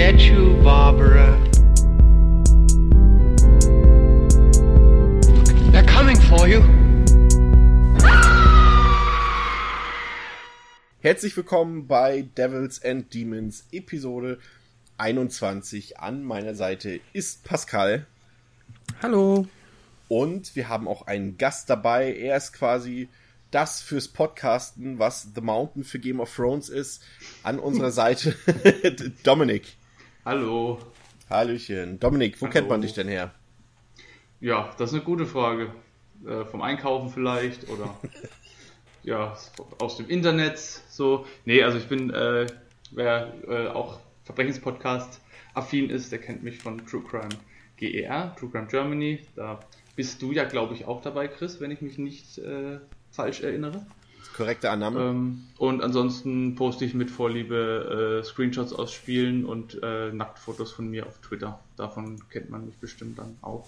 get you, Barbara. They're coming for you. Herzlich willkommen bei Devils and Demons Episode 21. An meiner Seite ist Pascal. Hallo. Und wir haben auch einen Gast dabei. Er ist quasi das fürs Podcasten, was The Mountain für Game of Thrones ist. An unserer Seite Dominik. Hallo. Hallöchen. Dominik, wo Hallo. kennt man dich denn her? Ja, das ist eine gute Frage. Äh, vom Einkaufen vielleicht oder ja, aus dem Internet so. Nee, also ich bin, äh, wer äh, auch Verbrechenspodcast affin ist, der kennt mich von True Crime GER, True Crime Germany. Da bist du ja, glaube ich, auch dabei, Chris, wenn ich mich nicht äh, falsch erinnere. Korrekte Annahme. Ähm, und ansonsten poste ich mit Vorliebe äh, Screenshots aus Spielen und äh, Nacktfotos von mir auf Twitter. Davon kennt man mich bestimmt dann auch.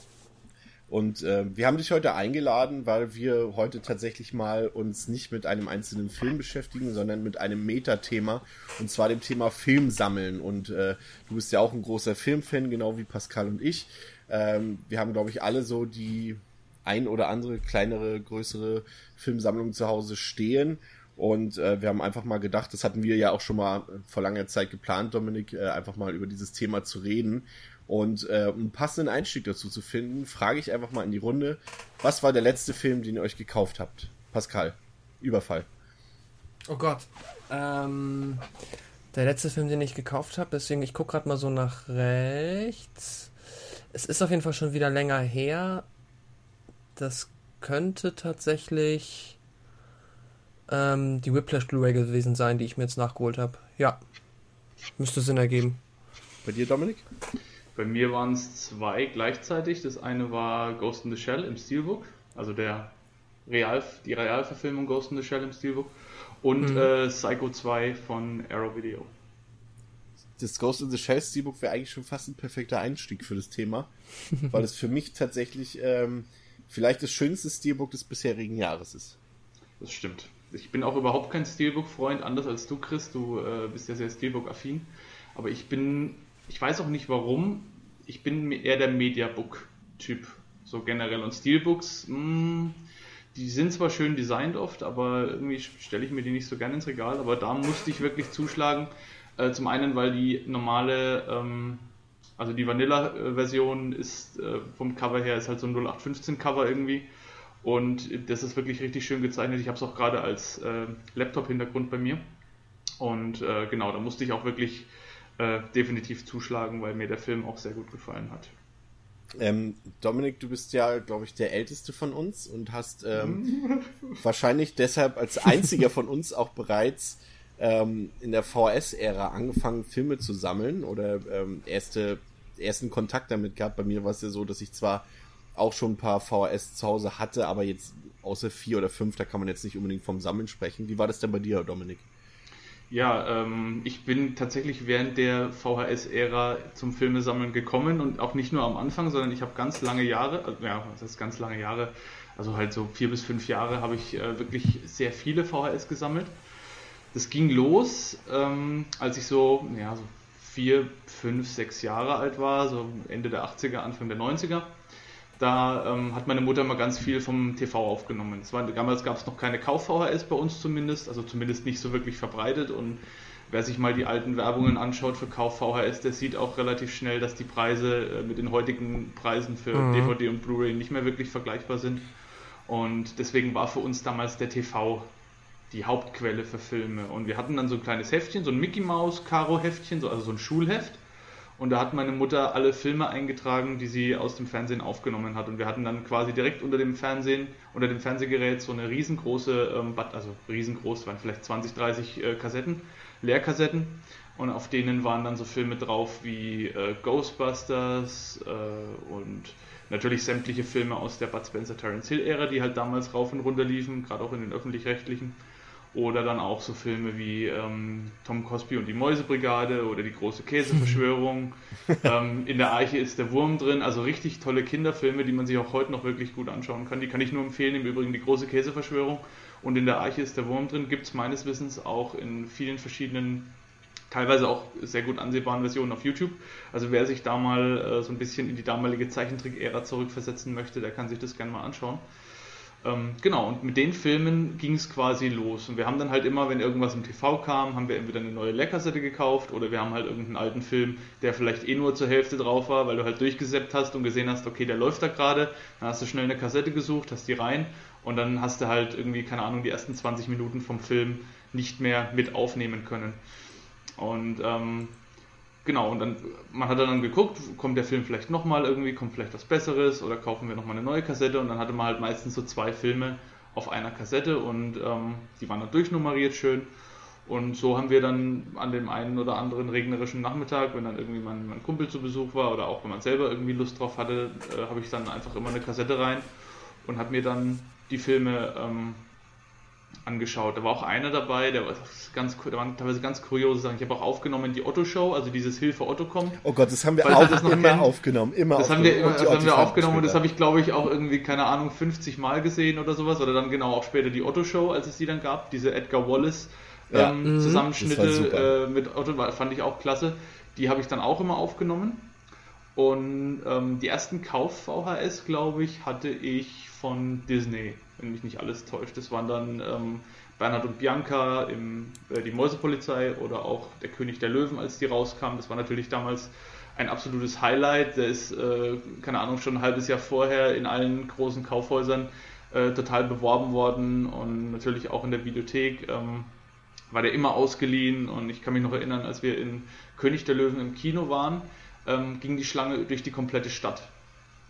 Und äh, wir haben dich heute eingeladen, weil wir heute tatsächlich mal uns nicht mit einem einzelnen Film beschäftigen, sondern mit einem Metathema und zwar dem Thema Film sammeln. Und äh, du bist ja auch ein großer Filmfan, genau wie Pascal und ich. Ähm, wir haben, glaube ich, alle so die ein oder andere kleinere, größere Filmsammlung zu Hause stehen. Und äh, wir haben einfach mal gedacht, das hatten wir ja auch schon mal vor langer Zeit geplant, Dominik, äh, einfach mal über dieses Thema zu reden. Und äh, um einen passenden Einstieg dazu zu finden, frage ich einfach mal in die Runde, was war der letzte Film, den ihr euch gekauft habt? Pascal, Überfall. Oh Gott. Ähm, der letzte Film, den ich gekauft habe, deswegen, ich gucke gerade mal so nach rechts. Es ist auf jeden Fall schon wieder länger her. Das könnte tatsächlich ähm, die Whiplash Blu-ray gewesen sein, die ich mir jetzt nachgeholt habe. Ja. Müsste Sinn ergeben. Bei dir, Dominik? Bei mir waren es zwei gleichzeitig. Das eine war Ghost in the Shell im Steelbook, also der Real, die Realverfilmung Ghost in the Shell im Steelbook. Und Mhm. äh, Psycho 2 von Arrow Video. Das Ghost in the Shell Steelbook wäre eigentlich schon fast ein perfekter Einstieg für das Thema, weil es für mich tatsächlich ähm, vielleicht das schönste Steelbook des bisherigen Jahres ist. Das stimmt. Ich bin auch überhaupt kein Steelbook-Freund, anders als du, Chris. Du äh, bist ja sehr Steelbook-affin. Aber ich bin, ich weiß auch nicht warum, ich bin eher der Mediabook-Typ, so generell. Und Steelbooks, mh, die sind zwar schön designt oft, aber irgendwie stelle ich mir die nicht so gerne ins Regal. Aber da musste ich wirklich zuschlagen. Äh, zum einen, weil die normale, ähm, also die Vanilla-Version ist äh, vom Cover her ist halt so ein 0815-Cover irgendwie. Und das ist wirklich richtig schön gezeichnet. Ich habe es auch gerade als äh, Laptop-Hintergrund bei mir. Und äh, genau, da musste ich auch wirklich äh, definitiv zuschlagen, weil mir der Film auch sehr gut gefallen hat. Ähm, Dominik, du bist ja, glaube ich, der älteste von uns und hast ähm, wahrscheinlich deshalb als einziger von uns auch bereits ähm, in der VHS-Ära angefangen, Filme zu sammeln oder ähm, erste, ersten Kontakt damit gehabt. Bei mir war es ja so, dass ich zwar auch schon ein paar VHS zu Hause hatte, aber jetzt außer vier oder fünf, da kann man jetzt nicht unbedingt vom Sammeln sprechen. Wie war das denn bei dir, Dominik? Ja, ähm, ich bin tatsächlich während der VHS-Ära zum Filmesammeln gekommen und auch nicht nur am Anfang, sondern ich habe ganz lange Jahre, also, ja, was heißt ganz lange Jahre, also halt so vier bis fünf Jahre habe ich äh, wirklich sehr viele VHS gesammelt. Das ging los, ähm, als ich so, ja, so vier, fünf, sechs Jahre alt war, so Ende der 80er, Anfang der 90er. Da ähm, hat meine Mutter mal ganz viel vom TV aufgenommen. Es war, damals gab es noch keine Kauf-VHS bei uns zumindest, also zumindest nicht so wirklich verbreitet. Und wer sich mal die alten Werbungen anschaut für Kauf-VHS, der sieht auch relativ schnell, dass die Preise äh, mit den heutigen Preisen für Mhm. DVD und Blu-ray nicht mehr wirklich vergleichbar sind. Und deswegen war für uns damals der TV die Hauptquelle für Filme. Und wir hatten dann so ein kleines Heftchen, so ein Mickey Mouse Karo-Heftchen, so, also so ein Schulheft. Und da hat meine Mutter alle Filme eingetragen, die sie aus dem Fernsehen aufgenommen hat. Und wir hatten dann quasi direkt unter dem Fernsehen, unter dem Fernsehgerät so eine riesengroße, ähm, also riesengroß, waren vielleicht 20, 30 äh, Kassetten, Leerkassetten. Und auf denen waren dann so Filme drauf wie äh, Ghostbusters äh, und natürlich sämtliche Filme aus der Bud Spencer Terence Hill Ära, die halt damals rauf und runter liefen, gerade auch in den öffentlich-rechtlichen. Oder dann auch so Filme wie ähm, Tom Cosby und die Mäusebrigade oder die große Käseverschwörung. ähm, in der Arche ist der Wurm drin. Also richtig tolle Kinderfilme, die man sich auch heute noch wirklich gut anschauen kann. Die kann ich nur empfehlen. Im Übrigen die große Käseverschwörung. Und in der Arche ist der Wurm drin. Gibt es meines Wissens auch in vielen verschiedenen teilweise auch sehr gut ansehbaren Versionen auf YouTube. Also wer sich da mal äh, so ein bisschen in die damalige Zeichentrick-Ära zurückversetzen möchte, der kann sich das gerne mal anschauen. Ähm, genau, und mit den Filmen ging es quasi los. Und wir haben dann halt immer, wenn irgendwas im TV kam, haben wir entweder eine neue Leerkassette gekauft oder wir haben halt irgendeinen alten Film, der vielleicht eh nur zur Hälfte drauf war, weil du halt durchgesäppt hast und gesehen hast, okay, der läuft da gerade. Dann hast du schnell eine Kassette gesucht, hast die rein und dann hast du halt irgendwie, keine Ahnung, die ersten 20 Minuten vom Film nicht mehr mit aufnehmen können. Und ähm, genau, und dann, man hat dann geguckt, kommt der Film vielleicht nochmal irgendwie, kommt vielleicht was Besseres oder kaufen wir nochmal eine neue Kassette und dann hatte man halt meistens so zwei Filme auf einer Kassette und ähm, die waren dann durchnummeriert schön. Und so haben wir dann an dem einen oder anderen regnerischen Nachmittag, wenn dann irgendwie mein, mein Kumpel zu Besuch war oder auch wenn man selber irgendwie Lust drauf hatte, äh, habe ich dann einfach immer eine Kassette rein und habe mir dann die Filme ähm, angeschaut. Da war auch einer dabei, der war ganz, da waren teilweise ganz kuriose Sachen. Ich habe auch aufgenommen die Otto Show, also dieses Hilfe Otto kommt. Oh Gott, das haben wir auch das immer kennt. aufgenommen, immer das aufgenommen. Haben wir, immer, das haben wir aufgenommen und das habe ich glaube ich auch irgendwie keine Ahnung 50 Mal gesehen oder sowas oder dann genau auch später die Otto Show, als es die dann gab, diese Edgar Wallace ja. ähm, mhm. Zusammenschnitte äh, mit Otto fand ich auch klasse. Die habe ich dann auch immer aufgenommen. Und ähm, die ersten Kauf-VHS, glaube ich, hatte ich von Disney, wenn mich nicht alles täuscht. Das waren dann ähm, Bernhard und Bianca, im, äh, die Mäusepolizei oder auch Der König der Löwen, als die rauskamen. Das war natürlich damals ein absolutes Highlight. Der ist, äh, keine Ahnung, schon ein halbes Jahr vorher in allen großen Kaufhäusern äh, total beworben worden und natürlich auch in der Videothek. Ähm, war der immer ausgeliehen und ich kann mich noch erinnern, als wir in König der Löwen im Kino waren, ähm, ging die Schlange durch die komplette Stadt.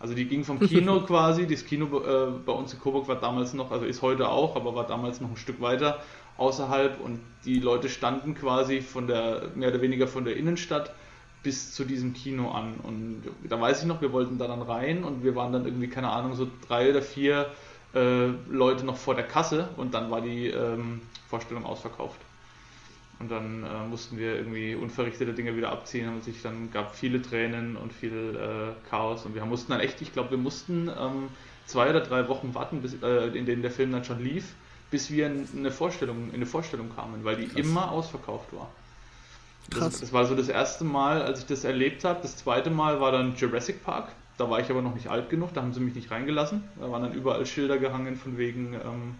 Also die ging vom Kino quasi, das Kino äh, bei uns in Coburg war damals noch, also ist heute auch, aber war damals noch ein Stück weiter außerhalb und die Leute standen quasi von der, mehr oder weniger von der Innenstadt bis zu diesem Kino an. Und da weiß ich noch, wir wollten da dann rein und wir waren dann irgendwie, keine Ahnung, so drei oder vier äh, Leute noch vor der Kasse und dann war die ähm, Vorstellung ausverkauft. Und dann äh, mussten wir irgendwie unverrichtete Dinge wieder abziehen und sich dann gab viele Tränen und viel äh, Chaos. Und wir mussten dann echt, ich glaube, wir mussten ähm, zwei oder drei Wochen warten, bis, äh, in denen der Film dann schon lief, bis wir in eine Vorstellung, in eine Vorstellung kamen, weil die Krass. immer ausverkauft war. Krass. Das, das, war so das erste Mal, als ich das erlebt habe. Das zweite Mal war dann Jurassic Park. Da war ich aber noch nicht alt genug, da haben sie mich nicht reingelassen. Da waren dann überall Schilder gehangen von wegen ähm,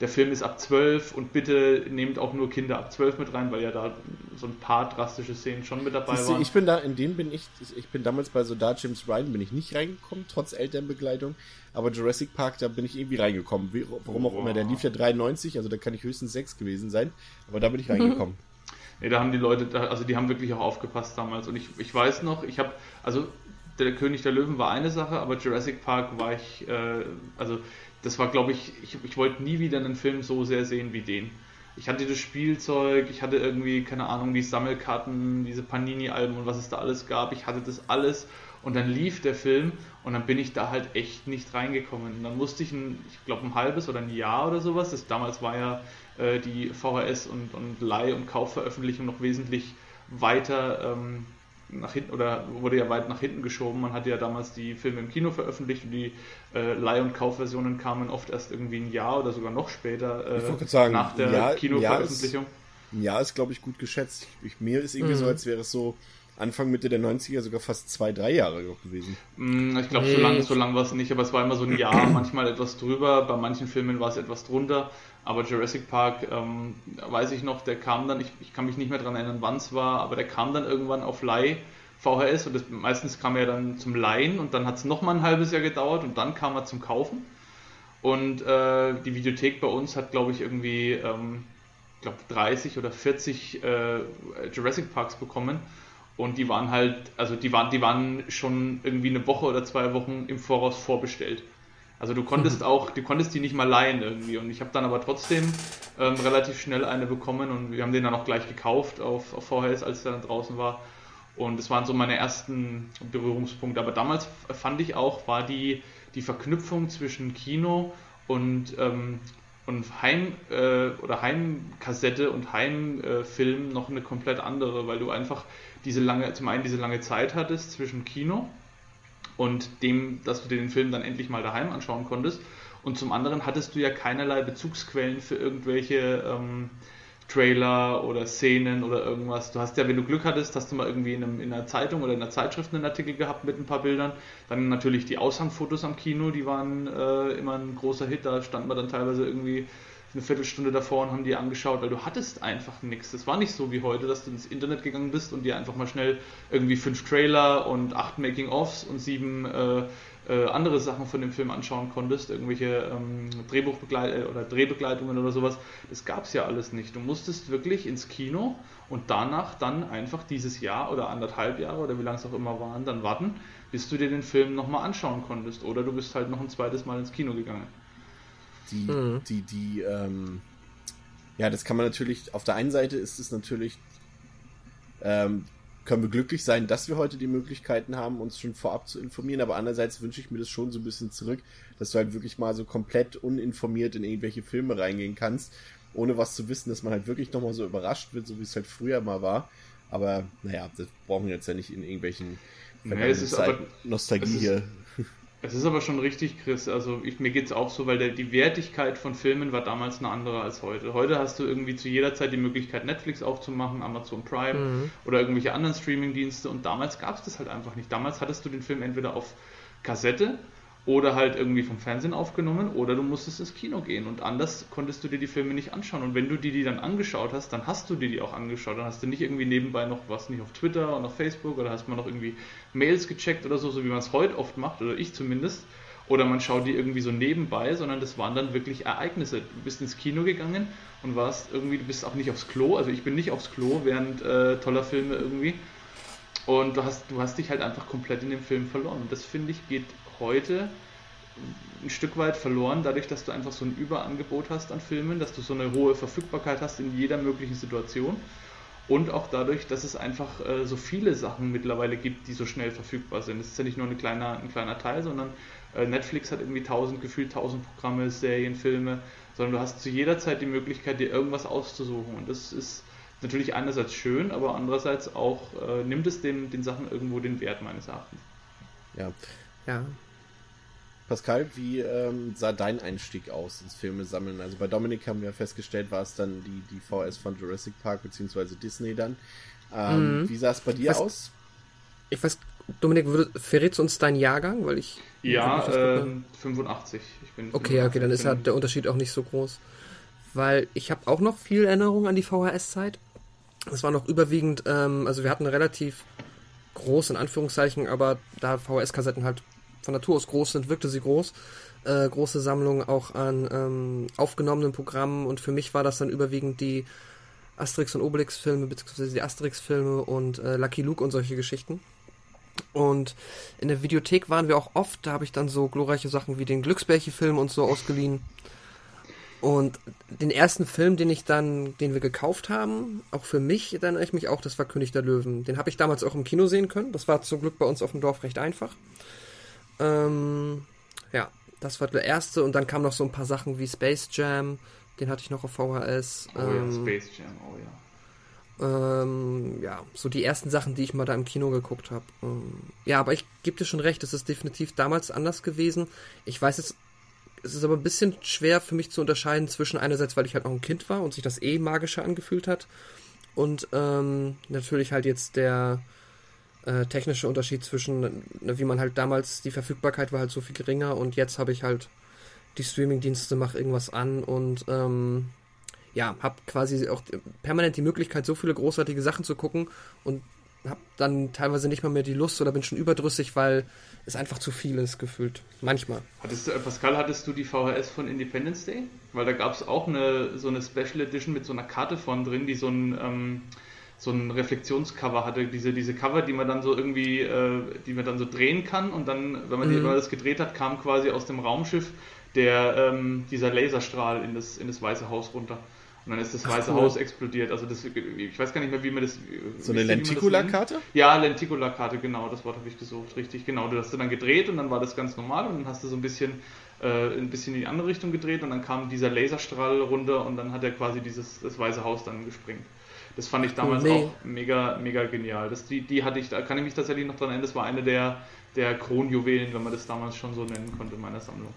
der Film ist ab 12 und bitte nehmt auch nur Kinder ab 12 mit rein, weil ja da so ein paar drastische Szenen schon mit dabei waren. Ich bin da, in denen bin ich, ich bin damals bei Soldat James Ryan bin ich nicht reingekommen, trotz Elternbegleitung, aber Jurassic Park, da bin ich irgendwie reingekommen. Warum auch immer, der lief ja 93, also da kann ich höchstens 6 gewesen sein, aber da bin ich reingekommen. nee, da haben die Leute, also die haben wirklich auch aufgepasst damals und ich, ich weiß noch, ich habe, also der König der Löwen war eine Sache, aber Jurassic Park war ich, äh, also das war, glaube ich, ich, ich wollte nie wieder einen Film so sehr sehen wie den. Ich hatte das Spielzeug, ich hatte irgendwie, keine Ahnung, die Sammelkarten, diese Panini-Alben und was es da alles gab. Ich hatte das alles und dann lief der Film und dann bin ich da halt echt nicht reingekommen. Und dann musste ich, ein, ich glaube, ein halbes oder ein Jahr oder sowas. Das, damals war ja äh, die VHS und, und Leih- und Kaufveröffentlichung noch wesentlich weiter ähm, nach hinten oder wurde ja weit nach hinten geschoben. Man hatte ja damals die Filme im Kino veröffentlicht und die äh, Leih- und Kaufversionen kamen oft erst irgendwie ein Jahr oder sogar noch später äh, sagen, nach der Jahr, Kinoveröffentlichung. Ein Jahr ist, glaube ich, gut geschätzt. Ich, mir ist irgendwie mhm. so, als wäre es so Anfang, Mitte der 90er sogar fast zwei, drei Jahre gewesen. Mm, ich glaube, so lange so lang war es nicht, aber es war immer so ein Jahr, manchmal etwas drüber, bei manchen Filmen war es etwas drunter. Aber Jurassic Park, ähm, weiß ich noch, der kam dann, ich, ich kann mich nicht mehr daran erinnern, wann es war, aber der kam dann irgendwann auf Leih VHS und das, meistens kam er dann zum Leihen und dann hat es nochmal ein halbes Jahr gedauert und dann kam er zum Kaufen. Und äh, die Videothek bei uns hat, glaube ich, irgendwie, ähm, glaube 30 oder 40 äh, Jurassic Parks bekommen. Und die waren halt, also die waren, die waren schon irgendwie eine Woche oder zwei Wochen im Voraus vorbestellt. Also du konntest auch, du konntest die nicht mal leihen irgendwie. Und ich habe dann aber trotzdem ähm, relativ schnell eine bekommen und wir haben den dann auch gleich gekauft auf, auf VHS, als der dann draußen war. Und das waren so meine ersten Berührungspunkte. Aber damals fand ich auch, war die, die Verknüpfung zwischen Kino und, ähm, und Heim äh, oder Heimkassette und Heimfilm äh, noch eine komplett andere, weil du einfach diese lange, zum einen diese lange Zeit hattest zwischen Kino und dem, dass du dir den Film dann endlich mal daheim anschauen konntest. Und zum anderen hattest du ja keinerlei Bezugsquellen für irgendwelche ähm, Trailer oder Szenen oder irgendwas. Du hast ja, wenn du Glück hattest, hast du mal irgendwie in, einem, in einer Zeitung oder in einer Zeitschrift einen Artikel gehabt mit ein paar Bildern. Dann natürlich die Aushangfotos am Kino, die waren äh, immer ein großer Hit. Da stand man dann teilweise irgendwie eine Viertelstunde davor und haben die angeschaut, weil du hattest einfach nichts. Das war nicht so wie heute, dass du ins Internet gegangen bist und dir einfach mal schnell irgendwie fünf Trailer und acht Making-ofs und sieben äh, äh, andere Sachen von dem Film anschauen konntest, irgendwelche ähm, Drehbuchbegleit äh, oder Drehbegleitungen oder sowas. Das gab es ja alles nicht. Du musstest wirklich ins Kino und danach dann einfach dieses Jahr oder anderthalb Jahre oder wie lange es auch immer waren, dann warten, bis du dir den Film nochmal anschauen konntest. Oder du bist halt noch ein zweites Mal ins Kino gegangen die, mhm. die, die, ähm, ja, das kann man natürlich, auf der einen Seite ist es natürlich, ähm, können wir glücklich sein, dass wir heute die Möglichkeiten haben, uns schon vorab zu informieren, aber andererseits wünsche ich mir das schon so ein bisschen zurück, dass du halt wirklich mal so komplett uninformiert in irgendwelche Filme reingehen kannst, ohne was zu wissen, dass man halt wirklich nochmal so überrascht wird, so wie es halt früher mal war. Aber naja, das brauchen wir jetzt ja nicht in irgendwelchen naja, es ist aber, Nostalgie hier es ist aber schon richtig, Chris. Also ich, mir geht es auch so, weil der, die Wertigkeit von Filmen war damals eine andere als heute. Heute hast du irgendwie zu jeder Zeit die Möglichkeit, Netflix aufzumachen, Amazon Prime mhm. oder irgendwelche anderen Streaming-Dienste. Und damals gab es das halt einfach nicht. Damals hattest du den Film entweder auf Kassette oder halt irgendwie vom Fernsehen aufgenommen oder du musstest ins Kino gehen. Und anders konntest du dir die Filme nicht anschauen. Und wenn du dir die dann angeschaut hast, dann hast du dir die auch angeschaut, dann hast du nicht irgendwie nebenbei noch was nicht auf Twitter und auf Facebook oder hast mal noch irgendwie Mails gecheckt oder so, so wie man es heute oft macht oder ich zumindest. Oder man schaut die irgendwie so nebenbei, sondern das waren dann wirklich Ereignisse. Du bist ins Kino gegangen und warst irgendwie, du bist auch nicht aufs Klo, also ich bin nicht aufs Klo während äh, toller Filme irgendwie. Und du hast, du hast dich halt einfach komplett in dem Film verloren. Und das finde ich geht heute ein Stück weit verloren, dadurch, dass du einfach so ein Überangebot hast an Filmen, dass du so eine hohe Verfügbarkeit hast in jeder möglichen Situation und auch dadurch, dass es einfach äh, so viele Sachen mittlerweile gibt, die so schnell verfügbar sind. Es ist ja nicht nur ein kleiner, ein kleiner Teil, sondern äh, Netflix hat irgendwie tausend, gefühlt tausend Programme, Serien, Filme, sondern du hast zu jeder Zeit die Möglichkeit, dir irgendwas auszusuchen und das ist natürlich einerseits schön, aber andererseits auch äh, nimmt es den, den Sachen irgendwo den Wert meines Erachtens. Ja. Ja, Pascal, wie ähm, sah dein Einstieg aus ins Filme sammeln? Also bei Dominik haben wir festgestellt, war es dann die, die VS von Jurassic Park bzw. Disney dann. Ähm, mhm. Wie sah es bei dir was, aus? Ich weiß, Dominik, verrätst uns deinen Jahrgang? Weil ich. Ja, äh, 85. Ich bin okay, 85, okay, dann ist halt der Unterschied auch nicht so groß. Weil ich habe auch noch viel Erinnerung an die VHS-Zeit. Es war noch überwiegend, ähm, also wir hatten relativ groß in Anführungszeichen, aber da VHS-Kassetten halt von Natur aus groß sind, wirkte sie groß. Äh, große Sammlung auch an ähm, aufgenommenen Programmen und für mich war das dann überwiegend die Asterix und Obelix-Filme, beziehungsweise die Asterix-Filme und äh, Lucky Luke und solche Geschichten. Und in der Videothek waren wir auch oft, da habe ich dann so glorreiche Sachen wie den Glücksbärchen-Film und so ausgeliehen. Und den ersten Film, den ich dann, den wir gekauft haben, auch für mich, dann erinnere ich mich auch, das war König der Löwen. Den habe ich damals auch im Kino sehen können. Das war zum Glück bei uns auf dem Dorf recht einfach. Ähm, ja, das war der erste und dann kamen noch so ein paar Sachen wie Space Jam, den hatte ich noch auf VHS. Oh ähm, ja, Space Jam, oh ja. Ähm, ja, so die ersten Sachen, die ich mal da im Kino geguckt habe. Ähm, ja, aber ich gebe dir schon recht, es ist definitiv damals anders gewesen. Ich weiß jetzt, es ist aber ein bisschen schwer für mich zu unterscheiden zwischen einerseits, weil ich halt noch ein Kind war und sich das eh magischer angefühlt hat und ähm, natürlich halt jetzt der äh, technische Unterschied zwischen, ne, wie man halt damals, die Verfügbarkeit war halt so viel geringer und jetzt habe ich halt die Streaming-Dienste, mache irgendwas an und ähm, ja, habe quasi auch permanent die Möglichkeit, so viele großartige Sachen zu gucken und habe dann teilweise nicht mal mehr die Lust oder bin schon überdrüssig, weil es einfach zu viel ist gefühlt. Manchmal. Hattest du, Pascal, hattest du die VHS von Independence Day? Weil da gab es auch eine, so eine Special Edition mit so einer Karte von drin, die so ein ähm, so ein Reflexionscover hatte, diese, diese Cover, die man dann so irgendwie, äh, die man dann so drehen kann und dann, wenn man mhm. die, wenn das gedreht hat, kam quasi aus dem Raumschiff der, ähm, dieser Laserstrahl in das, in das Weiße Haus runter. Und dann ist das Weiße cool. Haus explodiert. Also das, ich weiß gar nicht mehr, wie man das. So eine Lenticular-Karte? Ja, Lenticular-Karte, genau, das Wort habe ich gesucht, richtig, genau. Du hast dann gedreht und dann war das ganz normal und dann hast du so ein bisschen, äh, ein bisschen in die andere Richtung gedreht und dann kam dieser Laserstrahl runter und dann hat er quasi dieses das Weiße Haus dann gesprengt. Das fand ich damals nee. auch mega, mega genial. Das, die, die hatte ich, da kann ich mich tatsächlich noch dran erinnern, das war eine der, der Kronjuwelen, wenn man das damals schon so nennen konnte in meiner Sammlung.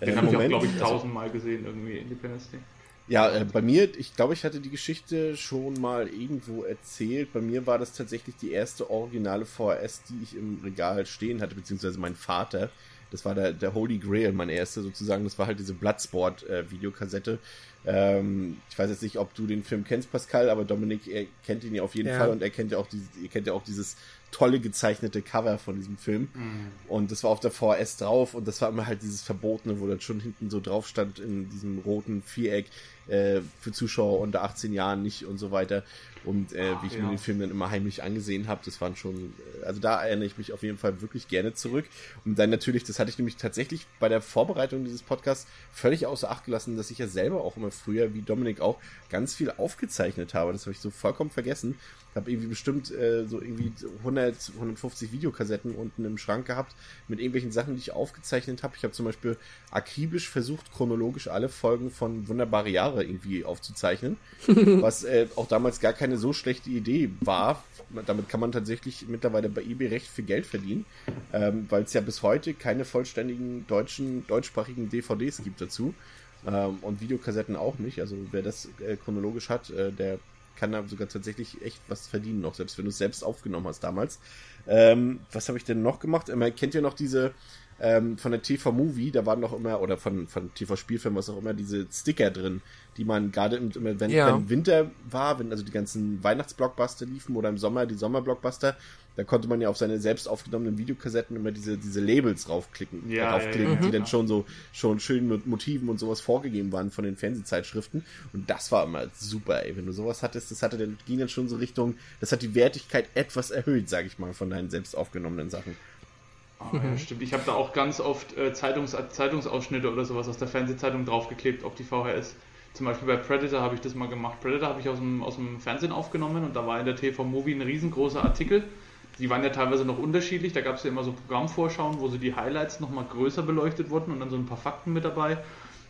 Den äh, habe ich auch, glaube ich, tausendmal gesehen, irgendwie Independence Day. Ja, äh, bei mir, ich glaube, ich hatte die Geschichte schon mal irgendwo erzählt. Bei mir war das tatsächlich die erste originale VHS, die ich im Regal stehen hatte, beziehungsweise mein Vater. Das war der, der Holy Grail, mein erster sozusagen. Das war halt diese Bloodsport-Videokassette. Äh, ähm, ich weiß jetzt nicht, ob du den Film kennst, Pascal, aber Dominik, er kennt ihn ja auf jeden ja. Fall und er kennt ja auch, dieses, ihr kennt ja auch dieses tolle gezeichnete Cover von diesem Film. Mhm. Und das war auf der VS drauf und das war immer halt dieses Verbotene, wo dann schon hinten so drauf stand in diesem roten Viereck äh, für Zuschauer unter 18 Jahren nicht und so weiter. Und äh, Ach, wie ich ja. mir den Film dann immer heimlich angesehen habe, das waren schon, äh, also da erinnere ich mich auf jeden Fall wirklich gerne zurück. Und dann natürlich, das hatte ich nämlich tatsächlich bei der Vorbereitung dieses Podcasts völlig außer Acht gelassen, dass ich ja selber auch immer früher, wie Dominik auch, ganz viel aufgezeichnet habe. Das habe ich so vollkommen vergessen habe irgendwie bestimmt äh, so irgendwie 100, 150 Videokassetten unten im Schrank gehabt mit irgendwelchen Sachen, die ich aufgezeichnet habe. Ich habe zum Beispiel akribisch versucht, chronologisch alle Folgen von Wunderbare Jahre irgendwie aufzuzeichnen, was äh, auch damals gar keine so schlechte Idee war. Damit kann man tatsächlich mittlerweile bei eBay recht viel Geld verdienen, ähm, weil es ja bis heute keine vollständigen deutschen, deutschsprachigen DVDs gibt dazu. Ähm, und Videokassetten auch nicht. Also wer das äh, chronologisch hat, äh, der kann da sogar tatsächlich echt was verdienen noch, selbst wenn du es selbst aufgenommen hast damals. Ähm, was habe ich denn noch gemacht? Man kennt ja noch diese ähm, von der TV Movie, da waren noch immer, oder von, von TV Spielfilm, was auch immer, diese Sticker drin, die man gerade wenn, ja. wenn Winter war, wenn also die ganzen Weihnachtsblockbuster liefen oder im Sommer die Sommerblockbuster, da konnte man ja auf seine selbst aufgenommenen Videokassetten immer diese, diese Labels raufklicken, ja, draufklicken, ja, ja, die dann schon so schon schön mit Motiven und sowas vorgegeben waren von den Fernsehzeitschriften. Und das war immer super, ey. Wenn du sowas hattest, das hatte dann, ging dann schon so Richtung, das hat die Wertigkeit etwas erhöht, sag ich mal, von deinen selbst aufgenommenen Sachen. Oh, ja, stimmt. Ich habe da auch ganz oft äh, Zeitungs Zeitungsausschnitte oder sowas aus der Fernsehzeitung draufgeklebt auf die VHS. Zum Beispiel bei Predator habe ich das mal gemacht. Predator habe ich aus dem, aus dem Fernsehen aufgenommen und da war in der TV-Movie ein riesengroßer Artikel die waren ja teilweise noch unterschiedlich. Da gab es ja immer so Programmvorschauen, wo so die Highlights nochmal größer beleuchtet wurden und dann so ein paar Fakten mit dabei.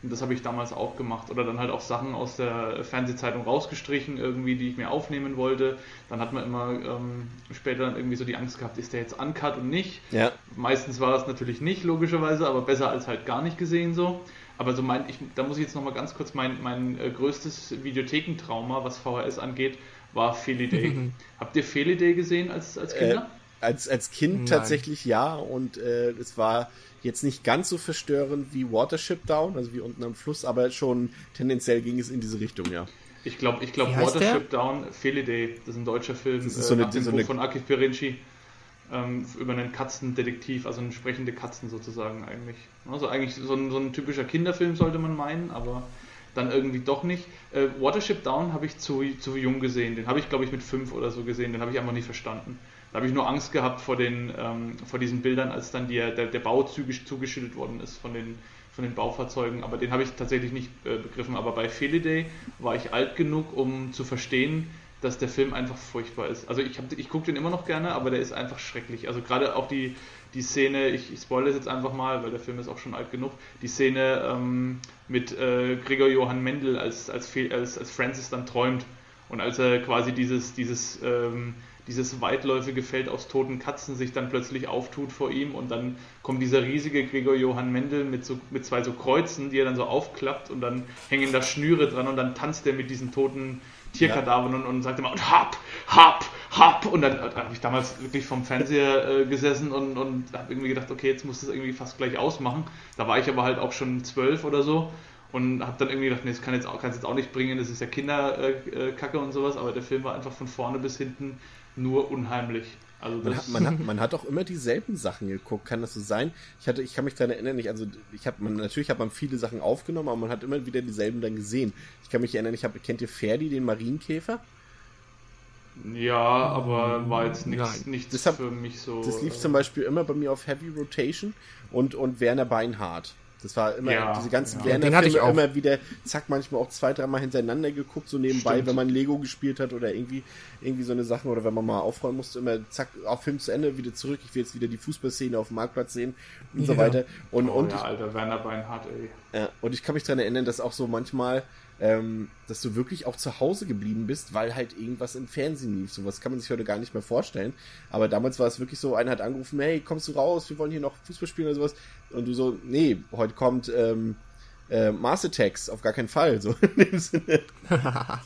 Und das habe ich damals auch gemacht. Oder dann halt auch Sachen aus der Fernsehzeitung rausgestrichen, irgendwie, die ich mir aufnehmen wollte. Dann hat man immer ähm, später dann irgendwie so die Angst gehabt, ist der jetzt uncut und nicht. Ja. Meistens war das natürlich nicht, logischerweise, aber besser als halt gar nicht gesehen so. Aber so mein, ich, da muss ich jetzt nochmal ganz kurz mein, mein äh, größtes Videothekentrauma, was VHS angeht, war Feliday. Mhm. Habt ihr Feliday gesehen als, als Kinder? Äh, als, als Kind Nein. tatsächlich ja und äh, es war jetzt nicht ganz so verstörend wie Watership Down, also wie unten am Fluss, aber schon tendenziell ging es in diese Richtung, ja. Ich glaube, ich glaub, Watership der? Down, Feliday, das ist ein deutscher Film, das ist so eine, äh, so eine, von Akif Pirinci ähm, über einen Katzendetektiv, also eine sprechende Katzen sozusagen eigentlich. Also eigentlich so ein, so ein typischer Kinderfilm sollte man meinen, aber dann irgendwie doch nicht. Äh, Watership Down habe ich zu, zu jung gesehen. Den habe ich, glaube ich, mit fünf oder so gesehen. Den habe ich einfach nicht verstanden. Da habe ich nur Angst gehabt vor, den, ähm, vor diesen Bildern, als dann die, der, der Bau zugeschüttet worden ist von den, von den Baufahrzeugen. Aber den habe ich tatsächlich nicht äh, begriffen. Aber bei Feliday war ich alt genug, um zu verstehen, dass der Film einfach furchtbar ist. Also ich, ich gucke den immer noch gerne, aber der ist einfach schrecklich. Also gerade auch die, die Szene, ich, ich spoilere es jetzt einfach mal, weil der Film ist auch schon alt genug, die Szene ähm, mit äh, Gregor Johann Mendel, als, als, als, als Francis dann träumt und als er quasi dieses, dieses, ähm, dieses weitläufige Feld aus toten Katzen sich dann plötzlich auftut vor ihm und dann kommt dieser riesige Gregor Johann Mendel mit, so, mit zwei so Kreuzen, die er dann so aufklappt und dann hängen da Schnüre dran und dann tanzt er mit diesen toten Tierkadavern ja. und, und sagt immer und hab, hab, hab. Und dann, dann habe ich damals wirklich vom Fernseher äh, gesessen und, und habe irgendwie gedacht, okay, jetzt muss das irgendwie fast gleich ausmachen. Da war ich aber halt auch schon zwölf oder so und habe dann irgendwie gedacht, nee, das kann jetzt auch, jetzt auch nicht bringen, das ist ja Kinderkacke äh, und sowas, aber der Film war einfach von vorne bis hinten nur unheimlich. Also man, hat, man, hat, man hat auch immer dieselben Sachen geguckt, kann das so sein? Ich hatte, ich kann mich daran erinnern, ich, also ich habe man natürlich hat man viele Sachen aufgenommen, aber man hat immer wieder dieselben dann gesehen. Ich kann mich erinnern, ich habe kennt ihr Ferdi den Marienkäfer? Ja, aber war jetzt nichts, nichts das hab, für mich so. Das lief zum Beispiel immer bei mir auf Heavy Rotation und, und Werner Beinhardt. Das war immer, ja, diese ganzen ja. Werner-Filme immer wieder, zack, manchmal auch zwei, dreimal hintereinander geguckt, so nebenbei, Stimmt. wenn man Lego gespielt hat oder irgendwie, irgendwie so eine Sachen oder wenn man mal aufräumen musste, immer zack, auf Film zu Ende, wieder zurück, ich will jetzt wieder die Fußballszene auf dem Marktplatz sehen und ja. so weiter. Und, oh, und ja, ich, alter Werner Beinhardt, ey. Ja, und ich kann mich daran erinnern, dass auch so manchmal, ähm, dass du wirklich auch zu Hause geblieben bist, weil halt irgendwas im Fernsehen lief. Sowas kann man sich heute gar nicht mehr vorstellen. Aber damals war es wirklich so, einer hat angerufen, hey, kommst du raus, wir wollen hier noch Fußball spielen oder sowas. Und du so, nee, heute kommt, ähm, äh, Mars Attacks, auf gar keinen Fall, so in dem Sinne.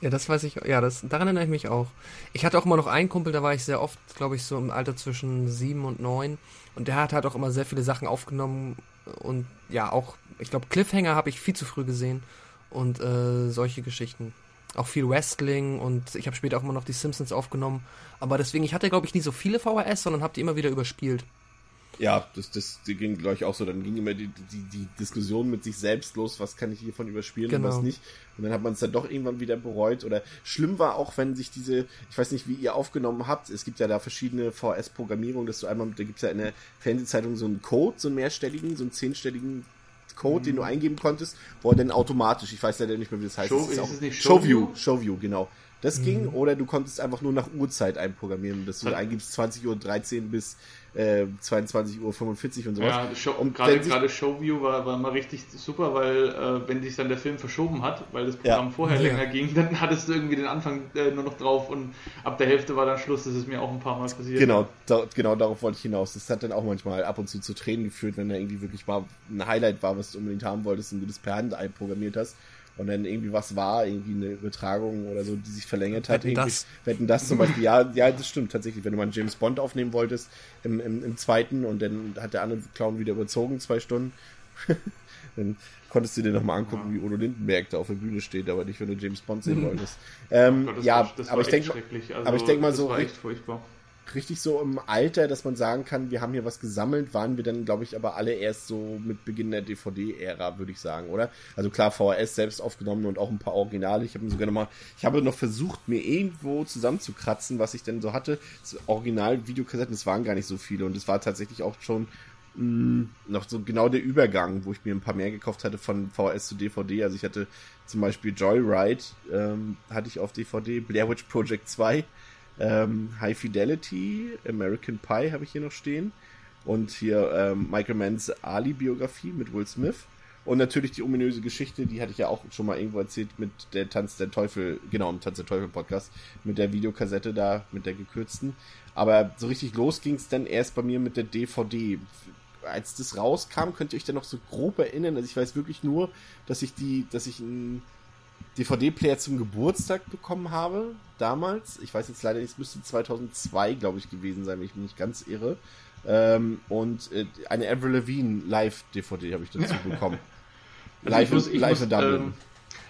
ja, das weiß ich, ja, das, daran erinnere ich mich auch. Ich hatte auch immer noch einen Kumpel, da war ich sehr oft, glaube ich, so im Alter zwischen sieben und neun. Und der hat halt auch immer sehr viele Sachen aufgenommen und ja, auch, ich glaube, Cliffhanger habe ich viel zu früh gesehen und äh, solche Geschichten. Auch viel Wrestling und ich habe später auch immer noch die Simpsons aufgenommen. Aber deswegen, ich hatte, glaube ich, nie so viele VHS, sondern habe die immer wieder überspielt. Ja, das, das ging, glaube ich, auch so. Dann ging immer die, die, die Diskussion mit sich selbst los, was kann ich hiervon überspielen genau. und was genau. nicht. Und dann hat man es dann doch irgendwann wieder bereut. Oder schlimm war auch, wenn sich diese, ich weiß nicht, wie ihr aufgenommen habt, es gibt ja da verschiedene VS-Programmierungen, dass du einmal, da gibt es ja in der Fernsehzeitung so einen Code, so einen mehrstelligen, so einen zehnstelligen Code, mhm. den du mhm. eingeben konntest, wo er dann automatisch, ich weiß leider nicht mehr, wie das heißt. Show, ist, ist es nicht Showview? Showview, genau. Das mhm. ging, oder du konntest einfach nur nach Uhrzeit einprogrammieren, dass du ja. eingibst 20.13 Uhr bis äh, 22.45 Uhr und sowas. Ja, Show, und gerade, gerade Showview war, war mal richtig super, weil äh, wenn sich dann der Film verschoben hat, weil das Programm ja. vorher ja. länger ging, dann hattest du irgendwie den Anfang äh, nur noch drauf und ab der Hälfte war dann Schluss. Das ist mir auch ein paar Mal passiert. Genau, da, genau darauf wollte ich hinaus. Das hat dann auch manchmal ab und zu zu Tränen geführt, wenn da irgendwie wirklich mal ein Highlight war, was du unbedingt haben wolltest und du das per Hand einprogrammiert hast und dann irgendwie was war, irgendwie eine Übertragung oder so, die sich verlängert hat. Wetten das. Wetten das zum Beispiel, ja, ja, das stimmt tatsächlich. Wenn du mal einen James Bond aufnehmen wolltest im, im, im zweiten und dann hat der andere Clown wieder überzogen, zwei Stunden, dann konntest du dir nochmal angucken, ja. wie Udo Lindenberg da auf der Bühne steht, aber nicht, wenn du James Bond sehen wolltest. Ähm, oh ja, war, aber, ich denk, also, aber ich denke mal so, echt furchtbar richtig so im Alter, dass man sagen kann, wir haben hier was gesammelt, waren wir dann, glaube ich, aber alle erst so mit Beginn der DVD-Ära, würde ich sagen, oder? Also klar, VHS selbst aufgenommen und auch ein paar Originale. Ich habe sogar noch mal, ich habe noch versucht, mir irgendwo zusammenzukratzen, was ich denn so hatte. Original-Videokassetten, das waren gar nicht so viele und es war tatsächlich auch schon mh, mm, noch so genau der Übergang, wo ich mir ein paar mehr gekauft hatte von VHS zu DVD. Also ich hatte zum Beispiel Joyride, ähm, hatte ich auf DVD, Blair Witch Project 2, ähm, High Fidelity, American Pie habe ich hier noch stehen. Und hier ähm, Michael Manns Ali-Biografie mit Will Smith. Und natürlich die ominöse Geschichte, die hatte ich ja auch schon mal irgendwo erzählt mit der Tanz der Teufel, genau, im Tanz der Teufel Podcast, mit der Videokassette da, mit der gekürzten. Aber so richtig los ging es dann erst bei mir mit der DVD. Als das rauskam, könnt ihr euch dann noch so grob erinnern. Also ich weiß wirklich nur, dass ich die, dass ich ein DVD-Player zum Geburtstag bekommen habe, damals. Ich weiß jetzt leider nicht, es müsste 2002, glaube ich, gewesen sein, wenn ich mich nicht ganz irre. Ähm, und äh, eine Avril Lavigne Live-DVD habe ich dazu bekommen. also live, ich muss, ich live muss, in Dublin. Ähm,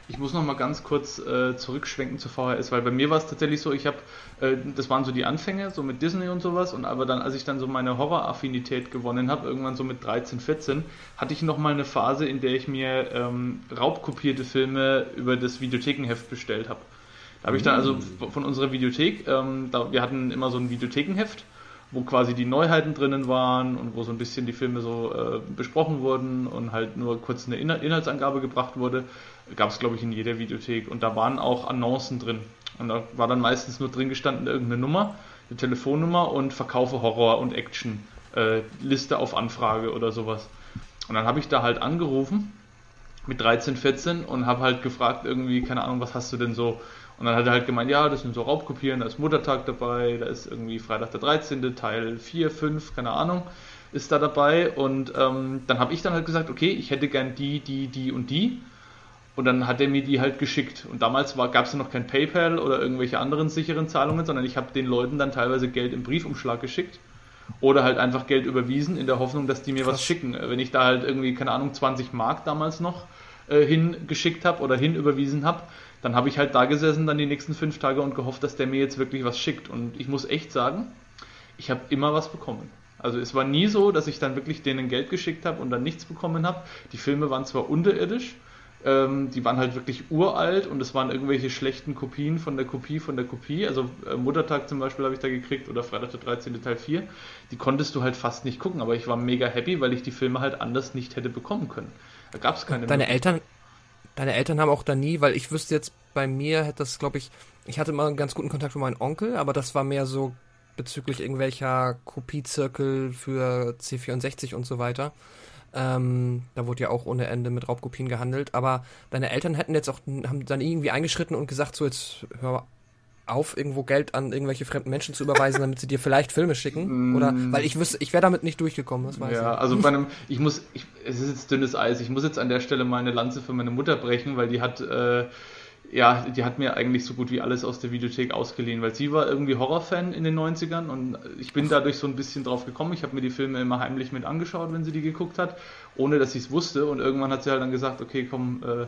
ich muss noch mal ganz kurz äh, zurückschwenken zu VHS, weil bei mir war es tatsächlich so, ich habe, äh, das waren so die Anfänge, so mit Disney und sowas, und aber dann, als ich dann so meine Horror-Affinität gewonnen habe, irgendwann so mit 13, 14, hatte ich noch mal eine Phase, in der ich mir ähm, raubkopierte Filme über das Videothekenheft bestellt habe. Da habe ich dann also mm. von unserer Videothek, ähm, da, wir hatten immer so ein Videothekenheft, wo quasi die Neuheiten drinnen waren und wo so ein bisschen die Filme so äh, besprochen wurden und halt nur kurz eine Inhaltsangabe gebracht wurde gab es, glaube ich, in jeder Videothek. Und da waren auch Annoncen drin. Und da war dann meistens nur drin gestanden irgendeine Nummer, eine Telefonnummer und Verkaufe Horror und Action, äh, Liste auf Anfrage oder sowas. Und dann habe ich da halt angerufen mit 13, 14 und habe halt gefragt irgendwie, keine Ahnung, was hast du denn so? Und dann hat er halt gemeint, ja, das sind so Raubkopieren, da ist Muttertag dabei, da ist irgendwie Freitag der 13., Teil 4, 5, keine Ahnung, ist da dabei. Und ähm, dann habe ich dann halt gesagt, okay, ich hätte gern die, die, die und die. Und dann hat er mir die halt geschickt. Und damals gab es ja noch kein PayPal oder irgendwelche anderen sicheren Zahlungen, sondern ich habe den Leuten dann teilweise Geld im Briefumschlag geschickt oder halt einfach Geld überwiesen in der Hoffnung, dass die mir Krass. was schicken. Wenn ich da halt irgendwie, keine Ahnung, 20 Mark damals noch äh, hingeschickt habe oder hinüberwiesen habe, dann habe ich halt da gesessen dann die nächsten fünf Tage und gehofft, dass der mir jetzt wirklich was schickt. Und ich muss echt sagen, ich habe immer was bekommen. Also es war nie so, dass ich dann wirklich denen Geld geschickt habe und dann nichts bekommen habe. Die Filme waren zwar unterirdisch, ähm, die waren halt wirklich uralt und es waren irgendwelche schlechten Kopien von der Kopie von der Kopie. Also äh, Muttertag zum Beispiel habe ich da gekriegt oder Freitag der 13. Teil 4. Die konntest du halt fast nicht gucken, aber ich war mega happy, weil ich die Filme halt anders nicht hätte bekommen können. Da gab es keine. Deine Eltern, deine Eltern haben auch da nie, weil ich wüsste jetzt bei mir hätte das, glaube ich, ich hatte immer einen ganz guten Kontakt mit meinem Onkel, aber das war mehr so bezüglich irgendwelcher Kopiezirkel für C64 und so weiter. Ähm, da wurde ja auch ohne Ende mit Raubkopien gehandelt. Aber deine Eltern hätten jetzt auch, haben dann irgendwie eingeschritten und gesagt, so jetzt hör, auf, irgendwo Geld an irgendwelche fremden Menschen zu überweisen, damit sie dir vielleicht Filme schicken? Oder weil ich wüsste, ich wäre damit nicht durchgekommen, das weiß Ja, ich. also bei einem, ich muss, ich, es ist jetzt dünnes Eis, ich muss jetzt an der Stelle meine Lanze für meine Mutter brechen, weil die hat, äh, ja, die hat mir eigentlich so gut wie alles aus der Videothek ausgeliehen, weil sie war irgendwie Horrorfan in den 90ern und ich bin dadurch so ein bisschen drauf gekommen. Ich habe mir die Filme immer heimlich mit angeschaut, wenn sie die geguckt hat, ohne dass sie es wusste und irgendwann hat sie halt dann gesagt, okay, komm, äh,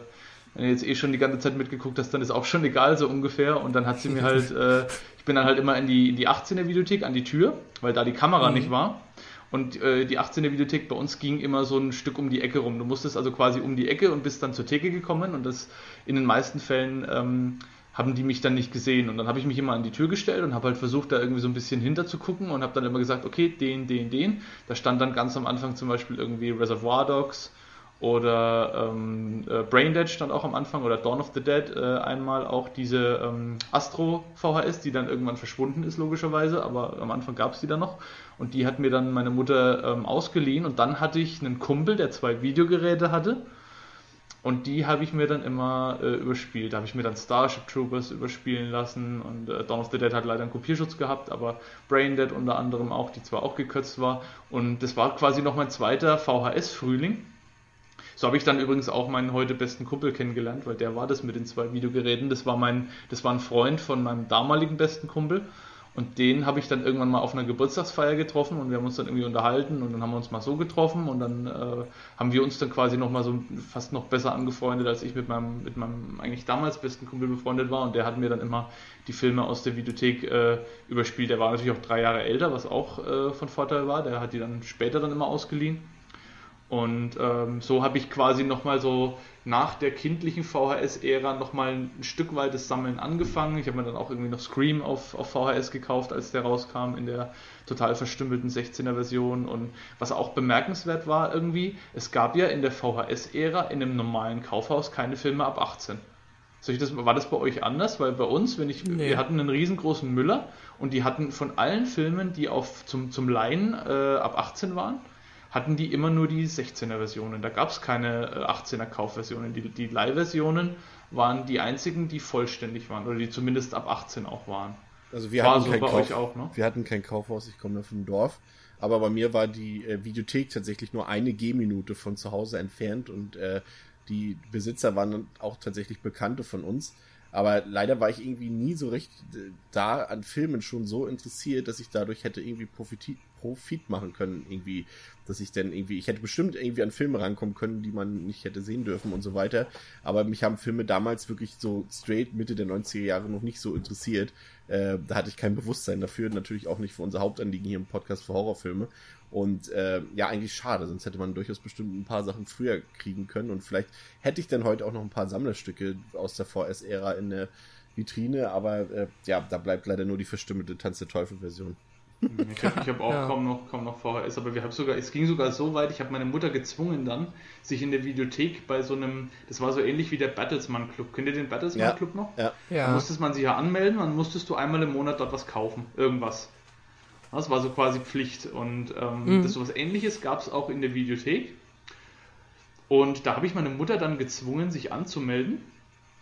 wenn du jetzt eh schon die ganze Zeit mitgeguckt hast, dann ist auch schon egal, so ungefähr. Und dann hat sie mir halt, äh, ich bin dann halt immer in die, in die 18er Videothek an die Tür, weil da die Kamera nicht war. Und äh, die 18er Videothek bei uns ging immer so ein Stück um die Ecke rum. Du musstest also quasi um die Ecke und bist dann zur Theke gekommen und das in den meisten Fällen ähm, haben die mich dann nicht gesehen. Und dann habe ich mich immer an die Tür gestellt und habe halt versucht, da irgendwie so ein bisschen hinter zu gucken und habe dann immer gesagt, okay, den, den, den. Da stand dann ganz am Anfang zum Beispiel irgendwie Reservoir Dogs oder ähm, äh, Braindead stand auch am Anfang oder Dawn of the Dead äh, einmal auch diese ähm, Astro VHS, die dann irgendwann verschwunden ist logischerweise, aber am Anfang gab es die dann noch. Und die hat mir dann meine Mutter ähm, ausgeliehen. Und dann hatte ich einen Kumpel, der zwei Videogeräte hatte. Und die habe ich mir dann immer äh, überspielt. Da habe ich mir dann Starship Troopers überspielen lassen. Und äh, Dawn of the Dead hat leider einen Kopierschutz gehabt, aber Braindead unter anderem auch, die zwar auch gekürzt war. Und das war quasi noch mein zweiter VHS-Frühling. So habe ich dann übrigens auch meinen heute besten Kumpel kennengelernt, weil der war das mit den zwei Videogeräten. Das war mein, das war ein Freund von meinem damaligen besten Kumpel. Und den habe ich dann irgendwann mal auf einer Geburtstagsfeier getroffen und wir haben uns dann irgendwie unterhalten und dann haben wir uns mal so getroffen und dann äh, haben wir uns dann quasi nochmal so fast noch besser angefreundet, als ich mit meinem, mit meinem eigentlich damals besten Kumpel befreundet war und der hat mir dann immer die Filme aus der Videothek äh, überspielt. Der war natürlich auch drei Jahre älter, was auch äh, von Vorteil war. Der hat die dann später dann immer ausgeliehen. Und ähm, so habe ich quasi nochmal so nach der kindlichen VHS-Ära nochmal ein Stück weit das Sammeln angefangen. Ich habe mir dann auch irgendwie noch Scream auf, auf VHS gekauft, als der rauskam in der total verstümmelten 16er-Version. Und was auch bemerkenswert war irgendwie, es gab ja in der VHS-Ära in einem normalen Kaufhaus keine Filme ab 18. Soll ich das, war das bei euch anders? Weil bei uns, wenn ich, Nee. wir hatten einen riesengroßen Müller und die hatten von allen Filmen, die auf, zum, zum Leihen äh, ab 18 waren, hatten die immer nur die 16er Versionen. Da gab es keine äh, 18er Kaufversionen. Die, die Leihversionen waren die einzigen, die vollständig waren oder die zumindest ab 18 auch waren. Also wir War hatten so kein bei Kauf, euch auch, ne? Wir hatten kein Kaufhaus, ich komme ja vom Dorf. Aber bei mir war die äh, Videothek tatsächlich nur eine Gehminute von zu Hause entfernt und äh, die Besitzer waren dann auch tatsächlich Bekannte von uns. Aber leider war ich irgendwie nie so recht äh, da an Filmen schon so interessiert, dass ich dadurch hätte irgendwie Profit, Profit machen können. Irgendwie, dass ich dann irgendwie, ich hätte bestimmt irgendwie an Filme rankommen können, die man nicht hätte sehen dürfen und so weiter. Aber mich haben Filme damals wirklich so straight Mitte der 90er Jahre noch nicht so interessiert. Äh, da hatte ich kein Bewusstsein dafür, natürlich auch nicht für unser Hauptanliegen hier im Podcast für Horrorfilme. Und äh, ja, eigentlich schade, sonst hätte man durchaus bestimmt ein paar Sachen früher kriegen können. Und vielleicht hätte ich dann heute auch noch ein paar Sammlerstücke aus der VS-Ära in der Vitrine, aber äh, ja, da bleibt leider nur die verstümmelte Tanz der Teufel-Version. Ich habe hab auch Ja. kaum, noch, kaum noch VHS, aber wir haben sogar, es ging sogar so weit, ich habe meine Mutter gezwungen dann, sich in der Videothek bei so einem, das war so ähnlich wie der Bertelsmann Club. Kennt ihr den Bertelsmann Ja. Club noch? Ja, Da musstest man sich ja anmelden, dann musstest du einmal im Monat dort was kaufen, irgendwas. Das war so quasi Pflicht. Und ähm, Mhm. das sowas ähnliches gab es auch in der Videothek. Und da habe ich meine Mutter dann gezwungen, sich anzumelden.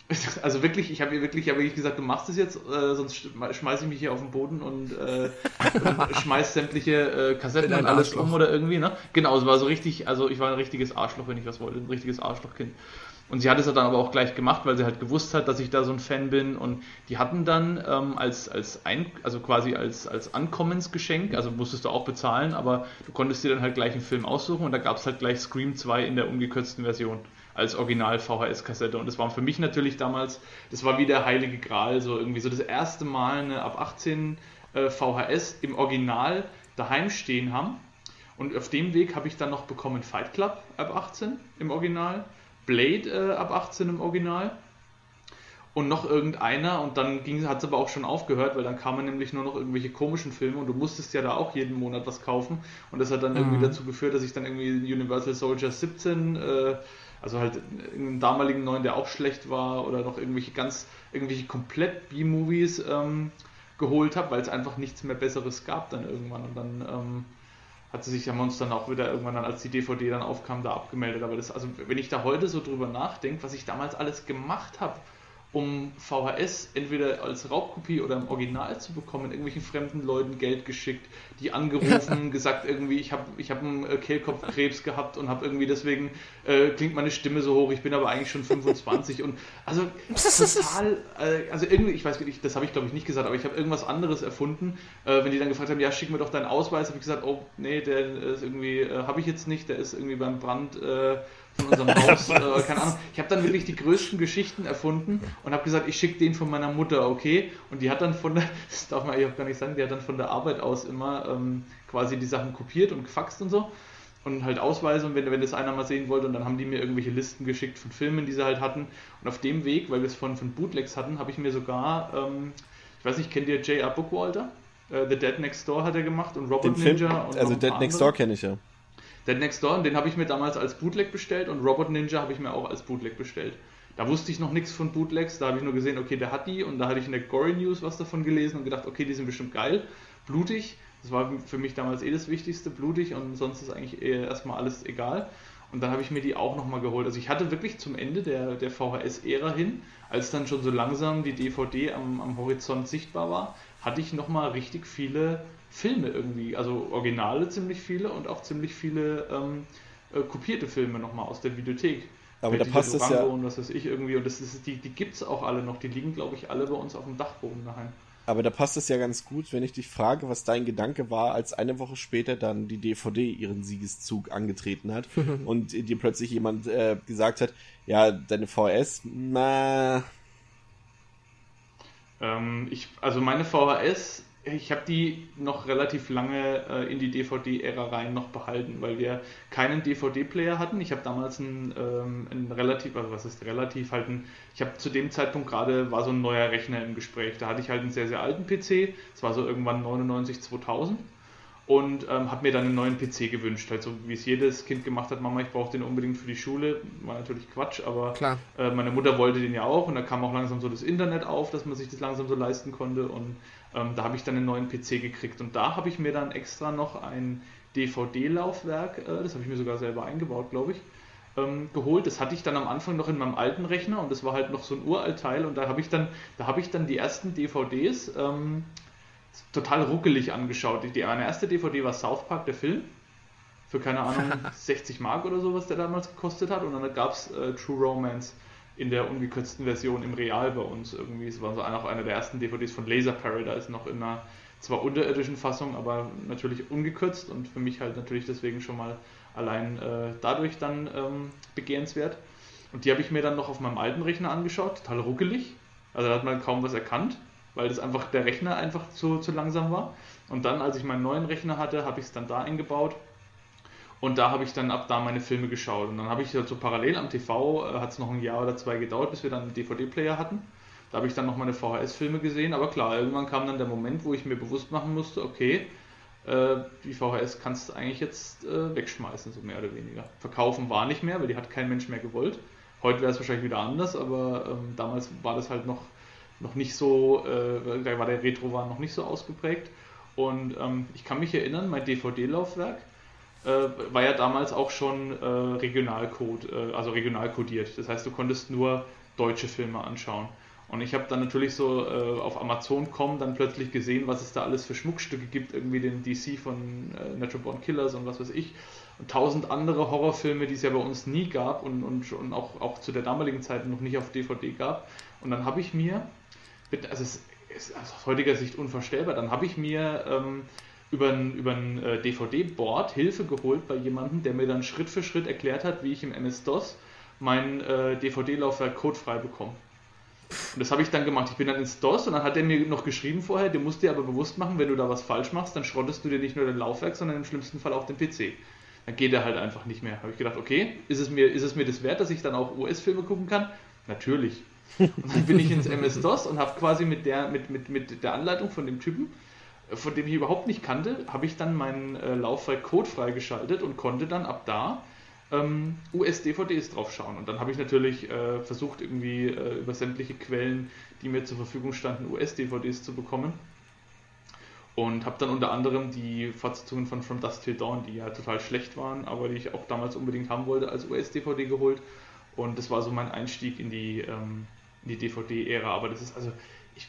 Also wirklich, ich habe ihr wirklich, ich habe wirklich gesagt, du machst es jetzt, äh, sonst schmeiße ich mich hier auf den Boden und, äh, und schmeiß sämtliche äh, Kassetten und alles um oder irgendwie, ne? Genau, es war so richtig, also ich war ein richtiges Arschloch, wenn ich was wollte, ein richtiges Arschlochkind. Und sie hat es dann aber auch gleich gemacht, weil sie halt gewusst hat, dass ich da so ein Fan bin. Und die hatten dann ähm, als, als ein, also quasi als, als Ankommensgeschenk, also musstest du auch bezahlen, aber du konntest dir dann halt gleich einen Film aussuchen und da gab es halt gleich Scream 2 in der ungekürzten Version als Original VHS-Kassette. Und das war für mich natürlich damals, das war wie der heilige Gral, so irgendwie so das erste Mal eine ab 18 äh, VHS im Original daheim stehen haben. Und auf dem Weg habe ich dann noch bekommen Fight Club ab 18 im Original, Blade äh, ab 18 im Original und noch irgendeiner und dann hat es aber auch schon aufgehört, weil dann kamen nämlich nur noch irgendwelche komischen Filme und du musstest ja da auch jeden Monat was kaufen und das hat dann irgendwie Mhm. dazu geführt, dass ich dann irgendwie Universal Soldier 17, äh, also halt einen damaligen neuen, der auch schlecht war oder noch irgendwelche ganz, irgendwelche komplett B-Movies ähm, geholt habe, weil es einfach nichts mehr Besseres gab dann irgendwann und dann ähm, hat sie sich, uns dann auch wieder irgendwann dann, als die DVD dann aufkam, da abgemeldet. Aber das, also wenn ich da heute so drüber nachdenke, was ich damals alles gemacht habe, um VHS entweder als Raubkopie oder im Original zu bekommen, irgendwelchen fremden Leuten Geld geschickt, die angerufen, gesagt irgendwie, ich habe ich hab einen äh, Kehlkopfkrebs gehabt und habe irgendwie deswegen äh, klingt meine Stimme so hoch, ich bin aber eigentlich schon 25 und also total, äh, also irgendwie, ich weiß wirklich, das habe ich glaube ich nicht gesagt, aber ich habe irgendwas anderes erfunden, äh, wenn die dann gefragt haben, ja schick mir doch deinen Ausweis, habe ich gesagt, oh nee, der ist irgendwie, äh, habe ich jetzt nicht, der ist irgendwie beim Brand äh, von unserem Haus, äh, keine Ahnung. Ich habe dann wirklich die größten Geschichten erfunden und habe gesagt, ich schicke den von meiner Mutter, okay? Und die hat dann von der, das darf man eigentlich auch gar nicht sagen, die hat dann von der Arbeit aus immer ähm, quasi die Sachen kopiert und gefaxt und so und halt Ausweise und wenn, wenn das einer mal sehen wollte und dann haben die mir irgendwelche Listen geschickt von Filmen, die sie halt hatten und auf dem Weg, weil wir es von, von Bootlegs hatten, habe ich mir sogar, ähm, ich weiß nicht, kennt ihr J.R. Bookwalter? Uh, The Dead Next Door hat er gemacht und Robot Ninja. Und also Dead Next Door kenne ich ja. Dead Next Door, den habe ich mir damals als Bootleg bestellt und Robot Ninja habe ich mir auch als Bootleg bestellt. Da wusste ich noch nichts von Bootlegs, da habe ich nur gesehen, okay, der hat die und da hatte ich in der Gory News was davon gelesen und gedacht, okay, die sind bestimmt geil, blutig. Das war für mich damals eh das Wichtigste, blutig und sonst ist eigentlich erstmal alles egal. Und dann habe ich mir die auch nochmal geholt. Also ich hatte wirklich zum Ende der, der VHS-Ära hin, als dann schon so langsam die DVD am, am Horizont sichtbar war, hatte ich nochmal richtig viele Filme irgendwie, also Originale ziemlich viele und auch ziemlich viele ähm, äh, kopierte Filme nochmal aus der Videothek. Aber da passt es ja. Und was weiß ich irgendwie. Und das ist, die, die gibt es auch alle noch. Die liegen, glaube ich, alle bei uns auf dem Dachboden daheim. Aber da passt es ja ganz gut, wenn ich dich frage, was dein Gedanke war, als eine Woche später dann die DVD ihren Siegeszug angetreten hat und dir plötzlich jemand äh, gesagt hat, ja, deine VS, na. Ähm, ich, also meine VHS ich habe die noch relativ lange äh, in die DVD-Ära rein noch behalten, weil wir keinen DVD-Player hatten. Ich habe damals einen, ähm, einen, relativ, also was ist relativ, halt ein, ich habe zu dem Zeitpunkt gerade, war so ein neuer Rechner im Gespräch. Da hatte ich halt einen sehr, sehr alten PC. Es war so irgendwann 99, 2000 und ähm, habe mir dann einen neuen PC gewünscht, halt so wie es jedes Kind gemacht hat, Mama, ich brauche den unbedingt für die Schule, war natürlich Quatsch, aber äh, meine Mutter wollte den ja auch und da kam auch langsam so das Internet auf, dass man sich das langsam so leisten konnte und ähm, da habe ich dann einen neuen PC gekriegt und da habe ich mir dann extra noch ein DVD-Laufwerk, äh, das habe ich mir sogar selber eingebaut, glaube ich, ähm, geholt. Das hatte ich dann am Anfang noch in meinem alten Rechner und das war halt noch so ein Uraltteil und da habe ich dann, da habe ich dann die ersten DVDs ähm, total ruckelig angeschaut. Die, meine erste DVD war South Park, der Film. Für keine Ahnung, 60 Mark oder so, was der damals gekostet hat. Und dann gab es äh, True Romance in der ungekürzten Version im Real bei uns irgendwie. Es war so auch eine der ersten DVDs von Laser Paradise, noch in einer zwar unterirdischen Fassung, aber natürlich ungekürzt und für mich halt natürlich deswegen schon mal allein äh, dadurch dann ähm, begehrenswert. Und die habe ich mir dann noch auf meinem alten Rechner angeschaut, total ruckelig. Also da hat man kaum was erkannt weil das einfach der Rechner einfach zu, zu langsam war. Und dann, als ich meinen neuen Rechner hatte, habe ich es dann da eingebaut. Und da habe ich dann ab da meine Filme geschaut. Und dann habe ich halt so parallel am TV, äh, hat es noch ein Jahr oder zwei gedauert, bis wir dann einen DVD-Player hatten. Da habe ich dann noch meine VHS-Filme gesehen. Aber klar, irgendwann kam dann der Moment, wo ich mir bewusst machen musste, okay, äh, die VHS kannst du eigentlich jetzt äh, wegschmeißen, so mehr oder weniger. Verkaufen war nicht mehr, weil die hat kein Mensch mehr gewollt. Heute wäre es wahrscheinlich wieder anders, aber ähm, damals war das halt noch noch nicht so, äh, da war der Retro-Wahn noch nicht so ausgeprägt. Und ähm, ich kann mich erinnern, mein DVD-Laufwerk äh, war ja damals auch schon äh, Regionalcode, äh, also regional codiert. Das heißt, du konntest nur deutsche Filme anschauen. Und ich habe dann natürlich so äh, auf Amazon.com dann plötzlich gesehen, was es da alles für Schmuckstücke gibt, irgendwie den DC von äh, Natural Born Killers und was weiß ich. Und tausend andere Horrorfilme, die es ja bei uns nie gab und, und, und auch, auch zu der damaligen Zeit noch nicht auf DVD gab. Und dann habe ich mir also es ist aus heutiger Sicht unvorstellbar. Dann habe ich mir ähm, über ein, über ein äh, DVD-Board Hilfe geholt bei jemandem, der mir dann Schritt für Schritt erklärt hat, wie ich im MS-DOS mein äh, DVD-Laufwerk codefrei bekomme. Und das habe ich dann gemacht. Ich bin dann ins DOS und dann hat er mir noch geschrieben vorher, du musst dir aber bewusst machen, wenn du da was falsch machst, dann schrottest du dir nicht nur dein Laufwerk, sondern im schlimmsten Fall auch den PC. Dann geht er halt einfach nicht mehr. Habe ich gedacht, okay, ist es, mir, ist es mir das wert, dass ich dann auch US-Filme gucken kann? Natürlich. Und dann bin ich ins MS-DOS und habe quasi mit der, mit, mit, mit der Anleitung von dem Typen, äh, von dem ich überhaupt nicht kannte, habe ich dann meinen äh, Laufwerk Code freigeschaltet und konnte dann ab da ähm, US-DVDs draufschauen. Und dann habe ich natürlich äh, versucht, irgendwie äh, über sämtliche Quellen, die mir zur Verfügung standen, US-DVDs zu bekommen. Und habe dann unter anderem die Fortsetzungen von From Dust Till Dawn, die ja total schlecht waren, aber die ich auch damals unbedingt haben wollte, als US-DVD geholt. Und das war so mein Einstieg in die, ähm, in die DVD-Ära, aber das ist also, ich,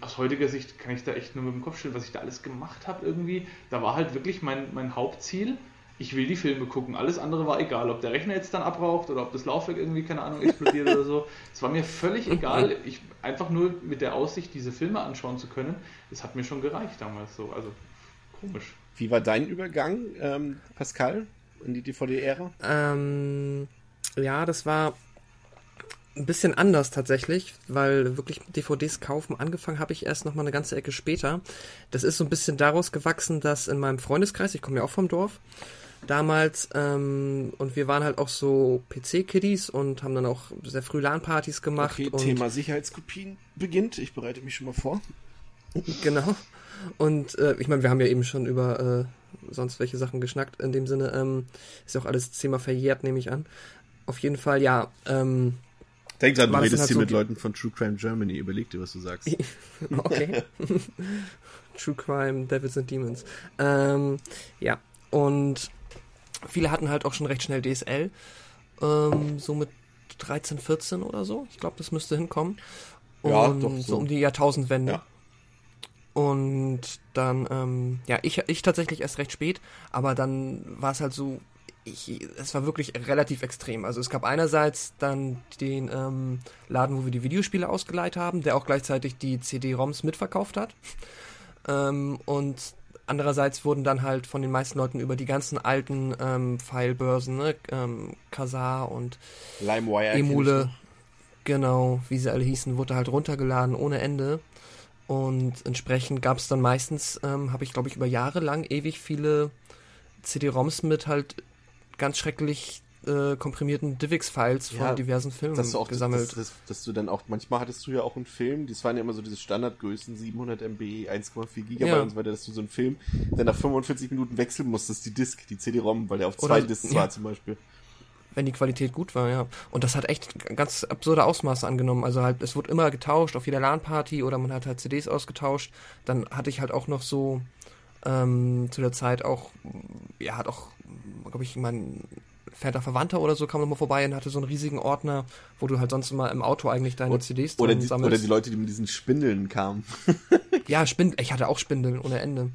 aus heutiger Sicht kann ich da echt nur mit dem Kopf stellen, was ich da alles gemacht habe irgendwie. Da war halt wirklich mein, mein Hauptziel, ich will die Filme gucken. Alles andere war egal, ob der Rechner jetzt dann abraucht oder ob das Laufwerk irgendwie, keine Ahnung, explodiert oder so. Es war mir völlig egal. Ich, einfach nur mit der Aussicht, diese Filme anschauen zu können, das hat mir schon gereicht damals so. Also komisch. Wie war dein Übergang, ähm, Pascal, in die DVD-Ära? Ähm, ja, das war ein bisschen anders tatsächlich, weil wirklich DVDs kaufen angefangen habe ich erst noch mal eine ganze Ecke später. Das ist so ein bisschen daraus gewachsen, dass in meinem Freundeskreis, ich komme ja auch vom Dorf, damals ähm, und wir waren halt auch so PC-Kiddies und haben dann auch sehr früh LAN-Partys gemacht. Okay, Thema Sicherheitskopien beginnt. Ich bereite mich schon mal vor. Genau. Und äh, ich meine, wir haben ja eben schon über äh, sonst welche Sachen geschnackt. In dem Sinne ähm, ist ja auch alles Thema verjährt, nehme ich an. Auf jeden Fall, ja. Ähm, Denk dran, du redest halt hier so mit Leuten von True Crime Germany. Überleg dir, was du sagst. okay. True Crime, Devils and Demons. Ähm, ja, und viele hatten halt auch schon recht schnell DSL. Ähm, so mit 13, 14 oder so. Ich glaube, das müsste hinkommen. Ja, Und doch, so. so um die Jahrtausendwende. Ja. Und dann, ähm, ja, ich, ich tatsächlich erst recht spät, aber dann war es halt so, ich, es war wirklich relativ extrem. Also es gab einerseits dann den ähm, Laden, wo wir die Videospiele ausgeleiht haben, der auch gleichzeitig die CD-ROMs mitverkauft hat. Ähm, und andererseits wurden dann halt von den meisten Leuten über die ganzen alten ähm, Filebörsen, ne, ähm, Kazaa und LimeWire. Emule, genau, wie sie alle hießen, wurde halt runtergeladen ohne Ende. Und entsprechend gab es dann meistens, ähm, habe ich glaube ich über Jahre lang ewig viele CD-ROMs mit halt ganz schrecklich äh, komprimierten DivX-Files von Ja, diversen Filmen dass du auch gesammelt. Dass, dass, dass du dann auch manchmal hattest du ja auch einen Film, das waren ja immer so diese Standardgrößen 700 MB, 1,4 Gigabyte Ja. und so weiter, dass du so einen Film dann nach 45 Minuten wechseln musstest, die Disk, die CD-ROM, weil der auf zwei Oder- Disks ja. war zum Beispiel. wenn die Qualität gut war, ja. Und das hat echt ganz absurde Ausmaße angenommen. Also halt, es wurde immer getauscht auf jeder LAN-Party oder man hat halt CDs ausgetauscht. Dann hatte ich halt auch noch so ähm, zu der Zeit auch, ja, hat auch, glaube ich, mein entfernter Verwandter oder so kam nochmal vorbei und hatte so einen riesigen Ordner, wo du halt sonst immer im Auto eigentlich deine CDs drin Oder die, sammelst. oder die Leute, die mit diesen Spindeln kamen. Ja, Spindel. Ich hatte auch Spindeln ohne Ende.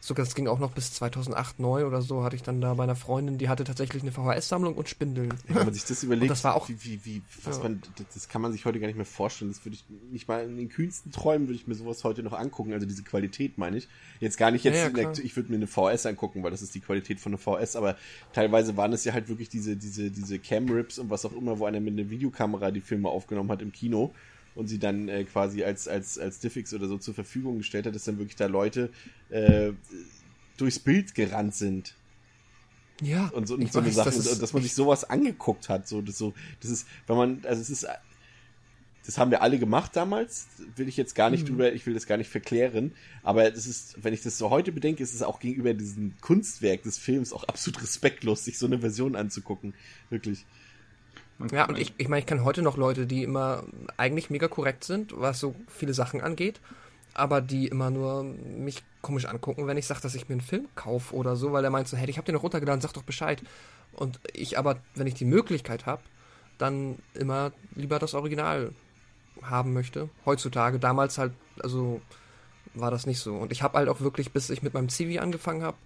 Sogar das ging auch noch bis 2008, 9 oder so, hatte ich dann da bei einer Freundin, die hatte tatsächlich eine VHS-Sammlung und Spindeln. Wenn man sich das überlegt, das war auch- wie, wie, wie, was Ja. man, das- kann man sich heute gar nicht mehr vorstellen. Das würde ich nicht mal in den kühnsten Träumen würde ich mir sowas heute noch angucken. Also diese Qualität meine ich. Jetzt gar nicht jetzt, Ja, ja, ich würde mir eine VHS angucken, weil das ist die Qualität von einer VHS, aber teilweise waren es ja halt wirklich diese, diese, diese Cam-Rips und was auch immer, wo einer mit einer Videokamera die Filme aufgenommen hat im Kino und sie dann äh, quasi als, als, als Diffix oder so zur Verfügung gestellt hat, dass dann wirklich da Leute äh, durchs Bild gerannt sind Ja, und so, und so eine weiß, Sache, das und, ist dass man sich sowas angeguckt hat, so das so, das ist, wenn man, also es ist, das haben wir alle gemacht damals, will ich jetzt gar nicht drüber, ich will das gar nicht verklären, aber es ist, wenn ich das so heute bedenke, ist es auch gegenüber diesem Kunstwerk des Films auch absolut respektlos, sich so eine Version anzugucken, wirklich. Ja, und ich, ich meine, ich kenne heute noch Leute, die immer eigentlich mega korrekt sind, was so viele Sachen angeht, aber die immer nur mich komisch angucken, wenn ich sage, dass ich mir einen Film kaufe oder so, weil er meint so, hey, ich habe den noch runtergeladen, sag doch Bescheid. Und ich aber, wenn ich die Möglichkeit habe, dann immer lieber das Original haben möchte. Heutzutage, damals halt, also war das nicht so. Und ich habe halt auch wirklich, bis ich mit meinem Zivi angefangen habe,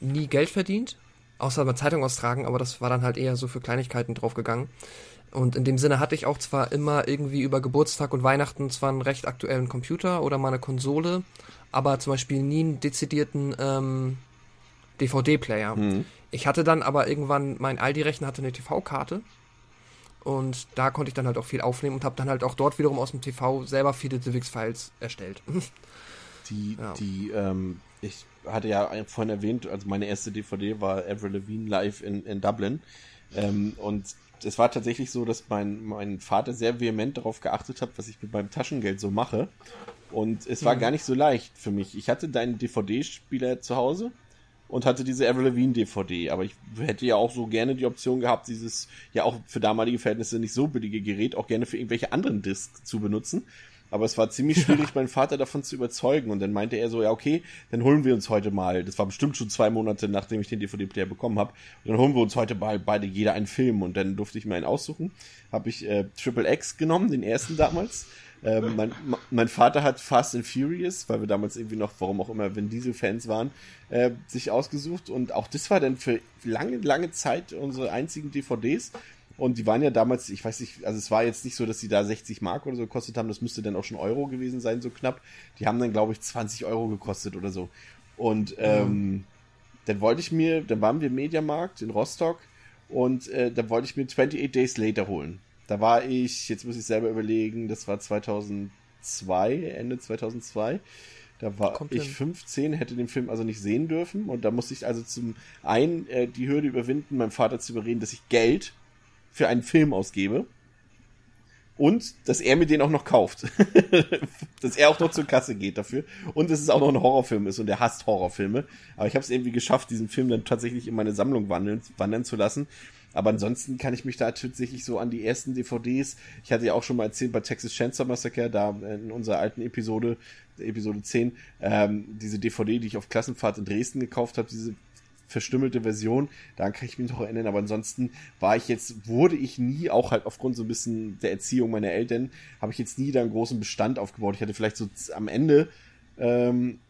nie Geld verdient, außer mal Zeitung austragen, aber das war dann halt eher so für Kleinigkeiten draufgegangen. Und in dem Sinne hatte ich auch zwar immer irgendwie über Geburtstag und Weihnachten zwar einen recht aktuellen Computer oder mal eine Konsole, aber zum Beispiel nie einen dezidierten ähm, DVD-Player. Ich hatte dann aber irgendwann, mein Aldi-Rechner hatte eine TV-Karte und da konnte ich dann halt auch viel aufnehmen und habe dann halt auch dort wiederum aus dem TV selber viele DivX-Files erstellt. Die, Ja. die, ähm, ich hatte ja vorhin erwähnt, also meine erste DVD war Avril Lavigne live in, in Dublin. Ähm, und es war tatsächlich so, dass mein, mein Vater sehr vehement darauf geachtet hat, was ich mit meinem Taschengeld so mache. Und es war gar nicht so leicht für mich. Ich hatte deinen DVD-Spieler zu Hause und hatte diese Avril Lavigne DVD, aber ich hätte ja auch so gerne die Option gehabt, dieses ja auch für damalige Verhältnisse nicht so billige Gerät auch gerne für irgendwelche anderen Discs zu benutzen. Aber es war ziemlich schwierig, meinen Vater davon zu überzeugen. Und dann meinte er so, ja, okay, dann holen wir uns heute mal, das war bestimmt schon zwei Monate, nachdem ich den DVD-Player bekommen habe, dann holen wir uns heute mal beide jeder einen Film. Und dann durfte ich mir einen aussuchen. Habe ich äh, Triple X genommen, den ersten damals. Ähm, mein, mein, Vater hat Fast and Furious, weil wir damals irgendwie noch, warum auch immer, Vin Diesel-Fans waren, äh, sich ausgesucht. Und auch das war dann für lange, lange Zeit unsere einzigen DVDs. Und die waren ja damals, ich weiß nicht, also es war jetzt nicht so, dass die da 60 Mark oder so gekostet haben, das müsste dann auch schon Euro gewesen sein, so knapp. Die haben dann, glaube ich, 20 Euro gekostet oder so. Und ähm, mhm. dann wollte ich mir, dann waren wir im Mediamarkt in Rostock und äh, dann wollte ich mir 28 Days Later holen. Da war ich, jetzt muss ich selber überlegen, das war 2002, Ende 2002. Da war Kommt ich hin. 15, hätte den Film also nicht sehen dürfen. Und da musste ich also zum einen äh, die Hürde überwinden, meinem Vater zu überreden, dass ich Geld für einen Film ausgebe und dass er mir den auch noch kauft. dass er auch noch zur Kasse geht dafür und dass es auch noch ein Horrorfilm ist und er hasst Horrorfilme. Aber ich habe es irgendwie geschafft, diesen Film dann tatsächlich in meine Sammlung wandeln, wandern zu lassen. Aber ansonsten kann ich mich da tatsächlich so an die ersten DVDs, ich hatte ja auch schon mal erzählt bei Texas Chainsaw Massacre, da in unserer alten Episode, Episode 10, ähm, diese DVD, die ich auf Klassenfahrt in Dresden gekauft habe, diese verstümmelte Version. Daran kann ich mich noch erinnern, aber ansonsten war ich jetzt, wurde ich nie, auch halt aufgrund so ein bisschen der Erziehung meiner Eltern, habe ich jetzt nie da einen großen Bestand aufgebaut. Ich hatte vielleicht so am Ende ähm,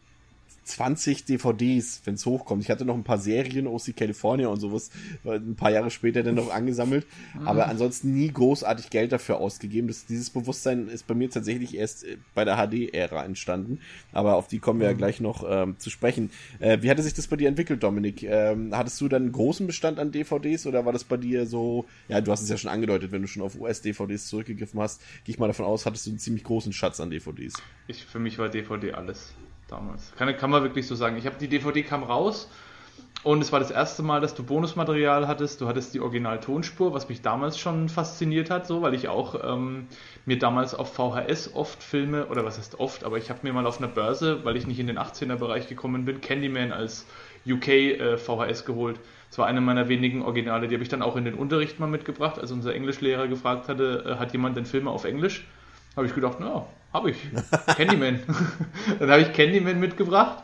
20 DVDs, wenn es hochkommt. Ich hatte noch ein paar Serien, OC California und sowas, ein paar Jahre später dann noch angesammelt, mhm. aber ansonsten nie großartig Geld dafür ausgegeben. Das, dieses Bewusstsein ist bei mir tatsächlich erst äh, bei der HD-Ära entstanden, aber auf die kommen wir mhm. ja gleich noch ähm, zu sprechen. Äh, wie hatte sich das bei dir entwickelt, Dominik? Ähm, hattest du dann einen großen Bestand an DVDs oder war das bei dir so, ja, du hast es ja schon angedeutet, wenn du schon auf US-DVDs zurückgegriffen hast, gehe ich mal davon aus, hattest du einen ziemlich großen Schatz an DVDs. Ich, für mich war DVD alles damals. Kann, kann man wirklich so sagen. Ich habe die DVD kam raus und es war das erste Mal, dass du Bonusmaterial hattest. Du hattest die Original-Tonspur, was mich damals schon fasziniert hat, so, weil ich auch ähm, mir damals auf VHS oft Filme, oder was heißt oft, aber ich habe mir mal auf einer Börse, weil ich nicht in den 18er-Bereich gekommen bin, Candyman als UK äh, VHS geholt. Das war eine meiner wenigen Originale, die habe ich dann auch in den Unterricht mal mitgebracht, als unser Englischlehrer gefragt hatte, äh, hat jemand denn Filme auf Englisch? Habe ich gedacht, na, habe ich. Candyman. dann habe ich Candyman mitgebracht.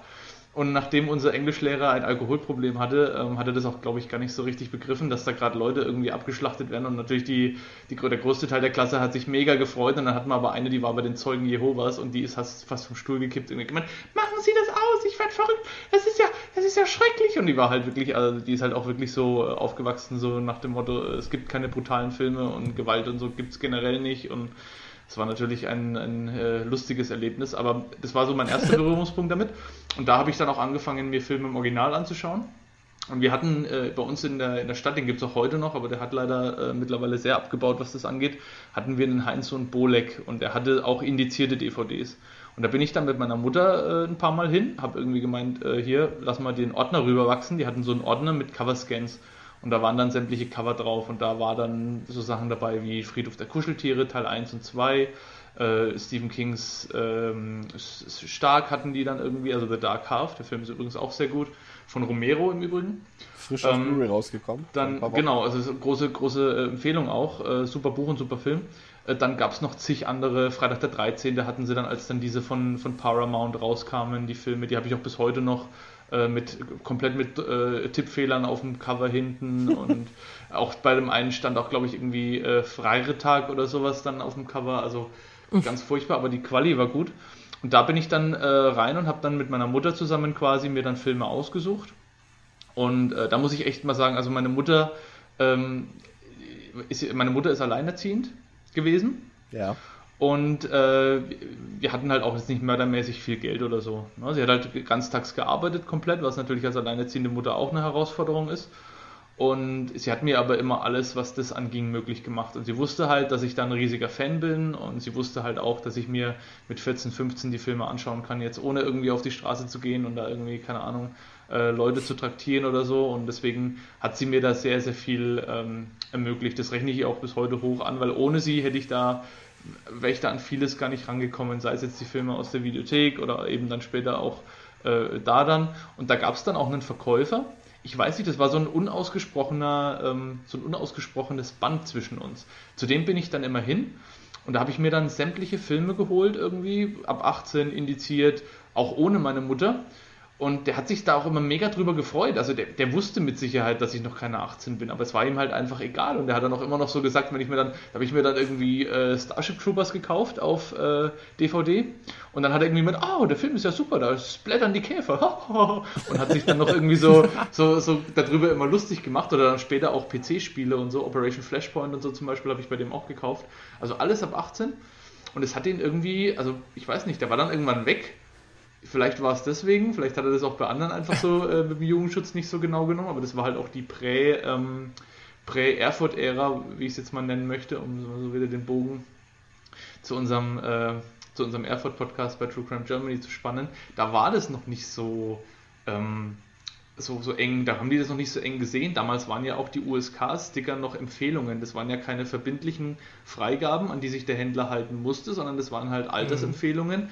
Und nachdem unser Englischlehrer ein Alkoholproblem hatte, ähm, hat er das auch, glaube ich, gar nicht so richtig begriffen, dass da gerade Leute irgendwie abgeschlachtet werden. Und natürlich die, die, der größte Teil der Klasse hat sich mega gefreut. Und dann hatten wir aber eine, die war bei den Zeugen Jehovas und die ist fast, fast vom Stuhl gekippt und gemeint, machen Sie das aus, ich werde verrückt, das ist ja, das ist ja schrecklich. Und die war halt wirklich, also die ist halt auch wirklich so äh, aufgewachsen, so nach dem Motto, es gibt keine brutalen Filme und Gewalt und so gibt es generell nicht. Und das war natürlich ein, ein äh, lustiges Erlebnis, aber das war so mein erster Berührungspunkt damit. Und da habe ich dann auch angefangen, mir Filme im Original anzuschauen. Und wir hatten äh, bei uns in der, in der Stadt, den gibt es auch heute noch, aber der hat leider äh, mittlerweile sehr abgebaut, was das angeht, hatten wir einen Heinz und Bolek und der hatte auch indizierte DVDs. Und da bin ich dann mit meiner Mutter äh, ein paar Mal hin, habe irgendwie gemeint, äh, hier, lass mal den Ordner rüberwachsen. Die hatten so einen Ordner mit Coverscans. Und da waren dann sämtliche Cover drauf und da war dann so Sachen dabei wie Friedhof der Kuscheltiere, Teil 1 und 2. Äh, Stephen Kings ähm, Stark hatten die dann irgendwie, also The Dark Half, der Film ist übrigens auch sehr gut, von Romero im Übrigen. Frisch auf ähm, Blu-ray rausgekommen. Dann, genau, also große, große äh, Empfehlung auch, äh, super Buch und super Film. Äh, dann gab es noch zig andere, Freitag der 13. hatten sie dann, als dann diese von, von Paramount rauskamen, die Filme, die habe ich auch bis heute noch äh, mit komplett mit äh, Tippfehlern auf dem Cover hinten und auch bei dem einen stand auch, glaube ich, irgendwie äh, Freiretag oder sowas dann auf dem Cover. Also ganz furchtbar, aber die Quali war gut. Und da bin ich dann äh, rein und habe dann mit meiner Mutter zusammen quasi mir dann Filme ausgesucht. Und äh, da muss ich echt mal sagen, also meine Mutter, ähm, ist, meine Mutter ist alleinerziehend gewesen. Ja. Und äh, wir hatten halt auch jetzt nicht mördermäßig viel Geld oder so. Sie hat halt ganztags gearbeitet komplett, was natürlich als alleinerziehende Mutter auch eine Herausforderung ist. Und sie hat mir aber immer alles, was das anging, möglich gemacht. Und sie wusste halt, dass ich da ein riesiger Fan bin. Und sie wusste halt auch, dass ich mir mit 14, 15 die Filme anschauen kann, jetzt ohne irgendwie auf die Straße zu gehen und da irgendwie, keine Ahnung, äh, Leute zu traktieren oder so. Und deswegen hat sie mir da sehr, sehr viel ähm, ermöglicht. Das rechne ich auch bis heute hoch an, weil ohne sie hätte ich da wäre ich da an vieles gar nicht rangekommen, sei es jetzt die Filme aus der Videothek oder eben dann später auch äh, da dann. Und da gab es dann auch einen Verkäufer. Ich weiß nicht, das war so ein unausgesprochener, ähm, so ein unausgesprochenes Band zwischen uns. Zu dem bin ich dann immer hin Und da habe ich mir dann sämtliche Filme geholt, irgendwie, ab 18 indiziert, auch ohne meine Mutter. Und der hat sich da auch immer mega drüber gefreut. Also der, der wusste mit Sicherheit, dass ich noch keine 18 bin, aber es war ihm halt einfach egal. Und der hat dann auch immer noch so gesagt, wenn ich mir dann, da habe ich mir dann irgendwie äh, Starship Troopers gekauft auf äh, DVD. Und dann hat er irgendwie mit, oh, der Film ist ja super, da splattern die Käfer. und hat sich dann noch irgendwie so, so, so darüber immer lustig gemacht. Oder dann später auch PC-Spiele und so, Operation Flashpoint und so zum Beispiel habe ich bei dem auch gekauft. Also alles ab 18. Und es hat ihn irgendwie, also ich weiß nicht, der war dann irgendwann weg Vielleicht war es deswegen, vielleicht hat er das auch bei anderen einfach so äh, mit dem Jugendschutz nicht so genau genommen, aber das war halt auch die Prä, ähm, Prä-Erfurt-Ära, wie ich es jetzt mal nennen möchte, um so wieder den Bogen zu unserem, äh, zu unserem Erfurt-Podcast bei True Crime Germany zu spannen. Da war das noch nicht so, ähm, so, so eng, da haben die das noch nicht so eng gesehen. Damals waren ja auch die USK-Sticker noch Empfehlungen. Das waren ja keine verbindlichen Freigaben, an die sich der Händler halten musste, sondern das waren halt Altersempfehlungen. Mhm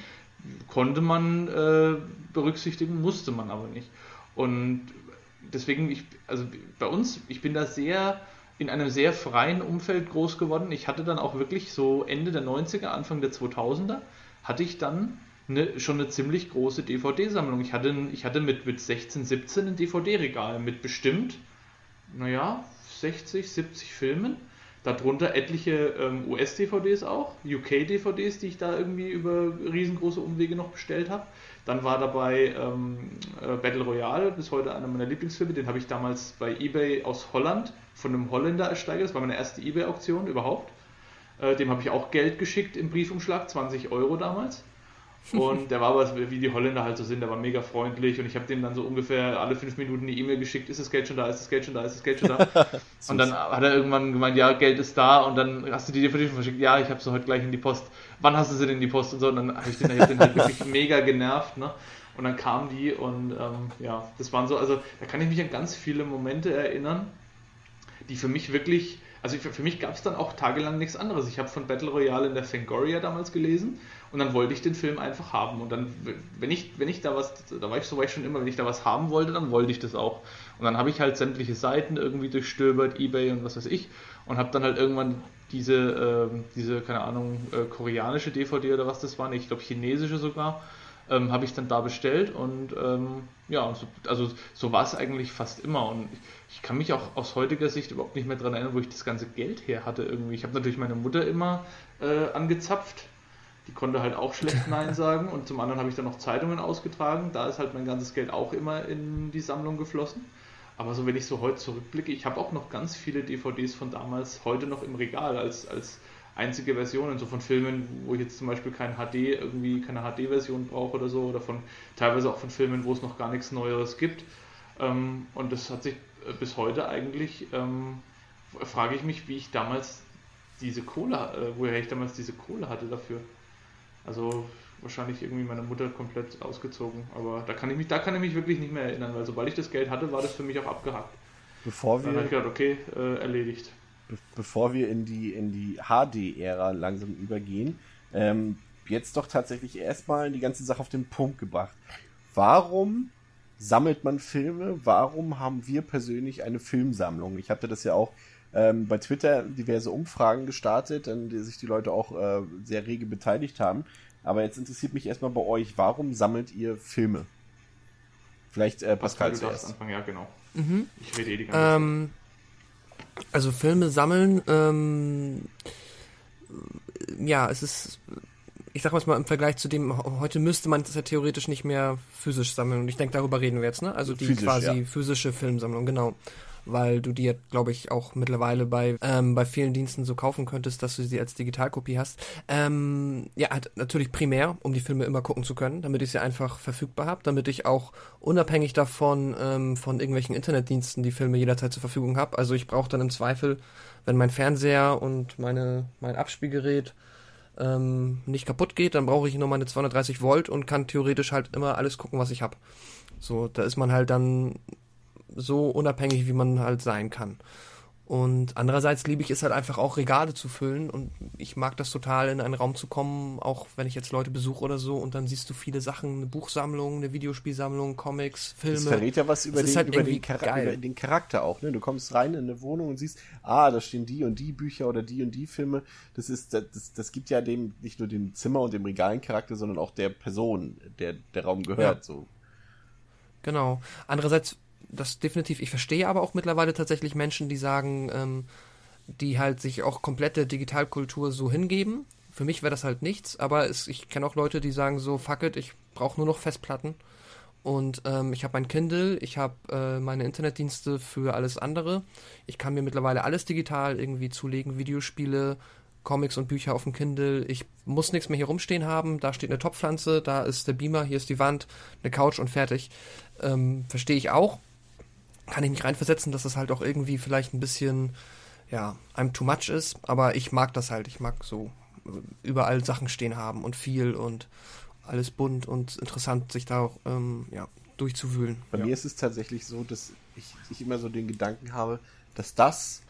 konnte man äh, berücksichtigen, musste man aber nicht. Und deswegen, ich, also bei uns, ich bin da sehr in einem sehr freien Umfeld groß geworden. Ich hatte dann auch wirklich so Ende der 90er, Anfang der 2000er, hatte ich dann eine, schon eine ziemlich große DVD-Sammlung. Ich hatte, ich hatte mit, mit 16, 17 ein DVD-Regal mit bestimmt, naja, 60, 70 Filmen Darunter etliche ähm, US-DVDs auch, UK-DVDs, die ich da irgendwie über riesengroße Umwege noch bestellt habe. Dann war dabei ähm, äh, Battle Royale, bis heute einer meiner Lieblingsfilme. Den habe ich damals bei eBay aus Holland von einem Holländer ersteigert. Das war meine erste eBay-Auktion überhaupt. Äh, dem habe ich auch Geld geschickt im Briefumschlag, 20 Euro damals. Und der war aber, wie die Holländer halt so sind, der war mega freundlich und ich habe dem dann so ungefähr alle fünf Minuten eine E-Mail geschickt, ist das Geld schon da, ist das Geld schon da, ist das Geld schon da. und dann hat er irgendwann gemeint, ja, Geld ist da und dann hast du die DVD schon verschickt, ja, ich habe sie heute gleich in die Post. Wann hast du sie denn in die Post und so? Und dann habe ich den, hab den halt wirklich mega genervt, ne? Und dann kamen die und ähm, ja, das waren so, also da kann ich mich an ganz viele Momente erinnern, die für mich wirklich also für, für mich gab es dann auch tagelang nichts anderes. Ich habe von Battle Royale in der Fangoria damals gelesen und dann wollte ich den Film einfach haben. Und dann, wenn ich, wenn ich da was, da war ich so war ich schon immer, wenn ich da was haben wollte, dann wollte ich das auch. Und dann habe ich halt sämtliche Seiten irgendwie durchstöbert, Ebay und was weiß ich, und habe dann halt irgendwann diese, äh, diese, keine Ahnung, äh, koreanische DVD oder was das war, ich glaube chinesische sogar, ähm, habe ich dann da bestellt und ähm, ja, so, also so war es eigentlich fast immer und ich, ich, kann mich auch aus heutiger Sicht überhaupt nicht mehr daran erinnern, wo ich das ganze Geld her hatte irgendwie. Ich habe natürlich meine Mutter immer äh, angezapft, die konnte halt auch schlecht Nein sagen und zum anderen habe ich dann noch Zeitungen ausgetragen, da ist halt mein ganzes Geld auch immer in die Sammlung geflossen. Aber so wenn ich so heute zurückblicke, ich habe auch noch ganz viele DVDs von damals heute noch im Regal als, als einzige Versionen, so von Filmen, wo ich jetzt zum Beispiel kein HD, irgendwie keine HD-Version brauche oder so, oder von teilweise auch von Filmen, wo es noch gar nichts Neueres gibt. Ähm, und das hat sich äh, bis heute eigentlich, ähm, frage ich mich, wie ich damals diese Kohle, äh, woher ich damals diese Kohle hatte dafür. Also wahrscheinlich irgendwie meine Mutter komplett ausgezogen, aber da kann ich mich, da kann ich mich wirklich nicht mehr erinnern, weil sobald ich das Geld hatte, war das für mich auch abgehakt. Bevor wir. Dann habe ich gedacht, okay, äh, erledigt be bevor wir in die, in die HD-Ära langsam übergehen, ähm, jetzt doch tatsächlich erstmal die ganze Sache auf den Punkt gebracht. Warum sammelt man Filme? Warum haben wir persönlich eine Filmsammlung? Ich hatte das ja auch ähm, bei Twitter diverse Umfragen gestartet, an die sich die Leute auch äh, sehr rege beteiligt haben. Aber jetzt interessiert mich erstmal bei euch, warum sammelt ihr Filme? Vielleicht äh, Pascal, Pascal zuerst. Anfangen, ja, genau. Mhm. Ich rede eh die ganze ähm, Zeit. Also Filme sammeln, ähm, ja, es ist, ich sag mal im Vergleich zu dem, heute müsste man das ja theoretisch nicht mehr physisch sammeln. Und ich denke, darüber reden wir jetzt, ne? Also die Physisch, quasi ja. physische Filmsammlung, genau weil du die, glaube ich, auch mittlerweile bei, ähm, bei vielen Diensten so kaufen könntest, dass du sie als Digitalkopie hast. Ähm, ja, halt natürlich primär, um die Filme immer gucken zu können, damit ich sie einfach verfügbar habe, damit ich auch unabhängig davon ähm, von irgendwelchen Internetdiensten die Filme jederzeit zur Verfügung habe. Also ich brauche dann im Zweifel, wenn mein Fernseher und meine, mein Abspielgerät ähm, nicht kaputt geht, dann brauche ich nur meine 230 Volt und kann theoretisch halt immer alles gucken, was ich habe. So, da ist man halt dann so unabhängig, wie man halt sein kann. Und andererseits liebe ich es halt einfach auch Regale zu füllen und ich mag das total in einen Raum zu kommen, auch wenn ich jetzt Leute besuche oder so und dann siehst du viele Sachen, eine Buchsammlung, eine Videospielsammlung, Comics, Filme. Das verrät ja was über, den, halt über, den, über den, Charakter auch. Ne? Du kommst rein in eine Wohnung und siehst, ah, da stehen die und die Bücher oder die und die Filme. Das ist, das, das gibt ja dem nicht nur dem Zimmer und dem Regalen Charakter, sondern auch der Person, der der Raum gehört. Ja. So. Genau. Andererseits das definitiv. Ich verstehe aber auch mittlerweile tatsächlich Menschen, die sagen, ähm, die halt sich auch komplette Digitalkultur so hingeben. Für mich wäre das halt nichts, aber es, ich kenne auch Leute, die sagen so, fuck it, ich brauche nur noch Festplatten. Und ähm, ich habe mein Kindle, ich habe äh, meine Internetdienste für alles andere. Ich kann mir mittlerweile alles digital irgendwie zulegen, Videospiele, Comics und Bücher auf dem Kindle. Ich muss nichts mehr hier rumstehen haben. Da steht eine Topfpflanze, da ist der Beamer, hier ist die Wand, eine Couch und fertig. Ähm, Verstehe ich auch kann ich mich reinversetzen, dass das halt auch irgendwie vielleicht ein bisschen, ja, einem too much ist. Aber ich mag das halt. Ich mag so äh, überall Sachen stehen haben und viel und alles bunt und interessant, sich da auch, ähm, ja, durchzuwühlen. Bei ja. mir ist es tatsächlich so, dass ich, ich immer so den Gedanken habe, dass das,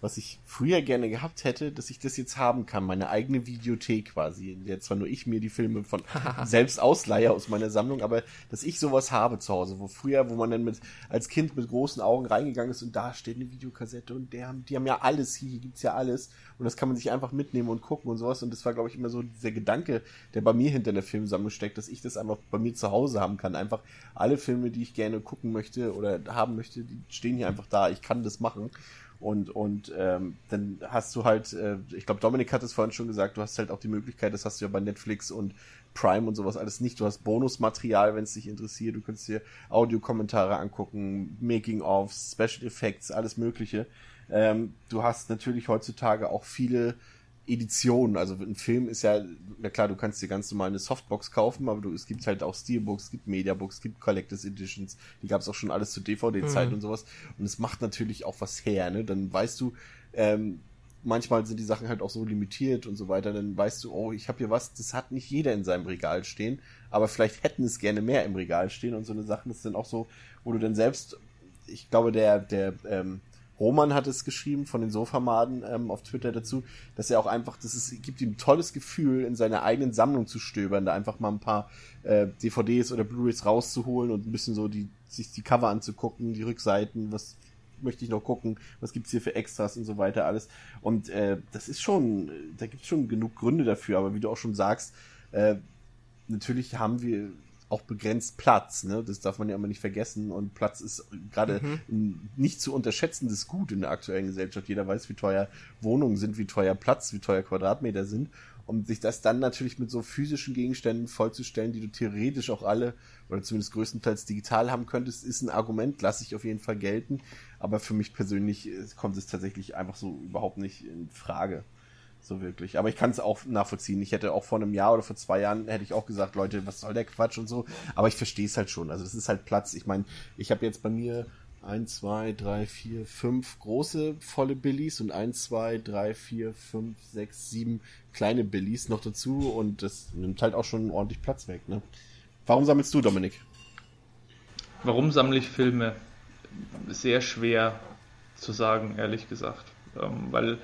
was ich früher gerne gehabt hätte, dass ich das jetzt haben kann, meine eigene Videothek quasi, in der zwar nur ich mir die Filme von selbst ausleihe aus meiner Sammlung, aber dass ich sowas habe zu Hause, wo früher, wo man dann mit als Kind mit großen Augen reingegangen ist und da steht eine Videokassette und der, die haben ja alles, hier gibt's ja alles und das kann man sich einfach mitnehmen und gucken und sowas und das war glaube ich immer so dieser Gedanke, der bei mir hinter der Filmsammlung steckt, dass ich das einfach bei mir zu Hause haben kann, einfach alle Filme, die ich gerne gucken möchte oder haben möchte, die stehen hier einfach da, ich kann das machen und, und ähm, dann hast du halt, äh, ich glaube, Dominik hat es vorhin schon gesagt, du hast halt auch die Möglichkeit, das hast du ja bei Netflix und Prime und sowas alles nicht. Du hast Bonusmaterial, wenn es dich interessiert. Du kannst dir Audiokommentare angucken, Making-ofs, Special Effects, alles Mögliche. Ähm, du hast natürlich heutzutage auch viele Editionen. Also ein Film ist ja, na klar, du kannst dir ganz normal eine Softbox kaufen, aber du, es gibt halt auch Steelbooks, es gibt Mediabooks, es gibt Collectors Editions, die gab es auch schon alles zu DVD-Zeiten mhm. und sowas. Und es macht natürlich auch was her, ne? Dann weißt du, ähm, manchmal sind die Sachen halt auch so limitiert und so weiter, dann weißt du, oh, ich habe hier was, das hat nicht jeder in seinem Regal stehen, aber vielleicht hätten es gerne mehr im Regal stehen und so eine Sachen, das ist dann auch so, wo du dann selbst, ich glaube, der, der, ähm, Roman hat es geschrieben von den Sofamaden ähm, auf Twitter dazu, dass er auch einfach, das ist, gibt ihm ein tolles Gefühl, in seiner eigenen Sammlung zu stöbern, da einfach mal ein paar äh, DVDs oder Blu-rays rauszuholen und ein bisschen so die, sich die Cover anzugucken, die Rückseiten, was möchte ich noch gucken, was gibt's hier für Extras und so weiter alles. Und äh, das ist schon, da gibt's schon genug Gründe dafür, aber wie du auch schon sagst, äh, natürlich haben wir auch begrenzt Platz. Ne? Das darf man ja immer nicht vergessen. Und Platz ist gerade mhm. ein nicht zu unterschätzendes Gut in der aktuellen Gesellschaft. Jeder weiß, wie teuer Wohnungen sind, wie teuer Platz, wie teuer Quadratmeter sind. Und sich das dann natürlich mit so physischen Gegenständen vollzustellen, die du theoretisch auch alle oder zumindest größtenteils digital haben könntest, ist ein Argument, lasse ich auf jeden Fall gelten. Aber für mich persönlich äh, kommt es tatsächlich einfach so überhaupt nicht in Frage. So wirklich. Aber ich kann es auch nachvollziehen. Ich hätte auch vor einem Jahr oder vor zwei Jahren hätte ich auch gesagt, Leute, was soll der Quatsch und so. Aber ich verstehe es halt schon. Also es ist halt Platz. Ich meine, ich habe jetzt bei mir ein, zwei, drei, vier, fünf große volle Billies und ein, zwei, drei, vier, fünf, sechs, sieben kleine Billies noch dazu und das nimmt halt auch schon ordentlich Platz weg. Ne? Warum sammelst du, Dominik? Warum sammle ich Filme? Sehr schwer zu sagen, ehrlich gesagt. Ähm, weil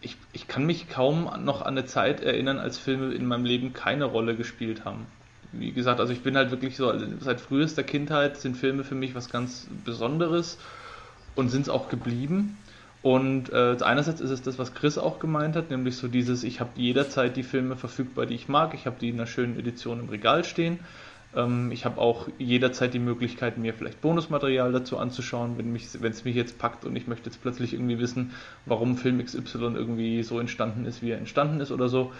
ich, ich kann mich kaum noch an eine Zeit erinnern, als Filme in meinem Leben keine Rolle gespielt haben. Wie gesagt, also ich bin halt wirklich so, seit frühester Kindheit sind Filme für mich was ganz Besonderes und sind es auch geblieben. Und äh, einerseits ist es das, was Chris auch gemeint hat, nämlich so dieses, ich habe jederzeit die Filme verfügbar, die ich mag, ich habe die in einer schönen Edition im Regal stehen ich habe auch jederzeit die Möglichkeit, mir vielleicht Bonusmaterial dazu anzuschauen, wenn es mich jetzt packt und ich möchte jetzt plötzlich irgendwie wissen, warum Film XY irgendwie so entstanden ist, wie er entstanden ist oder so.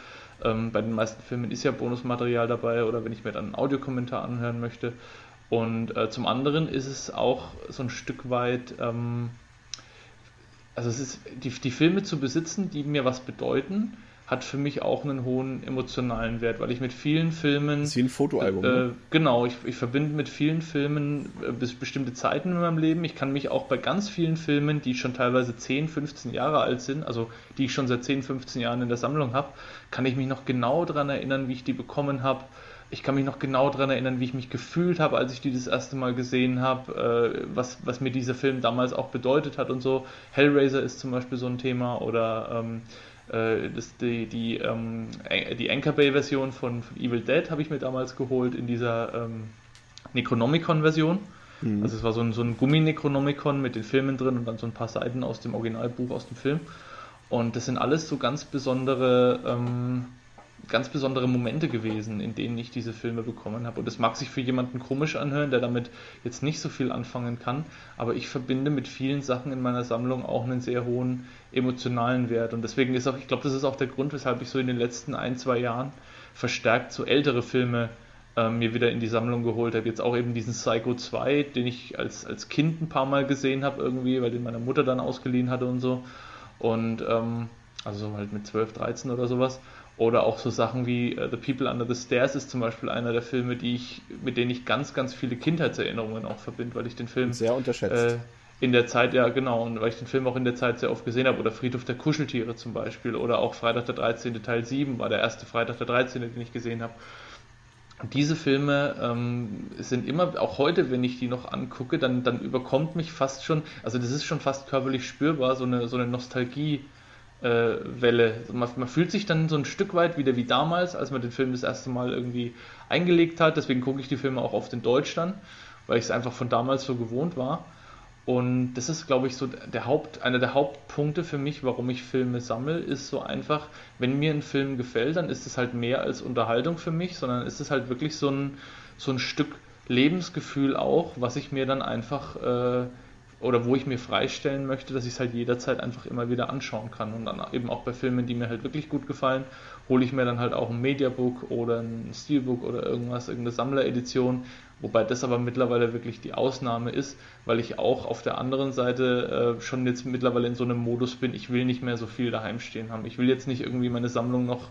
Ähm, bei den meisten Filmen ist ja Bonusmaterial dabei oder wenn ich mir dann einen Audiokommentar anhören möchte. Und äh, zum anderen ist es auch so ein Stück weit, ähm, also es ist die, die Filme zu besitzen, die mir was bedeuten, hat für mich auch einen hohen emotionalen Wert, weil ich mit vielen Filmen. Das ist wie ein Fotoalbum. Äh, ne? Genau, ich, ich verbinde mit vielen Filmen äh, bis bestimmte Zeiten in meinem Leben. Ich kann mich auch bei ganz vielen Filmen, die schon teilweise 10, 15 Jahre alt sind, also die ich schon seit 10, 15 Jahren in der Sammlung habe, kann ich mich noch genau daran erinnern, wie ich die bekommen habe. Ich kann mich noch genau daran erinnern, wie ich mich gefühlt habe, als ich die das erste Mal gesehen habe, äh, was, was mir dieser Film damals auch bedeutet hat und so. Hellraiser ist zum Beispiel so ein Thema oder ähm, äh, das, die, die, ähm, die Anchor Bay-Version von, von, Evil Dead habe ich mir damals geholt in dieser ähm, Necronomicon-Version. Mhm. Also es war so ein, so ein Gummi-Necronomicon mit den Filmen drin und dann so ein paar Seiten aus dem Originalbuch, aus dem Film. Und das sind alles so ganz besondere ähm, ganz besondere Momente gewesen, in denen ich diese Filme bekommen habe. Und das mag sich für jemanden komisch anhören, der damit jetzt nicht so viel anfangen kann, aber ich verbinde mit vielen Sachen in meiner Sammlung auch einen sehr hohen emotionalen Wert. Und deswegen ist auch, ich glaube, das ist auch der Grund, weshalb ich so in den letzten ein, zwei Jahren verstärkt so ältere Filme äh, mir wieder in die Sammlung geholt habe. Jetzt auch eben diesen Psycho 2, den ich als, als Kind ein paar Mal gesehen habe irgendwie, weil den meine Mutter dann ausgeliehen hatte und so. Und ähm, also halt mit 12, 13 oder sowas. Oder auch so Sachen wie uh, The People Under the Stairs ist zum Beispiel einer der Filme, die ich, mit denen ich ganz, ganz viele Kindheitserinnerungen auch verbinde, weil ich den Film sehr unterschätzt. Äh, in der Zeit, ja genau, und weil ich den Film auch in der Zeit sehr oft gesehen habe, oder Friedhof der Kuscheltiere zum Beispiel, oder auch Freitag der 13. Teil 7 war der erste Freitag der 13., den ich gesehen habe. Diese Filme ähm, sind immer, auch heute, wenn ich die noch angucke, dann, dann überkommt mich fast schon, also das ist schon fast körperlich spürbar, so eine, so eine Nostalgie äh, Welle. Also man, man, fühlt sich dann so ein Stück weit wieder wie damals, als man den Film das erste Mal irgendwie eingelegt hat. Deswegen gucke ich die Filme auch oft in Deutsch dann, weil ich es einfach von damals so gewohnt war. Und das ist, glaube ich, so der Haupt, einer der Hauptpunkte für mich, warum ich Filme sammle, ist so einfach, wenn mir ein Film gefällt, dann ist es halt mehr als Unterhaltung für mich, sondern ist es halt wirklich so ein, so ein Stück Lebensgefühl auch, was ich mir dann einfach äh, oder wo ich mir freistellen möchte, dass ich es halt jederzeit einfach immer wieder anschauen kann. Und dann eben auch bei Filmen, die mir halt wirklich gut gefallen, hole ich mir dann halt auch ein Mediabook oder ein Steelbook oder irgendwas, irgendeine Sammleredition. Wobei das aber mittlerweile wirklich die Ausnahme ist, weil ich auch auf der anderen Seite äh, schon jetzt mittlerweile in so einem Modus bin, ich will nicht mehr so viel daheim stehen haben. Ich will jetzt nicht irgendwie meine Sammlung noch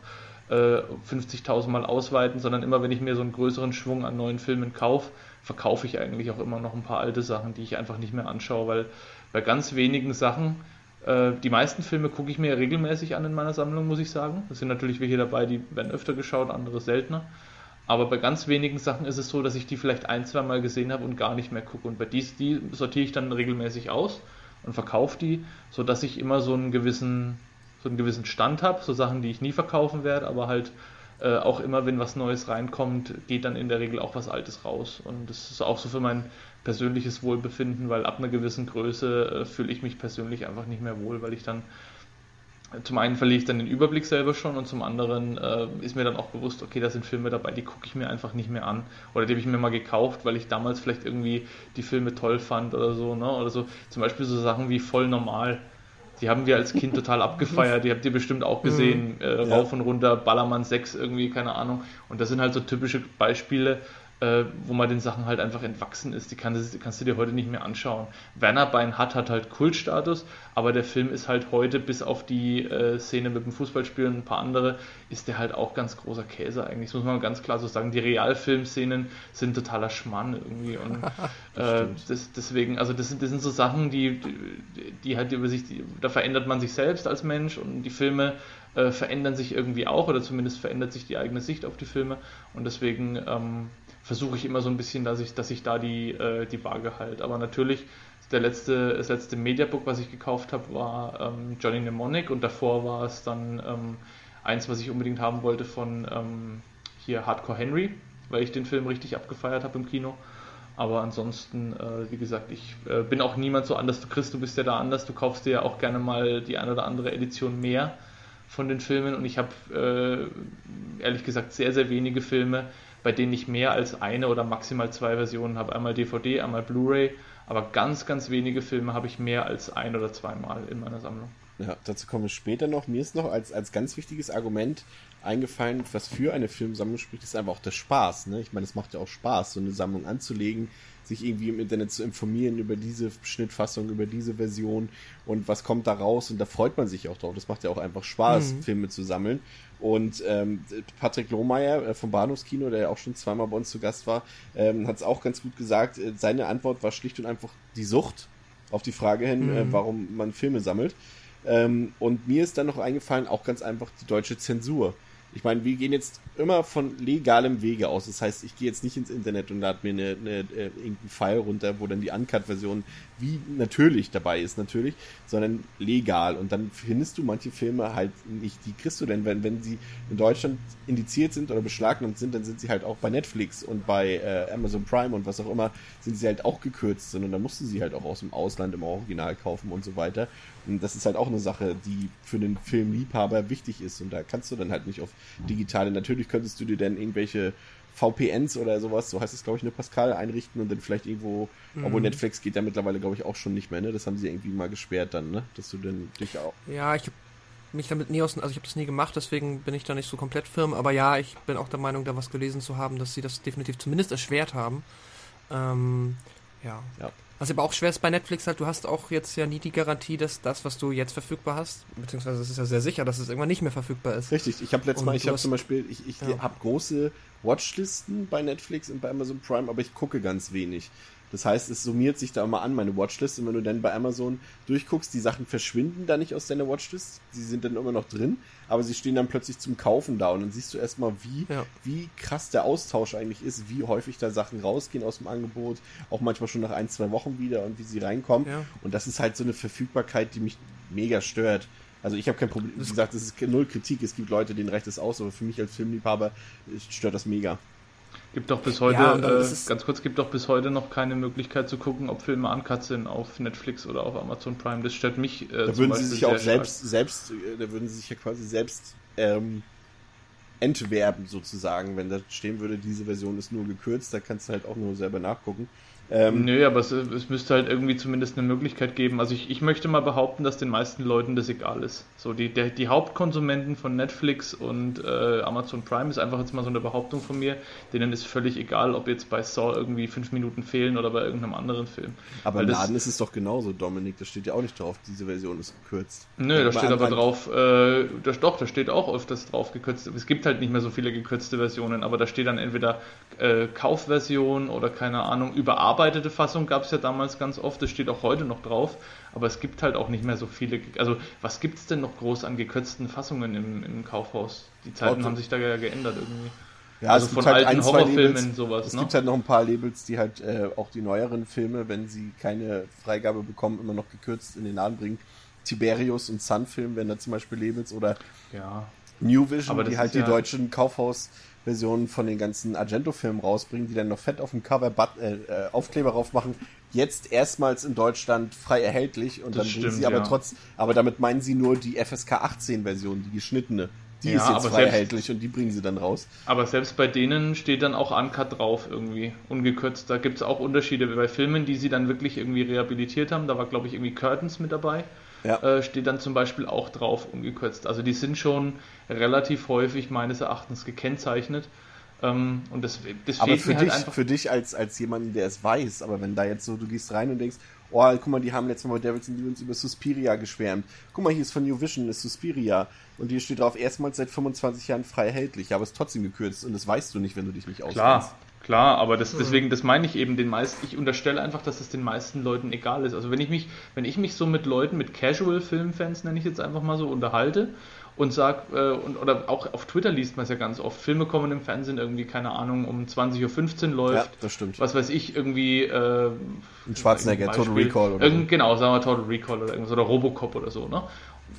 äh, 50.000 Mal ausweiten, sondern immer wenn ich mir so einen größeren Schwung an neuen Filmen kaufe, verkaufe ich eigentlich auch immer noch ein paar alte Sachen, die ich einfach nicht mehr anschaue, weil bei ganz wenigen Sachen, äh, die meisten Filme gucke ich mir regelmäßig an in meiner Sammlung, muss ich sagen. Es sind natürlich welche dabei, die werden öfter geschaut, andere seltener. Aber bei ganz wenigen Sachen ist es so, dass ich die vielleicht ein, zwei Mal gesehen habe und gar nicht mehr gucke. Und bei dies, die sortiere ich dann regelmäßig aus und verkaufe die, sodass ich immer so einen gewissen, so einen gewissen Stand habe, so Sachen, die ich nie verkaufen werde, aber halt äh, auch immer, wenn was Neues reinkommt, geht dann in der Regel auch was Altes raus. Und das ist auch so für mein persönliches Wohlbefinden, weil ab einer gewissen Größe äh, fühle ich mich persönlich einfach nicht mehr wohl, weil ich dann zum einen verliere ich dann den Überblick selber schon und zum anderen äh, ist mir dann auch bewusst, okay, da sind Filme dabei, die gucke ich mir einfach nicht mehr an. Oder die habe ich mir mal gekauft, weil ich damals vielleicht irgendwie die Filme toll fand oder so, ne? Oder so, zum Beispiel so Sachen wie voll normal die haben wir als Kind total abgefeiert. Die habt ihr bestimmt auch gesehen. Mhm. Äh, rauf ja. und runter, Ballermann 6 irgendwie, keine Ahnung. Und das sind halt so typische Beispiele, äh, wo man den Sachen halt einfach entwachsen ist. Die, kann, die kannst du dir heute nicht mehr anschauen. Werner Bein hat, hat halt Kultstatus, aber der Film ist halt heute, bis auf die äh, Szene mit dem Fußballspiel und ein paar andere, ist der halt auch ganz großer Käse eigentlich. Das muss man ganz klar so sagen. Die Realfilmszenen sind totaler Schmann irgendwie. Und äh, das, deswegen, also das sind, das sind so Sachen, die, die, die halt über sich, die, da verändert man sich selbst als Mensch und die Filme äh, verändern sich irgendwie auch oder zumindest verändert sich die eigene Sicht auf die Filme und deswegen ähm, versuche ich immer so ein bisschen, dass ich, dass ich da die, äh, die Waage halte. Aber natürlich, der letzte, das letzte Mediabook, was ich gekauft habe, war ähm, Johnny Mnemonic und davor war es dann ähm, eins, was ich unbedingt haben wollte von ähm, hier Hardcore Henry, weil ich den Film richtig abgefeiert habe im Kino. Aber ansonsten, äh, wie gesagt, ich äh, bin auch niemand so anders. Du Chris, du bist ja da anders. Du kaufst dir ja auch gerne mal die eine oder andere Edition mehr von den Filmen und ich habe äh, ehrlich gesagt sehr, sehr wenige Filme, bei denen ich mehr als eine oder maximal zwei Versionen habe. Einmal DVD, einmal Blu-ray, aber ganz, ganz wenige Filme habe ich mehr als ein oder zweimal in meiner Sammlung. Ja, dazu komme ich später noch. Mir ist noch als, als ganz wichtiges Argument eingefallen, was für eine Filmsammlung spricht, ist einfach auch der Spaß. Ne? Ich meine, es macht ja auch Spaß, so eine Sammlung anzulegen, sich irgendwie im Internet zu informieren über diese Schnittfassung, über diese Version und was kommt da raus. Und da freut man sich auch drauf. Das macht ja auch einfach Spaß, mhm. Filme zu sammeln. Und ähm, Patrick Lohmeier äh, vom Bahnhofskino, der ja auch schon zweimal bei uns zu Gast war, ähm, hat es auch ganz gut gesagt. Äh, seine Antwort war schlicht und einfach die Sucht auf die Frage hin, äh, mhm. äh, warum man Filme sammelt. Ähm, und mir ist dann noch eingefallen, auch ganz einfach die deutsche Zensur. Ich meine, wir gehen jetzt immer von legalem Wege aus. Das heißt, ich gehe jetzt nicht ins Internet und lade mir eine, eine, äh, irgendeinen File runter, wo dann die Uncut-Version wie natürlich dabei ist, natürlich, sondern legal. Und dann findest du manche Filme halt nicht. Die kriegst du denn, wenn, wenn sie in Deutschland indiziert sind oder beschlagnahmt sind, dann sind sie halt auch bei Netflix und bei äh, Amazon Prime und was auch immer, sind sie halt auch gekürzt. Und dann musst du sie halt auch aus dem Ausland im Original kaufen und so weiter. Und das ist halt auch eine Sache, die für den Filmliebhaber wichtig ist. Und da kannst du dann halt nicht auf digitale. Natürlich könntest du dir dann irgendwelche VPNs oder sowas, so heißt es, glaube ich, eine Pascal einrichten und dann vielleicht irgendwo, mhm. obwohl Netflix geht ja mittlerweile, glaube ich, auch schon nicht mehr, ne? Das haben sie irgendwie mal gesperrt dann, ne? Dass du dann dich auch. Ja, ich habe mich damit nie aus, also ich habe das nie gemacht, deswegen bin ich da nicht so komplett firm, aber ja, ich bin auch der Meinung, da was gelesen zu haben, dass sie das definitiv zumindest erschwert haben. Ähm, ja. ja. Was aber auch schwer ist bei Netflix halt, du hast auch jetzt ja nie die Garantie, dass das, was du jetzt verfügbar hast, beziehungsweise es ist ja sehr sicher, dass es irgendwann nicht mehr verfügbar ist. Richtig, ich habe letztes Mal, ich habe zum Beispiel, ich, ich ja. habe große Watchlisten bei Netflix und bei Amazon Prime, aber ich gucke ganz wenig. Das heißt, es summiert sich da immer an, meine Watchlist. Und wenn du dann bei Amazon durchguckst, die Sachen verschwinden da nicht aus deiner Watchlist. Die sind dann immer noch drin, aber sie stehen dann plötzlich zum Kaufen da. Und dann siehst du erstmal, wie, ja. wie krass der Austausch eigentlich ist, wie häufig da Sachen rausgehen aus dem Angebot. Auch manchmal schon nach ein, zwei Wochen wieder und wie sie reinkommen. Ja. Und das ist halt so eine Verfügbarkeit, die mich mega stört. Also ich habe kein Problem. Wie gesagt, das ist null Kritik. Es gibt Leute, denen reicht es aus, aber für mich als Filmliebhaber stört das mega. Gibt doch bis heute, ja, äh, ganz kurz, gibt doch bis heute noch keine Möglichkeit zu gucken, ob Filme uncut sind auf Netflix oder auf Amazon Prime. Das stört mich. Äh, da würden sie sich auch selbst, selbst, äh, da würden sie sich ja quasi selbst ähm, entwerben sozusagen, wenn da stehen würde, diese Version ist nur gekürzt, da kannst du halt auch nur selber nachgucken. Ähm, Nö, aber es, es, müsste halt irgendwie zumindest eine Möglichkeit geben. Also ich, ich möchte mal behaupten, dass den meisten Leuten das egal ist. So die, der, die Hauptkonsumenten von Netflix und äh, Amazon Prime ist einfach jetzt mal so eine Behauptung von mir, denen ist völlig egal, ob jetzt bei Saw irgendwie fünf Minuten fehlen oder bei irgendeinem anderen Film. Aber im Laden ist es doch genauso, Dominik, da steht ja auch nicht drauf, diese Version ist gekürzt. Nö, da steht aber drauf, äh, das, doch, da steht auch öfters drauf gekürzt. Es gibt halt nicht mehr so viele gekürzte Versionen, aber da steht dann entweder äh, Kaufversion oder keine Ahnung, überarbeitet überarbeitete Fassung gab es ja damals ganz oft, das steht auch heute noch drauf, aber es gibt halt auch nicht mehr so viele. Also, was gibt es denn noch groß an gekürzten Fassungen im, im Kaufhaus? Die Zeiten haben sich da ja geändert irgendwie. Ja, also von halt alten ein, Horrorfilmen Labels, sowas. Es ne? gibt halt noch ein paar Labels, die halt äh, auch die neueren Filme, wenn sie keine Freigabe bekommen, immer noch gekürzt in den Laden bringen. Tiberius und Sunfilm werden da zum Beispiel Labels oder ja. New Vision, die halt die ja deutschen Kaufhaus Versionen von den ganzen Argento-Filmen rausbringen, die dann noch fett auf dem Cover äh, äh, Aufkleber drauf machen. Jetzt erstmals in Deutschland frei erhältlich und das dann stimmt, sie aber ja. trotz, aber damit meinen sie nur die FSK 18 Version, die geschnittene. Die ja, ist jetzt frei selbst, erhältlich und die bringen sie dann raus. Aber selbst bei denen steht dann auch Uncut drauf irgendwie, ungekürzt. Da gibt es auch Unterschiede bei Filmen, die sie dann wirklich irgendwie rehabilitiert haben. Da war, glaube ich, irgendwie Curtains mit dabei ja. äh, steht dann zum Beispiel auch drauf ungekürzt. Also die sind schon relativ häufig meines Erachtens gekennzeichnet. Ähm, und das, das aber für halt dich, halt für dich als, als jemanden, der es weiß, aber wenn da jetzt so, du gehst rein und denkst, oh, guck mal, die haben letztes Mal bei Davidson uns über Suspiria geschwärmt. Guck mal, hier ist von New Vision, ist Suspiria. Und hier steht drauf, erstmals seit 25 Jahren frei erhältlich, aber es ist trotzdem gekürzt und das weißt du nicht, wenn du dich nicht auskennst. Klar, Klar, aber das, deswegen, das meine ich eben den meisten, ich unterstelle einfach, dass es den meisten Leuten egal ist. Also wenn ich mich, wenn ich mich so mit Leuten, mit Casual-Filmfans, nenne ich jetzt einfach mal so, unterhalte und sag, äh, und, oder auch auf Twitter liest man es ja ganz oft, Filme kommen im Fernsehen irgendwie, keine Ahnung, um 20.15 Uhr läuft. Ja, das stimmt. Was weiß ich, irgendwie äh, Ein Schwarzenegger, Total Recall oder so. Genau, sagen wir Total Recall oder irgendwas, oder Robocop oder so, ne?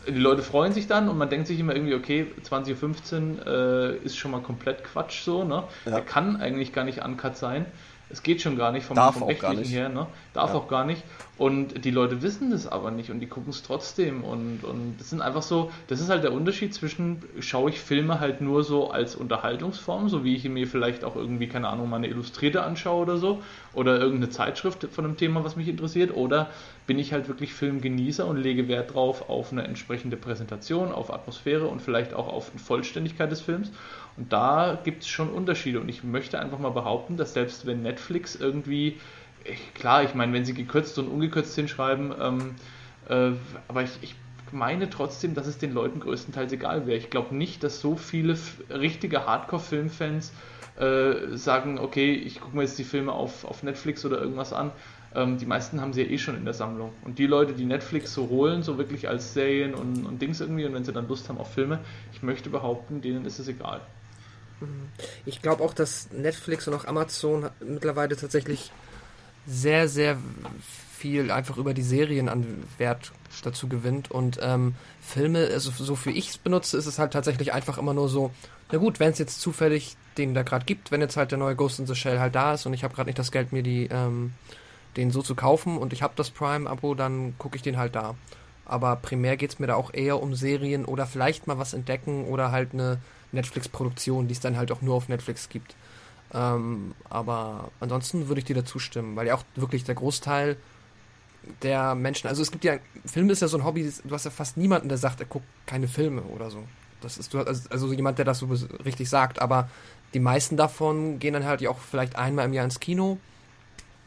Die Leute freuen sich dann und man denkt sich immer irgendwie, okay, 20.15 Uhr äh, ist schon mal komplett Quatsch so, ne? Ja. Der kann eigentlich gar nicht uncut sein. Es geht schon gar nicht vom, Darf vom Rechtlichen her, ne? Darf ja. auch gar nicht. Und die Leute wissen das aber nicht und die gucken es trotzdem. Und, und das sind einfach so, das ist halt der Unterschied zwischen, schaue ich Filme halt nur so als Unterhaltungsform, so wie ich mir vielleicht auch irgendwie, keine Ahnung, mal eine Illustrierte anschaue oder so, oder irgendeine Zeitschrift von einem Thema, was mich interessiert, oder bin ich halt wirklich Filmgenießer und lege Wert drauf auf eine entsprechende Präsentation, auf Atmosphäre und vielleicht auch auf die Vollständigkeit des Films. Und da gibt es schon Unterschiede. Und ich möchte einfach mal behaupten, dass selbst wenn Netflix irgendwie ich, klar, ich meine, wenn sie gekürzt und ungekürzt hinschreiben, ähm, äh, aber ich, ich meine trotzdem, dass es den Leuten größtenteils egal wäre. Ich glaube nicht, dass so viele richtige Hardcore-Filmfans äh, sagen, okay, ich gucke mir jetzt die Filme auf, auf Netflix oder irgendwas an. Ähm, die meisten haben sie ja eh schon in der Sammlung. Und die Leute, die Netflix so holen, so wirklich als Serien und, und Dings irgendwie, und wenn sie dann Lust haben auf Filme, ich möchte behaupten, denen ist es egal. Ich glaube auch, dass Netflix und auch Amazon mittlerweile tatsächlich sehr, sehr viel einfach über die Serien an Wert dazu gewinnt. Und ähm, Filme, also so für ich es benutze, ist es halt tatsächlich einfach immer nur so, na gut, wenn es jetzt zufällig den da gerade gibt, wenn jetzt halt der neue Ghost in the Shell halt da ist und ich habe gerade nicht das Geld, mir die, ähm, den so zu kaufen und ich habe das Prime-Abo, dann gucke ich den halt da. Aber primär geht es mir da auch eher um Serien oder vielleicht mal was entdecken oder halt eine Netflix-Produktion, die es dann halt auch nur auf Netflix gibt. Ähm, aber ansonsten würde ich dir dazu stimmen, weil ja auch wirklich der Großteil der Menschen, also es gibt ja, Film ist ja so ein Hobby, du hast ja fast niemanden, der sagt, er guckt keine Filme oder so. Das ist also, also jemand, der das so richtig sagt, aber die meisten davon gehen dann halt auch vielleicht einmal im Jahr ins Kino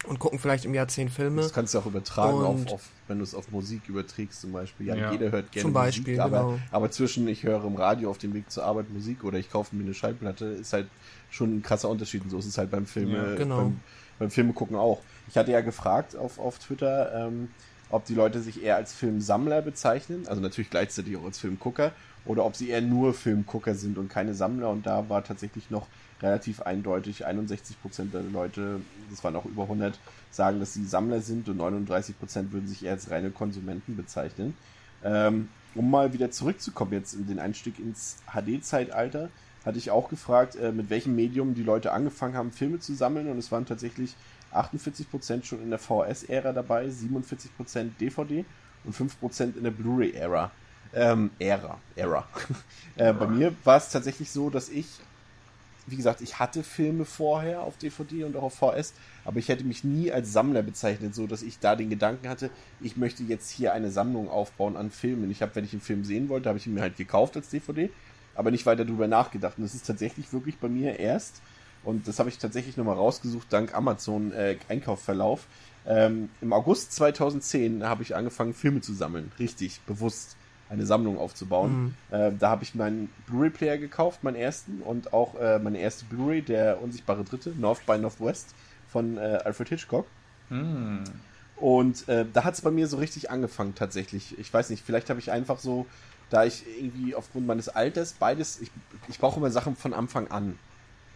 und gucken vielleicht im Jahr zehn Filme. Das kannst du auch übertragen, auf, auf, wenn du es auf Musik überträgst zum Beispiel. Ja, ja. jeder hört gerne zum Beispiel, Musik, genau. aber, aber zwischen ich höre im Radio auf dem Weg zur Arbeit Musik oder ich kaufe mir eine Schallplatte, ist halt schon ein krasser Unterschied. Und so ist es halt beim Filme, ja, genau. beim, beim Filme gucken auch. Ich hatte ja gefragt auf, auf Twitter, ähm, ob die Leute sich eher als Filmsammler bezeichnen, also natürlich gleichzeitig auch als Filmgucker, oder ob sie eher nur Filmgucker sind und keine Sammler. Und da war tatsächlich noch relativ eindeutig, 61% der Leute, das waren auch über 100, sagen, dass sie Sammler sind und 39% würden sich eher als reine Konsumenten bezeichnen. Ähm, um mal wieder zurückzukommen jetzt in den Einstieg ins HD-Zeitalter, hatte ich auch gefragt, äh, mit welchem Medium die Leute angefangen haben, Filme zu sammeln und es waren tatsächlich 48% schon in der VHS-Ära dabei, 47% DVD und 5% in der Blu-ray-Ära. Ähm, Ära, Ära. äh, bei mir war es tatsächlich so, dass ich, wie gesagt, ich hatte Filme vorher auf DVD und auch auf VS, aber ich hätte mich nie als Sammler bezeichnet, so dass ich da den Gedanken hatte, ich möchte jetzt hier eine Sammlung aufbauen an Filmen. Ich habe, wenn ich einen Film sehen wollte, habe ich ihn mir halt gekauft als DVD, aber nicht weiter darüber nachgedacht. Und das ist tatsächlich wirklich bei mir erst und das habe ich tatsächlich nochmal rausgesucht, dank Amazon äh, Einkaufsverlauf. Ähm, Im August 2010 habe ich angefangen, Filme zu sammeln. Richtig, bewusst eine Sammlung aufzubauen. Mhm. Äh, da habe ich meinen Blu-ray-Player gekauft, meinen ersten, und auch äh, meine erste Blu-ray, der unsichtbare Dritte, North by Northwest von äh, Alfred Hitchcock. Mhm. Und äh, da hat es bei mir so richtig angefangen tatsächlich. Ich weiß nicht, vielleicht habe ich einfach so, da ich irgendwie aufgrund meines Alters beides, ich, ich brauche immer Sachen von Anfang an.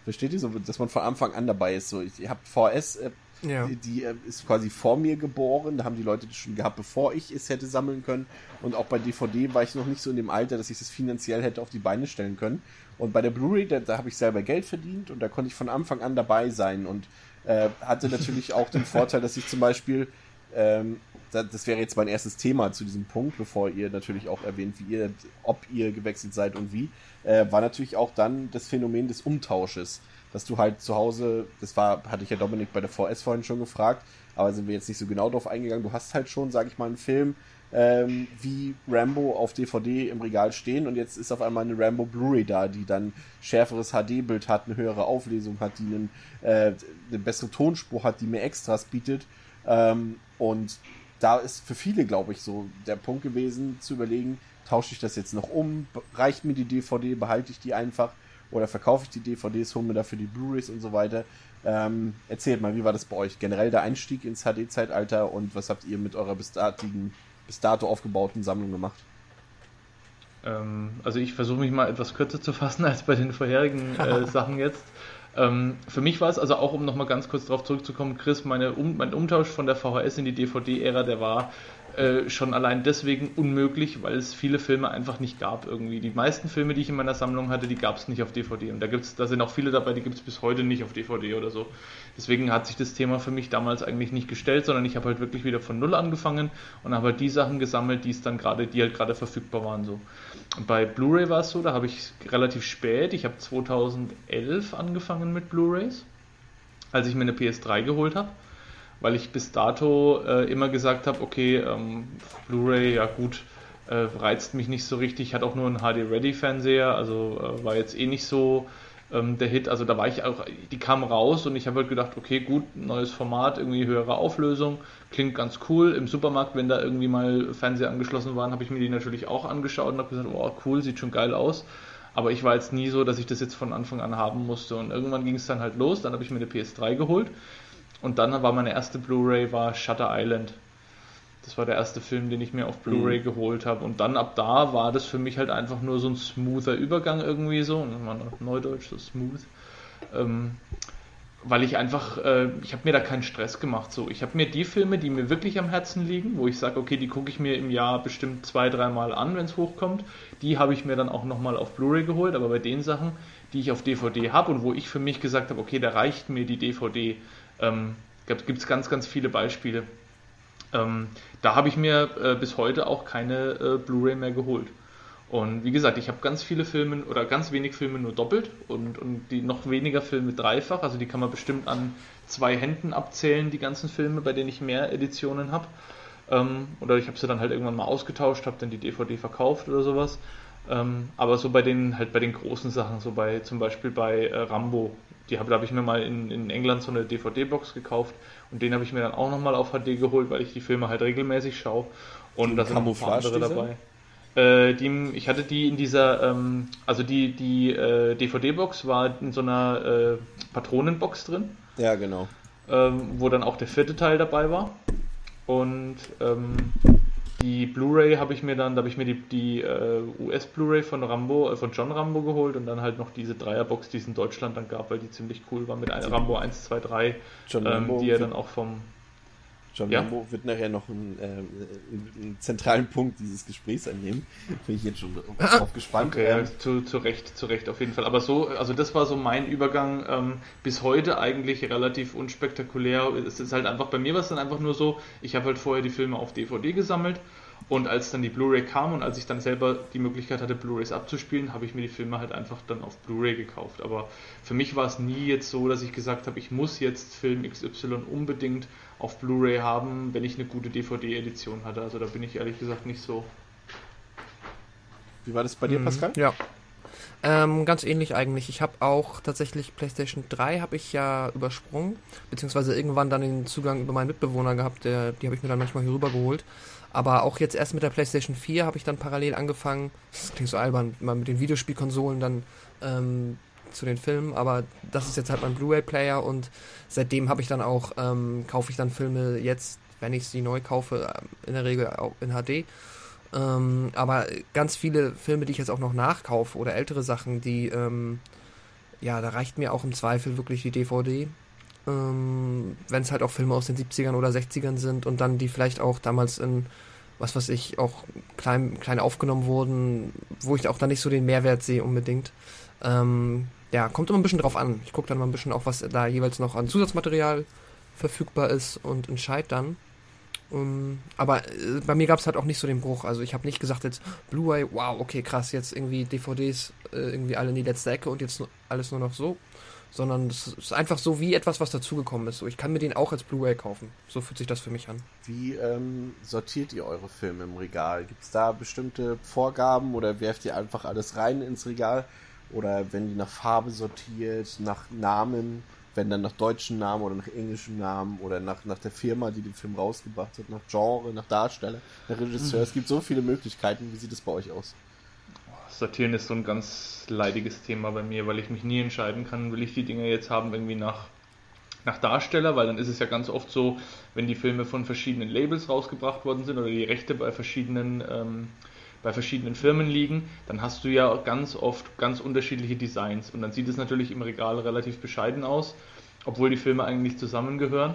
Versteht ihr so, dass man von Anfang an dabei ist? So, ich, ihr habt VS, äh, ja. die, die äh, ist quasi vor mir geboren. Da haben die Leute das schon gehabt, bevor ich es hätte sammeln können. Und auch bei DVD war ich noch nicht so in dem Alter, dass ich es finanziell hätte auf die Beine stellen können. Und bei der Blu-ray, da, da habe ich selber Geld verdient und da konnte ich von Anfang an dabei sein und äh, hatte natürlich auch den Vorteil, dass ich zum Beispiel ähm, das wäre jetzt mein erstes Thema zu diesem Punkt, bevor ihr natürlich auch erwähnt, wie ihr, ob ihr gewechselt seid und wie, äh, war natürlich auch dann das Phänomen des Umtausches, dass du halt zu Hause, das war, hatte ich ja Dominik bei der VS vorhin schon gefragt, aber sind wir jetzt nicht so genau drauf eingegangen, du hast halt schon, sag ich mal, einen Film ähm, wie Rambo auf DVD im Regal stehen und jetzt ist auf einmal eine Rambo Blu-ray da, die dann schärferes HD-Bild hat, eine höhere Auflesung hat, die einen, äh, eine bessere Tonspur hat, die mehr Extras bietet. Ähm, und da ist für viele, glaube ich, so der Punkt gewesen, zu überlegen, tausche ich das jetzt noch um, reicht mir die DVD, behalte ich die einfach oder verkaufe ich die DVDs, hole mir dafür die Blu-rays und so weiter. Ähm, erzählt mal, wie war das bei euch? Generell der Einstieg ins HD-Zeitalter und was habt ihr mit eurer bis, datigen, bis dato aufgebauten Sammlung gemacht? Ähm, also ich versuche mich mal etwas kürzer zu fassen als bei den vorherigen äh, Sachen jetzt. Ähm, für mich war es, also auch um nochmal ganz kurz darauf zurückzukommen, Chris, meine um, mein Umtausch von der VHS in die DVD-Ära, der war äh, schon allein deswegen unmöglich, weil es viele Filme einfach nicht gab irgendwie. Die meisten Filme, die ich in meiner Sammlung hatte, die gab es nicht auf DVD. Und da gibt's, da sind auch viele dabei, die gibt es bis heute nicht auf DVD oder so. Deswegen hat sich das Thema für mich damals eigentlich nicht gestellt, sondern ich habe halt wirklich wieder von Null angefangen und habe halt die Sachen gesammelt, die es dann gerade, die halt gerade verfügbar waren. So. Und bei Blu-ray war es so, da habe ich relativ spät, ich habe 2011 angefangen mit Blu-rays, als ich mir eine PS3 geholt habe, weil ich bis dato äh, immer gesagt habe, okay, ähm, Blu-ray, ja gut, äh, reizt mich nicht so richtig, hat auch nur einen HD-Ready-Fernseher, also äh, war jetzt eh nicht so ähm, der Hit. Also da war ich auch, die kam raus und ich habe halt gedacht, okay, gut, neues Format, irgendwie höhere Auflösung, klingt ganz cool. Im Supermarkt, wenn da irgendwie mal Fernseher angeschlossen waren, habe ich mir die natürlich auch angeschaut und habe gesagt, oh cool, sieht schon geil aus. Aber ich war jetzt nie so, dass ich das jetzt von Anfang an haben musste. Und irgendwann ging es dann halt los, dann habe ich mir eine PS3 geholt. Und dann war meine erste Blu-ray war Shutter Island. Das war der erste Film, den ich mir auf Blu-ray mhm. geholt habe. Und dann ab da war das für mich halt einfach nur so ein smoother Übergang irgendwie so. Neudeutsch so smooth. Ähm, weil ich einfach, äh, ich habe mir da keinen Stress gemacht. So, ich habe mir die Filme, die mir wirklich am Herzen liegen, wo ich sage, okay, die gucke ich mir im Jahr bestimmt zwei, dreimal an, wenn es hochkommt. Die habe ich mir dann auch nochmal auf Blu-ray geholt. Aber bei den Sachen, die ich auf DVD habe und wo ich für mich gesagt habe, okay, da reicht mir die DVD, ähm, gibt es ganz, ganz viele Beispiele. Ähm, da habe ich mir äh, bis heute auch keine äh, Blu-ray mehr geholt. Und wie gesagt, ich habe ganz viele Filme oder ganz wenig Filme nur doppelt und, und die noch weniger Filme dreifach. Also die kann man bestimmt an zwei Händen abzählen, die ganzen Filme, bei denen ich mehr Editionen habe. Ähm, oder ich habe sie dann halt irgendwann mal ausgetauscht, habe dann die DVD verkauft oder sowas. Ähm, aber so bei den halt bei den großen Sachen, so bei zum Beispiel bei äh, Rambo, die habe hab ich mir mal in, in England so eine DVD-Box gekauft und den habe ich mir dann auch nochmal auf HD geholt, weil ich die Filme halt regelmäßig schaue. Und da sind noch andere dabei. Äh, die, ich hatte die in dieser, ähm, also die, die äh, DVD-Box war in so einer äh, Patronenbox drin. Ja, genau. Ähm, wo dann auch der vierte Teil dabei war. Und ähm, die Blu-ray habe ich mir dann, da habe ich mir die, die uh, US Blu-ray von Rambo, äh, von John Rambo geholt und dann halt noch diese Dreierbox, die es in Deutschland dann gab, weil die ziemlich cool war mit Rambo 1, 2, 3, ähm, die er dann auch vom John ja. Rambo wird nachher noch einen, äh, einen, zentralen Punkt dieses Gesprächs annehmen. Bin ich jetzt schon drauf gespannt. Okay, ähm, zu, zu Recht, zu Recht auf jeden Fall. Aber so, also das war so mein Übergang ähm, bis heute eigentlich relativ unspektakulär. Es ist halt einfach, bei mir war es dann einfach nur so, ich habe halt vorher die Filme auf DVD gesammelt und als dann die Blu-ray kam und als ich dann selber die Möglichkeit hatte, Blu-rays abzuspielen, habe ich mir die Filme halt einfach dann auf Blu-ray gekauft. Aber für mich war es nie jetzt so, dass ich gesagt habe, ich muss jetzt Film XY unbedingt auf Blu-ray haben, wenn ich eine gute DVD-Edition hatte. Also da bin ich ehrlich gesagt nicht so. Wie war das bei dir, mhm. Pascal? Ja. Ähm, ganz ähnlich eigentlich. Ich habe auch tatsächlich PlayStation 3 habe ich ja übersprungen, beziehungsweise irgendwann dann den Zugang über meinen Mitbewohner gehabt, der, die habe ich mir dann manchmal hier rüber geholt. Aber auch jetzt erst mit der PlayStation 4 habe ich dann parallel angefangen, das klingt so albern, mal mit den Videospielkonsolen dann ähm, zu den Filmen, aber das ist jetzt halt mein Blu-ray-Player und seitdem habe ich dann auch, ähm, kaufe ich dann Filme jetzt, wenn ich sie neu kaufe, äh, in der Regel auch in HD. Ähm, aber ganz viele Filme, die ich jetzt auch noch nachkaufe oder ältere Sachen, die, ähm, ja, da reicht mir auch im Zweifel wirklich die DVD ähm, wenn es halt auch Filme aus den 70ern oder 60ern sind und dann die vielleicht auch damals in, was weiß ich, auch klein, klein aufgenommen wurden, wo ich auch dann nicht so den Mehrwert sehe unbedingt. Ähm, ja, kommt immer ein bisschen drauf an. Ich gucke dann mal ein bisschen auch, was da jeweils noch an Zusatzmaterial verfügbar ist und entscheide dann. Um, ähm, aber äh, bei mir gab es halt auch nicht so den Bruch. Also ich habe nicht gesagt jetzt Blu-ray, wow, okay, krass, jetzt irgendwie DVDs äh, irgendwie alle in die letzte Ecke und jetzt alles nur noch so sondern es ist einfach so wie etwas, was dazugekommen ist. So, ich kann mir den auch als Blu-ray kaufen. So fühlt sich das für mich an. Wie ähm, sortiert ihr eure Filme im Regal? Gibt es da bestimmte Vorgaben oder werft ihr einfach alles rein ins Regal? Oder wenn die nach Farbe sortiert, nach Namen, wenn dann nach deutschen Namen oder nach englischen Namen oder nach, nach der Firma, die den Film rausgebracht hat, nach Genre, nach Darsteller, nach Regisseur. Mhm. Es gibt so viele Möglichkeiten. Wie sieht es bei euch aus? Sortieren ist so ein ganz leidiges Thema bei mir, weil ich mich nie entscheiden kann, will ich die Dinge jetzt haben irgendwie nach, nach Darsteller, weil dann ist es ja ganz oft so, wenn die Filme von verschiedenen Labels rausgebracht worden sind oder die Rechte bei verschiedenen, ähm, bei verschiedenen Firmen liegen, dann hast du ja ganz oft ganz unterschiedliche Designs und dann sieht es natürlich im Regal relativ bescheiden aus, obwohl die Filme eigentlich zusammengehören.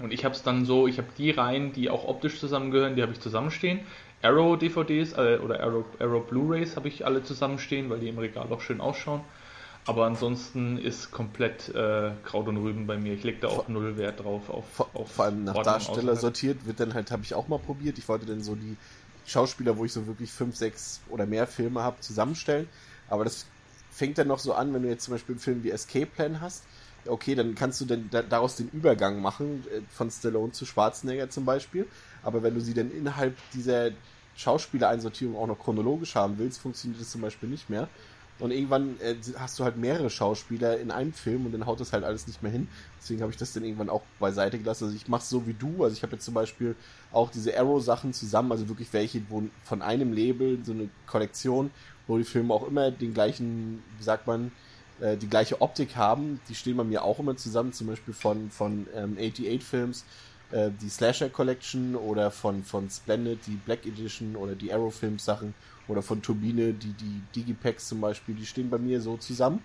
Und ich habe es dann so, ich habe die Reihen, die auch optisch zusammengehören, die habe ich zusammenstehen. Arrow DVDs äh, oder Arrow, Arrow Blu-rays habe ich alle zusammenstehen, weil die im Regal auch schön ausschauen. Aber ansonsten ist komplett äh, Kraut und Rüben bei mir. Ich lege da auch null Wert drauf. Auf, vor, auf vor allem nach Ordnung Darsteller außerhalb. sortiert wird dann halt, habe ich auch mal probiert. Ich wollte dann so die Schauspieler, wo ich so wirklich fünf, sechs oder mehr Filme habe, zusammenstellen. Aber das fängt dann noch so an, wenn du jetzt zum Beispiel einen Film wie Escape Plan hast. Okay, dann kannst du dann daraus den Übergang machen, äh, von Stallone zu Schwarzenegger zum Beispiel. Aber wenn du sie dann innerhalb dieser Schauspielereinsortierung auch noch chronologisch haben willst, funktioniert das zum Beispiel nicht mehr. Und irgendwann äh, hast du halt mehrere Schauspieler in einem Film und dann haut das halt alles nicht mehr hin. Deswegen habe ich das dann irgendwann auch beiseite gelassen. Also ich mache so wie du. Also ich habe jetzt zum Beispiel auch diese Arrow-Sachen zusammen, also wirklich welche, wo von einem Label so eine Kollektion, wo die Filme auch immer den gleichen, wie sagt man, äh, die gleiche Optik haben. Die stehen bei mir auch immer zusammen, zum Beispiel von, von ähm, 88 Films, äh, die Slasher Collection oder von, von Splendid, die Black Edition oder die Arrow Films Sachen oder von Turbine, die, die Digipacks zum Beispiel, die stehen bei mir so zusammen.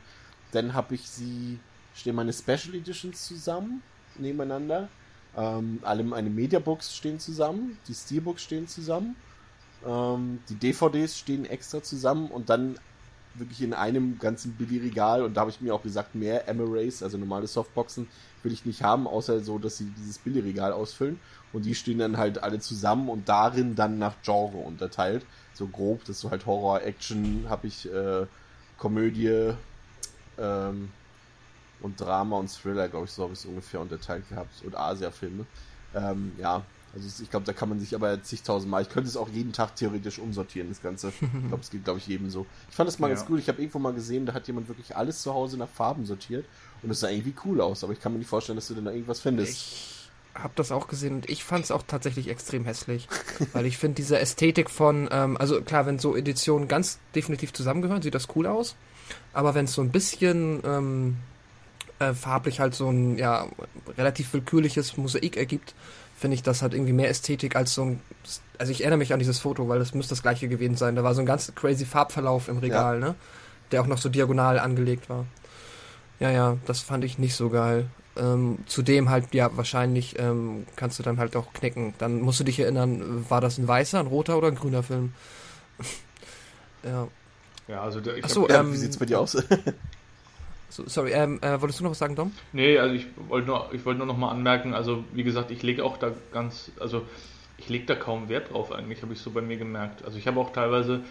Dann habe ich sie, stehen meine Special Editions zusammen, nebeneinander. Ähm, alle meine Mediabooks stehen zusammen, die Steelbooks stehen zusammen, ähm, die DVDs stehen extra zusammen und dann wirklich in einem ganzen Billigregal und da habe ich mir auch gesagt, mehr Emirates, also normale Softboxen, will ich nicht haben, außer so, dass sie dieses Billigregal ausfüllen. Und die stehen dann halt alle zusammen und darin dann nach Genre unterteilt. So grob, das ist so halt Horror, Action, habe ich äh, Komödie ähm, und Drama und Thriller, glaube ich, so habe ich es ungefähr unterteilt gehabt. Und Asia-Filme. Ähm, ja, also ich glaube, da kann man sich aber zigtausendmal, ich könnte es auch jeden Tag theoretisch umsortieren, das Ganze. Ich glaube, es geht, glaube ich, jedem so. Ich fand das mal ja. ganz cool. Ich habe irgendwo mal gesehen, da hat jemand wirklich alles zu Hause nach Farben sortiert und das sah irgendwie cool aus, aber ich kann mir nicht vorstellen, dass du denn da irgendwas findest. Ich habe das auch gesehen und ich fand es auch tatsächlich extrem hässlich, weil ich finde diese Ästhetik von, ähm, also klar, wenn so Editionen ganz definitiv zusammengehören, sieht das cool aus, aber wenn es so ein bisschen ähm, äh, farblich halt so ein ja relativ willkürliches Mosaik ergibt, finde ich das halt irgendwie mehr Ästhetik als so ein, also ich erinnere mich an dieses Foto, weil das müsste das gleiche gewesen sein. Da war so ein ganz crazy Farbverlauf im Regal, ja. ne, der auch noch so diagonal angelegt war. Ja, ja, das fand ich nicht so geil. Ähm, zudem halt, ja, wahrscheinlich ähm, kannst du dann halt auch knicken. Dann musst du dich erinnern, war das ein weißer, ein roter oder ein grüner Film? ja. Ja, also der, ich Achso, hab, ähm, wie sieht's bei dir aus? so, sorry, ähm, äh, wolltest du noch was sagen, Dom? Nee, also ich wollte nur, ich nur noch mal anmerken, also wie gesagt, ich lege auch da ganz, also ich lege da kaum Wert drauf eigentlich, habe ich so bei mir gemerkt. Also ich habe auch teilweise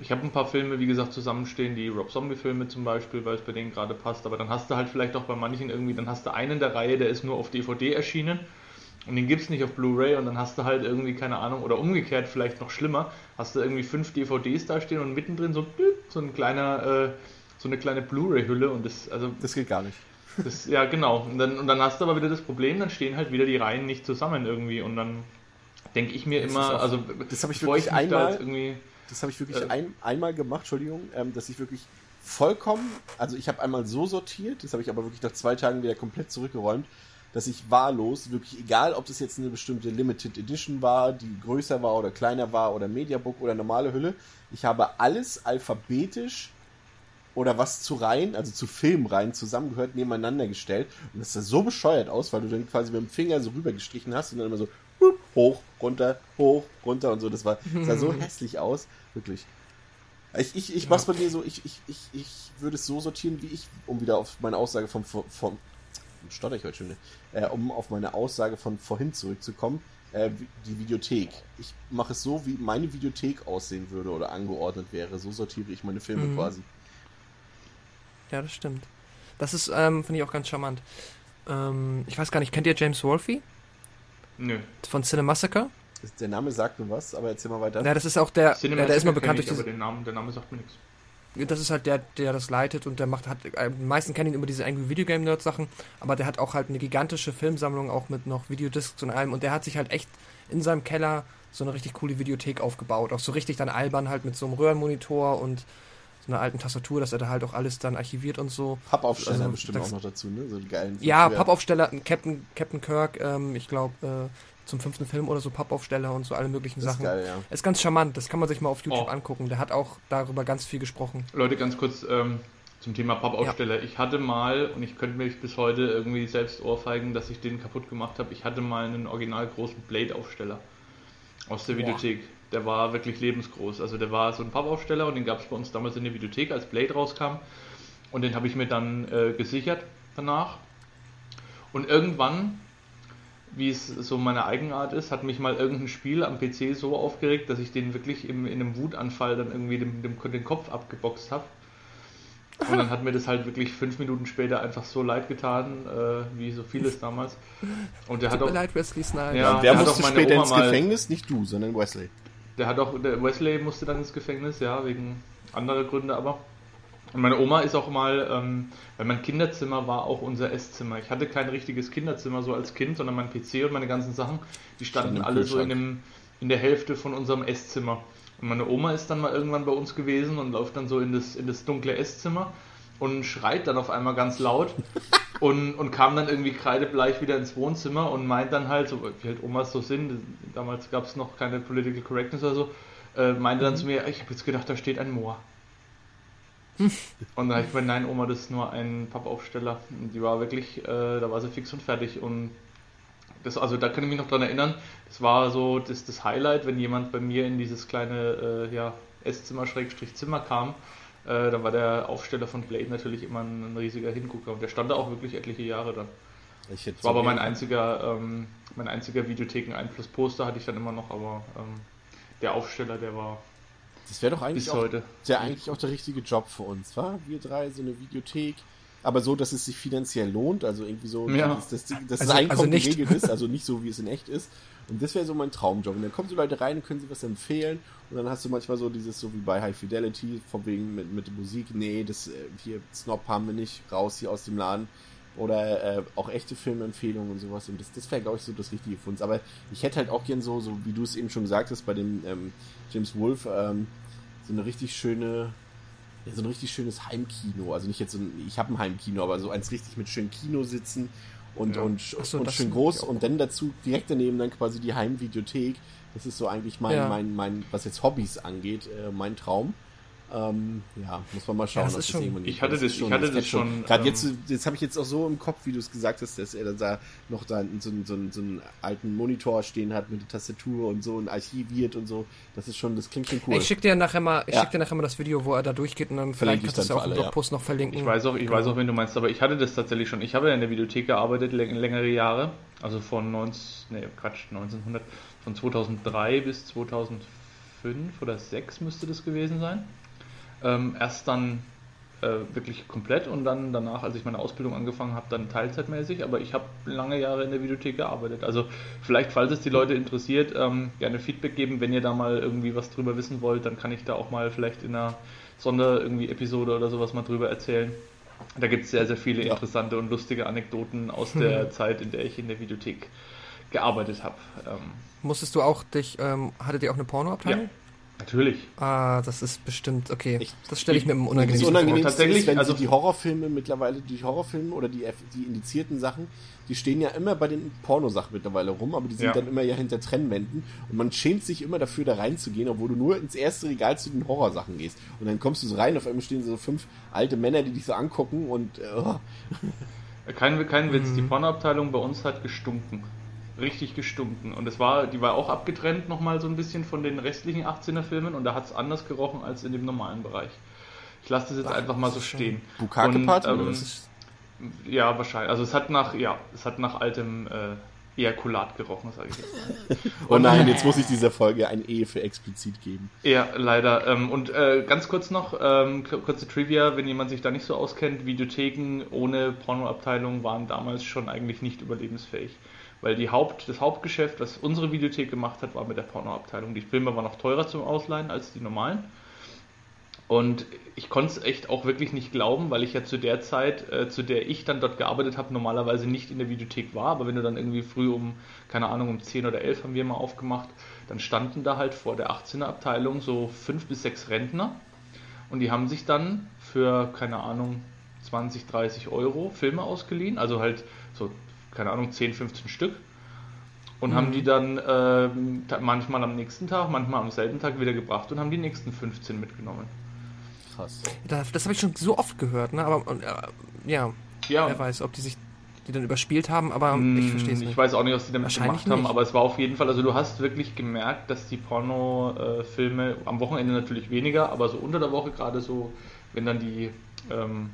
ich habe ein paar Filme, wie gesagt, zusammenstehen, die Rob Zombie-Filme zum Beispiel, weil es bei denen gerade passt. Aber dann hast du halt vielleicht auch bei manchen irgendwie, dann hast du einen der Reihe, der ist nur auf DVD erschienen und den gibt es nicht auf Blu-ray und dann hast du halt irgendwie, keine Ahnung, oder umgekehrt vielleicht noch schlimmer, hast du irgendwie fünf DVDs da stehen und mittendrin so, so ein kleiner, äh, so eine kleine Blu-ray-Hülle und das, also. Das geht gar nicht. Das, ja, genau. Und dann, und dann hast du aber wieder das Problem, dann stehen halt wieder die Reihen nicht zusammen irgendwie und dann denke ich mir das immer, auch, also das habe ich wirklich ich einmal irgendwie das habe ich wirklich äh. ein, einmal gemacht, Entschuldigung, ähm, dass ich wirklich vollkommen, also ich habe einmal so sortiert, das habe ich aber wirklich nach zwei Tagen wieder komplett zurückgeräumt, dass ich wahllos, wirklich egal, ob das jetzt eine bestimmte Limited Edition war, die größer war oder kleiner war oder Mediabook oder normale Hülle, ich habe alles alphabetisch oder was zu Reihen, also zu Filmreihen zusammengehört, nebeneinander gestellt. Und das sah so bescheuert aus, weil du dann quasi mit dem Finger so rübergestrichen hast und dann immer so hoch, runter, hoch, runter und so. Das war, sah so hässlich aus. Wirklich. Ich, ich, ich mach's bei mir so, ich, ich, ich, ich würde es so sortieren, wie ich, um wieder auf meine Aussage vom, vom stotter ich heute schon, äh, um auf meine Aussage von vorhin zurückzukommen, äh, die Videothek. Ich mache es so, wie meine Videothek aussehen würde oder angeordnet wäre. So sortiere ich meine Filme mhm. quasi. Ja, das stimmt. Das ist, ähm, finde ich auch ganz charmant. Ähm, ich weiß gar nicht, kennt ihr James Wolfe? Nö. Von Cinemassacre? Der Name sagt mir was, aber erzähl mal weiter. Ja, das ist auch der, der, der ist mal bekannt durch diese... Aber den Namen, der Name sagt mir nichts. Das ist halt der, der das leitet und der macht, hat, äh, die meisten kennen ihn über diese Angry Video Game Nerd Sachen, aber der hat auch halt eine gigantische Filmsammlung, auch mit noch Videodiscs und allem und der hat sich halt echt in seinem Keller so eine richtig coole Videothek aufgebaut. Auch so richtig dann albern halt mit so einem Röhrenmonitor und so einer alten Tastatur, dass er da halt auch alles dann archiviert und so. Pappaufsteller also, bestimmt auch noch dazu, ne? So die geilen. Ja, Pappaufsteller, Captain, Captain Kirk, ähm, ich glaube, äh, zum fünften Film oder so Pappaufsteller und so alle möglichen das Sachen. Ist, geil, ja. ist ganz charmant, das kann man sich mal auf YouTube oh. angucken. Der hat auch darüber ganz viel gesprochen. Leute, ganz kurz ähm, zum Thema Pappaufsteller. Ja. Ich hatte mal, und ich könnte mich bis heute irgendwie selbst ohrfeigen, dass ich den kaputt gemacht habe, ich hatte mal einen original großen Blade-Aufsteller aus der Videothek. Ja der war wirklich lebensgroß. Also der war so ein Pappaufsteller und den gab es bei uns damals in der Videothek, als Blade rauskam. Und den habe ich mir dann äh, gesichert danach. Und irgendwann, wie es so meine Eigenart ist, hat mich mal irgendein Spiel am PC so aufgeregt, dass ich den wirklich im, in einem Wutanfall dann irgendwie dem, dem, den Kopf abgeboxt habe. Und dann hat mir das halt wirklich fünf Minuten später einfach so leid getan, äh, wie so vieles damals. Und der Tut hat auch. leid, Wesley Snipes. Ja, wer musste später Oma ins Gefängnis? Nicht du, sondern Wesley. Der hat auch, der Wesley musste dann ins Gefängnis, ja, wegen anderer Gründe aber. Und meine Oma ist auch mal, ähm, weil mein Kinderzimmer war auch unser Esszimmer. Ich hatte kein richtiges Kinderzimmer so als Kind, sondern mein PC und meine ganzen Sachen, die standen alle so in, dem, in der Hälfte von unserem Esszimmer. Und meine Oma ist dann mal irgendwann bei uns gewesen und läuft dann so in das, in das dunkle Esszimmer und schreit dann auf einmal ganz laut und, und kam dann irgendwie kreidebleich wieder ins Wohnzimmer und meint dann halt, so wie halt Omas so sind, damals gab es noch keine Political Correctness oder so, äh, meinte dann zu mir, ich habe jetzt gedacht, da steht ein Moor. Und da habe ich gemeint, nein, Oma, das ist nur ein Pappaufsteller. Und die war wirklich, äh, da war sie fix und fertig. Und das, also da kann ich mich noch dran erinnern, das war so das, das Highlight, wenn jemand bei mir in dieses kleine äh, ja, Esszimmer, Schrägstrich Zimmer kam. Äh, da war der Aufsteller von Blade natürlich immer ein, ein riesiger Hingucker. Und der stand da auch wirklich etliche Jahre dann. Ich Das war aber mein einziger, ähm, mein einziger Videotheken-Einfluss-Poster hatte ich dann immer noch, aber ähm, der Aufsteller, der war Das wäre doch eigentlich bis auch, heute. der eigentlich auch der richtige Job für uns, wa? Wir drei, so eine Videothek. Aber so, dass es sich finanziell lohnt, also irgendwie so, Ja. dass, dass, dass das Also- Einkommen also nicht- geregelt ist, also nicht so, wie es in echt ist. Und das wäre so mein Traumjob. Und dann kommen so Leute rein und können sie was empfehlen. Und dann hast du manchmal so dieses, so wie bei High Fidelity, von wegen mit, mit der Musik, nee, das äh, hier Snob haben wir nicht, raus hier aus dem Laden. Oder äh, auch echte Filmempfehlungen und sowas. Und das, das wäre, glaube ich, so das Richtige für uns. Aber ich hätte halt auch gern so, so wie du es eben schon gesagt hast, bei dem ähm, James Wolf, ähm, so eine richtig schöne, so ein richtig schönes Heimkino. Also nicht jetzt so ein, ich habe ein Heimkino, aber so eins richtig mit schönem Kino sitzen und, Ja. und, so, und schön groß und dann dazu direkt daneben dann quasi die Heimvideothek. Das ist so eigentlich mein, Ja. mein, mein, was jetzt Hobbys angeht, äh, mein Traum. Ähm, ja, muss man mal schauen, das ob ist schon- irgendwann Ich hatte Das das- ist ich hatte das schon, Gerade ähm, jetzt, jetzt habe ich jetzt auch so im Kopf, wie du es gesagt hast, dass er da noch da so, einen- so, so einen alten Monitor stehen hat mit der Tastatur und so und archiviert und so. Das ist schon, das klingt schon cool. Ich schicke dir nachher mal, ich Ja. schick dir nachher mal das Video, wo er da durchgeht und dann vielleicht ich kannst du es dann ja auch im alle, ja. Blogpost noch verlinken. Ich weiß auch, ich weiß auch, wen du meinst, aber ich hatte das tatsächlich schon. Ich habe ja in der Videothek gearbeitet, läng längere Jahre. Also von 19, nee, Quatsch, 1900, von 2003 bis 2005 oder 2006 müsste das gewesen sein. Ähm, erst dann äh, wirklich komplett und dann danach, als ich meine Ausbildung angefangen habe, dann teilzeitmäßig. Aber ich habe lange Jahre in der Videothek gearbeitet. Also vielleicht, falls es die Leute interessiert, ähm, gerne Feedback geben. Wenn ihr da mal irgendwie was drüber wissen wollt, dann kann ich da auch mal vielleicht in einer Sonder irgendwie Episode oder sowas mal drüber erzählen. Da gibt es sehr, sehr viele Ja. interessante und lustige Anekdoten aus der Zeit, in der ich in der Videothek gearbeitet habe. Ähm, Musstest du auch dich, ähm, hattet ihr auch eine Pornoabteilung? Natürlich. Ah, das ist bestimmt, okay. Echt? Das stelle ich mir im Das unangenehm vor. Unangenehmste Tatsächlich, ist, wenn also- sie die Horrorfilme mittlerweile, die Horrorfilme oder die, F- die indizierten Sachen, die stehen ja immer bei den Pornosachen mittlerweile rum, aber die sind Ja. dann immer ja hinter Trennwänden und man schämt sich immer dafür, da reinzugehen, obwohl du nur ins erste Regal zu den Horrorsachen gehst. Und dann kommst du so rein, auf einmal stehen so fünf alte Männer, die dich so angucken und äh, oh, Kein, kein Witz, Mhm. die Pornoabteilung bei uns hat gestunken. Richtig gestunken. Und es war, die war auch abgetrennt nochmal so ein bisschen von den restlichen 18er Filmen und da hat es anders gerochen als in dem normalen Bereich. Ich lasse das jetzt Ach, einfach mal so stehen. Bukake-Party Und, oder ähm, Ja, wahrscheinlich. Also es hat nach, ja, es hat nach altem äh, Ejakulat gerochen, sage ich jetzt. oh nein, jetzt muss ich dieser Folge ein E für explizit geben. Ja, leider. Ähm, und äh, ganz kurz noch, ähm, kurze Trivia, wenn jemand sich da nicht so auskennt, Videotheken ohne Pornoabteilung waren damals schon eigentlich nicht überlebensfähig. Weil die Haupt, das Hauptgeschäft, was unsere Videothek gemacht hat, war mit der Pornoabteilung. Die Filme waren noch teurer zum Ausleihen als die normalen. Und ich konnte es echt auch wirklich nicht glauben, weil ich ja zu der Zeit, äh, zu der ich dann dort gearbeitet habe, normalerweise nicht in der Videothek war. Aber wenn du dann irgendwie früh um, keine Ahnung, um 10 oder 11 haben wir mal aufgemacht, dann standen da halt vor der 18er Abteilung so fünf bis sechs Rentner. Und die haben sich dann für, keine Ahnung, 20, 30 Euro Filme ausgeliehen. Also halt so, keine Ahnung, 10, 15 Stück. Und haben die dann ta- manchmal am nächsten Tag, manchmal am selben Tag wieder gebracht und haben die nächsten 15 mitgenommen. Krass. das das habe ich schon so oft gehört, ne? Aber äh, ja, Ja, wer weiß, ob die sich die dann überspielt haben, aber Mm, ich verstehe es Ich nicht. weiß auch nicht, was die damit Wahrscheinlich gemacht haben, nicht. aber es war auf jeden Fall, also du hast wirklich gemerkt, dass die Porno-Filme am Wochenende natürlich weniger, aber so unter der Woche gerade so, wenn dann die ähm,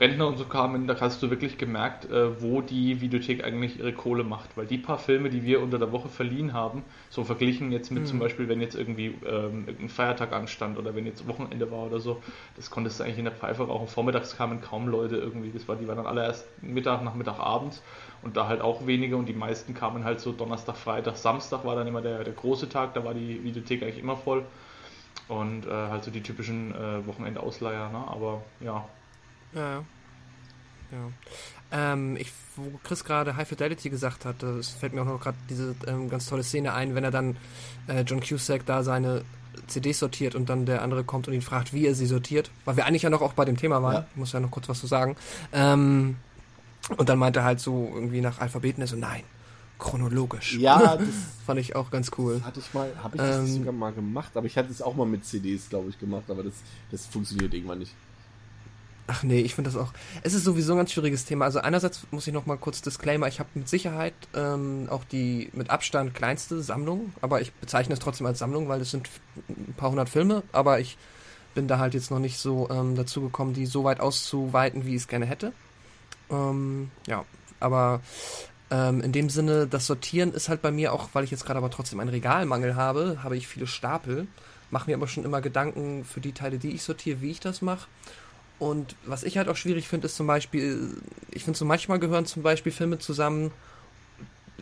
Rentner und so kamen, da hast du wirklich gemerkt, äh, wo die Videothek eigentlich ihre Kohle macht. Weil die paar Filme, die wir unter der Woche verliehen haben, so verglichen jetzt mit Mhm. zum Beispiel, wenn jetzt irgendwie ähm, irgendein Feiertag anstand oder wenn jetzt Wochenende war oder so, das konntest du eigentlich in der Pfeife rauchen. Vormittags kamen kaum Leute irgendwie. Das war, die waren dann alle erst Mittag, Nachmittag, abends und da halt auch wenige und die meisten kamen halt so Donnerstag, Freitag, Samstag war dann immer der, der große Tag, da war die Videothek eigentlich immer voll. Und äh, halt so die typischen äh, Wochenendausleiher, ne? Aber ja. Ja. Ja. Ähm, ich, wo Chris gerade High Fidelity gesagt hat, es fällt mir auch noch gerade diese ähm, ganz tolle Szene ein, wenn er dann äh, John Cusack da seine CDs sortiert und dann der andere kommt und ihn fragt, wie er sie sortiert, weil wir eigentlich ja noch auch bei dem Thema waren. Ja. Ich muss ja noch kurz was zu sagen. Ähm, und dann meinte er halt so irgendwie nach Alphabeten, er so, nein, chronologisch. Ja, das Fand ich auch ganz cool. hatte ich mal, habe ich das Ähm, sogar mal gemacht, aber ich hatte es auch mal mit CDs, glaube ich, gemacht, aber das, das funktioniert irgendwann nicht. Ach nee, ich finde das auch. Es ist sowieso ein ganz schwieriges Thema. Also einerseits muss ich noch mal kurz Disclaimer, ich habe mit Sicherheit ähm, auch die mit Abstand kleinste Sammlung, aber ich bezeichne es trotzdem als Sammlung, weil es sind ein paar hundert Filme, aber ich bin da halt jetzt noch nicht so ähm, dazu gekommen, die so weit auszuweiten, wie ich es gerne hätte. Ähm, ja, aber ähm, in dem Sinne, das Sortieren ist halt bei mir auch, weil ich jetzt gerade aber trotzdem einen Regalmangel habe, habe ich viele Stapel, mache mir aber schon immer Gedanken für die Teile, die ich sortiere, wie ich das mache. Und was ich halt auch schwierig finde, ist zum Beispiel, ich finde so manchmal gehören zum Beispiel Filme zusammen,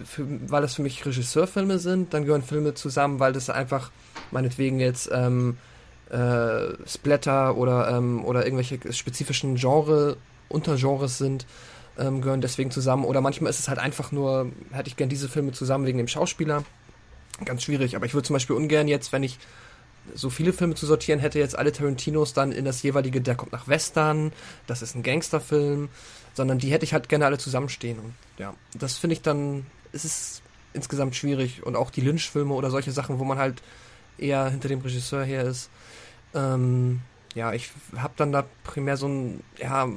für, weil das für mich Regisseurfilme sind, dann gehören Filme zusammen, weil das einfach meinetwegen jetzt ähm, äh, Splatter oder, ähm, oder irgendwelche spezifischen Genre, Untergenres sind, ähm, gehören deswegen zusammen. Oder manchmal ist es halt einfach nur, hätte ich gern diese Filme zusammen wegen dem Schauspieler. Ganz schwierig, aber ich würde zum Beispiel ungern jetzt, wenn ich so viele Filme zu sortieren hätte, jetzt alle Tarantinos dann in das jeweilige, der kommt nach Western, das ist ein Gangsterfilm, sondern die hätte ich halt gerne alle zusammenstehen. Und ja, das finde ich dann, es ist insgesamt schwierig. Und auch die Lynch-Filme oder solche Sachen, wo man halt eher hinter dem Regisseur her ist. Ähm, ja, ich habe dann da primär so ein, ja,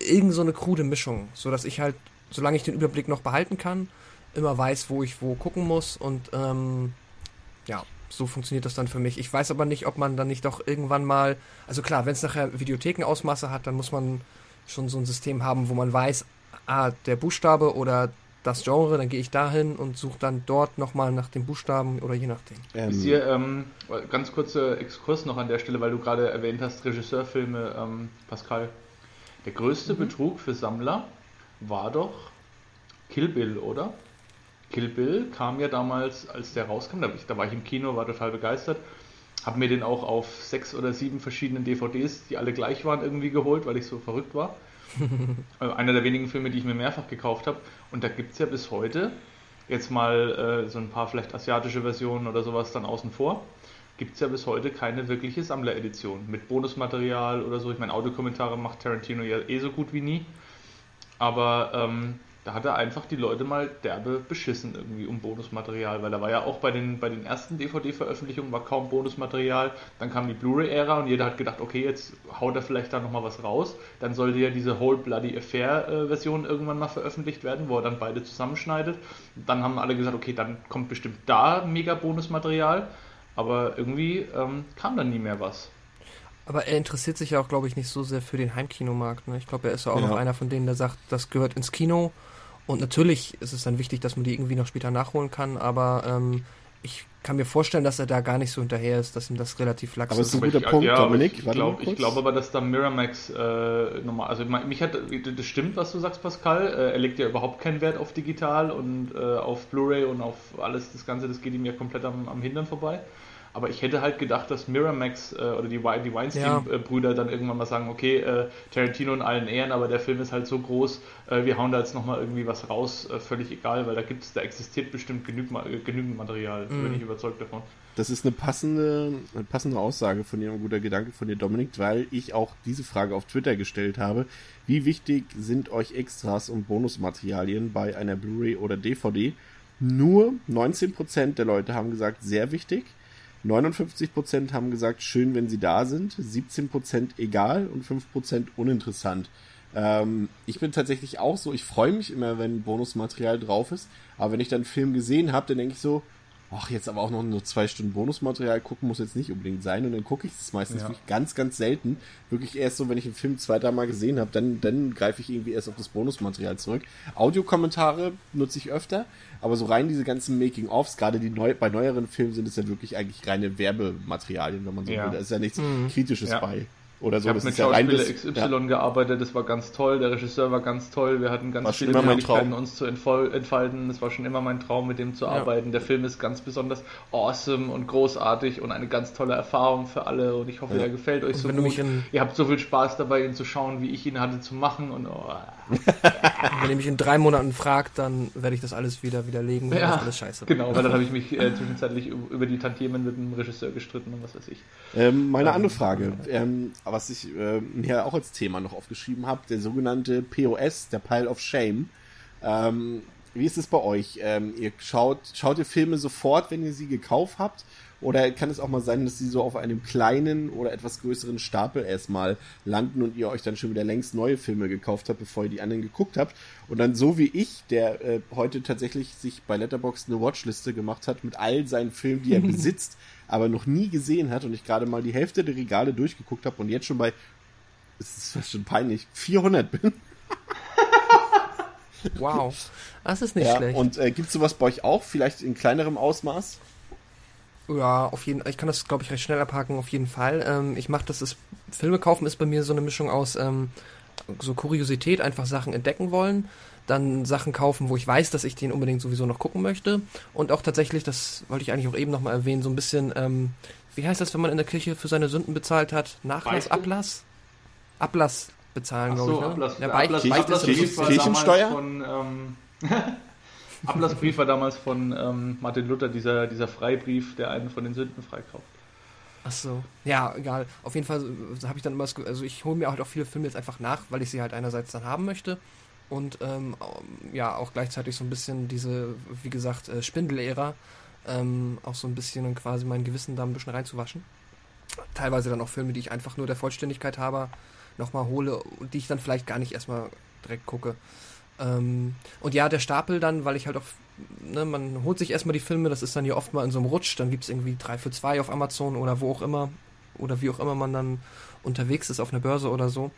irgend so eine krude Mischung, so dass ich halt, solange ich den Überblick noch behalten kann, immer weiß, wo ich wo gucken muss und ähm, ja, so funktioniert das dann für mich. Ich weiß aber nicht, ob man dann nicht doch irgendwann mal, also klar, wenn es nachher Videothekenausmaße hat, dann muss man schon so ein System haben, wo man weiß, ah, der Buchstabe oder das Genre, dann gehe ich dahin und suche dann dort nochmal nach dem Buchstaben oder je nachdem. Ähm, Ist hier, ähm, ganz kurzer Exkurs noch an der Stelle, weil du gerade erwähnt hast, Regisseurfilme, ähm, Pascal. Der größte Betrug für Sammler war doch Kill Bill, oder? Kill Bill kam ja damals, als der rauskam, da, da war ich im Kino, war total begeistert, habe mir den auch auf sechs oder sieben verschiedenen DVDs, die alle gleich waren, irgendwie geholt, weil ich so verrückt war. Also Einer der wenigen Filme, die ich mir mehrfach gekauft habe. Und da gibt es ja bis heute, jetzt mal äh, so ein paar vielleicht asiatische Versionen oder sowas dann außen vor, gibt es ja bis heute keine wirkliche Sammleredition mit Bonusmaterial oder so. Ich meine, Audiokommentare macht Tarantino ja eh so gut wie nie. Aber ähm, da hat er einfach die Leute mal derbe beschissen irgendwie um Bonusmaterial, weil da war ja auch bei den, bei den ersten DVD-Veröffentlichungen war kaum Bonusmaterial, dann kam die Blu-ray-Ära und jeder hat gedacht, okay, jetzt haut er vielleicht da nochmal was raus, dann sollte ja diese Whole Bloody Affair-Version irgendwann mal veröffentlicht werden, wo er dann beide zusammenschneidet. Dann haben alle gesagt, okay, dann kommt bestimmt da mega Bonusmaterial, aber irgendwie ähm, kam dann nie mehr was. Aber er interessiert sich ja auch, glaube ich, nicht so sehr für den Heimkinomarkt. Ne? Ich glaube, er ist ja auch Ja. noch einer von denen, der sagt, das gehört ins Kino. Und natürlich ist es dann wichtig, dass man die irgendwie noch später nachholen kann, aber ähm, ich kann mir vorstellen, dass er da gar nicht so hinterher ist, dass ihm das relativ lax Aber es ist. ist ein guter ich, Punkt, aber Dominik. Ich glaube glaub aber, dass da Miramax äh, nochmal, also mich hat, das stimmt, was du sagst, Pascal. Äh, er legt ja überhaupt keinen Wert auf digital und äh, auf Blu-ray und auf alles, das Ganze, das geht ihm ja komplett am, am Hintern vorbei. Aber ich hätte halt gedacht, dass Miramax äh, oder die, die Weinstein-Brüder dann irgendwann mal sagen, okay, äh, Tarantino in allen Ehren, aber der Film ist halt so groß, äh, wir hauen da jetzt nochmal irgendwie was raus, äh, völlig egal, weil da gibt's, da existiert bestimmt genügend, äh, genügend Material, Mhm. bin ich überzeugt davon. Das ist eine passende, eine passende Aussage von dir, ein guter Gedanke von dir, Dominik, weil ich auch diese Frage auf Twitter gestellt habe. Wie wichtig sind euch Extras und Bonusmaterialien bei einer Blu-ray oder DVD? Nur 19% der Leute haben gesagt, sehr wichtig. 59% haben gesagt, schön, wenn sie da sind. 17% egal und 5% uninteressant. Ähm, ich bin tatsächlich auch so, ich freue mich immer, wenn Bonusmaterial drauf ist. Aber wenn ich dann einen Film gesehen habe, dann denke ich so, ach, jetzt aber auch noch nur zwei Stunden Bonusmaterial gucken muss jetzt nicht unbedingt sein. Und dann gucke ich es meistens Ja. wirklich ganz, ganz selten. Wirklich erst so, wenn ich einen Film zwei, drei Mal gesehen habe, dann, dann greife ich irgendwie erst auf das Bonusmaterial zurück. Audiokommentare nutze ich öfter, aber so rein diese ganzen Making-ofs, gerade die neu, bei neueren Filmen sind es ja wirklich eigentlich reine Werbematerialien, wenn man so Ja. will. Da ist ja nichts Mhm. Kritisches Ja. bei. Oder so. Ich habe mit ja Schauspieler bis- XY ja. gearbeitet, das war ganz toll, der Regisseur war ganz toll, wir hatten War ganz schon viele Möglichkeiten, uns zu entfalten. Es war schon immer mein Traum, mit dem zu Ja. arbeiten. Der Film ist ganz besonders awesome und großartig und eine ganz tolle Erfahrung für alle und ich hoffe, Ja. er gefällt euch Und so gut. Ihr habt so viel Spaß dabei, ihn zu schauen, wie ich ihn hatte zu machen und oh, Wenn ihr mich in drei Monaten fragt, dann werde ich das alles wieder widerlegen, weil Ja, das alles scheiße war. genau, weil dann habe ich mich äh, zwischenzeitlich über die Tantiemen mit dem Regisseur gestritten und was weiß ich. Ähm, meine andere Frage, ähm, was ich äh, mir auch als Thema noch aufgeschrieben habe, der sogenannte POS, der Pile of Shame. Ähm, wie ist es bei euch? Ähm, ihr schaut, schaut ihr Filme sofort, wenn ihr sie gekauft habt? Oder kann es auch mal sein, dass sie so auf einem kleinen oder etwas größeren Stapel erstmal landen und ihr euch dann schon wieder längst neue Filme gekauft habt, bevor ihr die anderen geguckt habt? Und dann so wie ich, der äh, heute tatsächlich sich bei Letterboxd eine Watchliste gemacht hat mit all seinen Filmen, die er besitzt, aber noch nie gesehen hat und ich gerade mal die Hälfte der Regale durchgeguckt habe und jetzt schon bei, es ist fast schon peinlich, 400 bin. Wow, das ist nicht Ja, schlecht. und äh, gibt sowas bei euch auch, vielleicht in kleinerem Ausmaß? Ja, auf jeden Ich kann das, glaube ich, recht schnell abhaken, auf jeden Fall. Ähm, ich mache das, ist, Filme kaufen ist bei mir so eine Mischung aus ähm, so Kuriosität, einfach Sachen entdecken wollen, dann Sachen kaufen, wo ich weiß, dass ich den unbedingt sowieso noch gucken möchte und auch tatsächlich, das wollte ich eigentlich auch eben nochmal erwähnen, so ein bisschen, ähm, wie heißt das, wenn man in der Kirche für seine Sünden bezahlt hat? Nachlass, Beichte? Ablass? Ablass bezahlen, glaube ich. Ne? Ablass, ja, Beicht, Ablass, Beicht Ablassbrief war Kirchensteuer? damals von, ähm, Ablassbrief war damals von ähm, Martin Luther, dieser, dieser Freibrief, der einen von den Sünden freikauft. Ach so. Ja, egal. Auf jeden Fall äh, habe ich dann immer das, Ge- also ich hole mir halt auch viele Filme jetzt einfach nach, weil ich sie halt einerseits dann haben möchte und ähm, ja auch gleichzeitig so ein bisschen diese, wie gesagt, äh, Spindelära ähm, auch so ein bisschen quasi mein Gewissen da ein bisschen reinzuwaschen. Teilweise dann auch Filme, die ich einfach nur der Vollständigkeit habe, nochmal hole und die ich dann vielleicht gar nicht erstmal direkt gucke. Ähm, und ja, der Stapel dann, weil ich halt auch, ne, man holt sich erstmal die Filme, das ist dann ja oft mal in so einem Rutsch, dann gibt es irgendwie 3 für 2 auf Amazon oder wo auch immer, oder wie auch immer man dann unterwegs ist auf einer Börse oder so.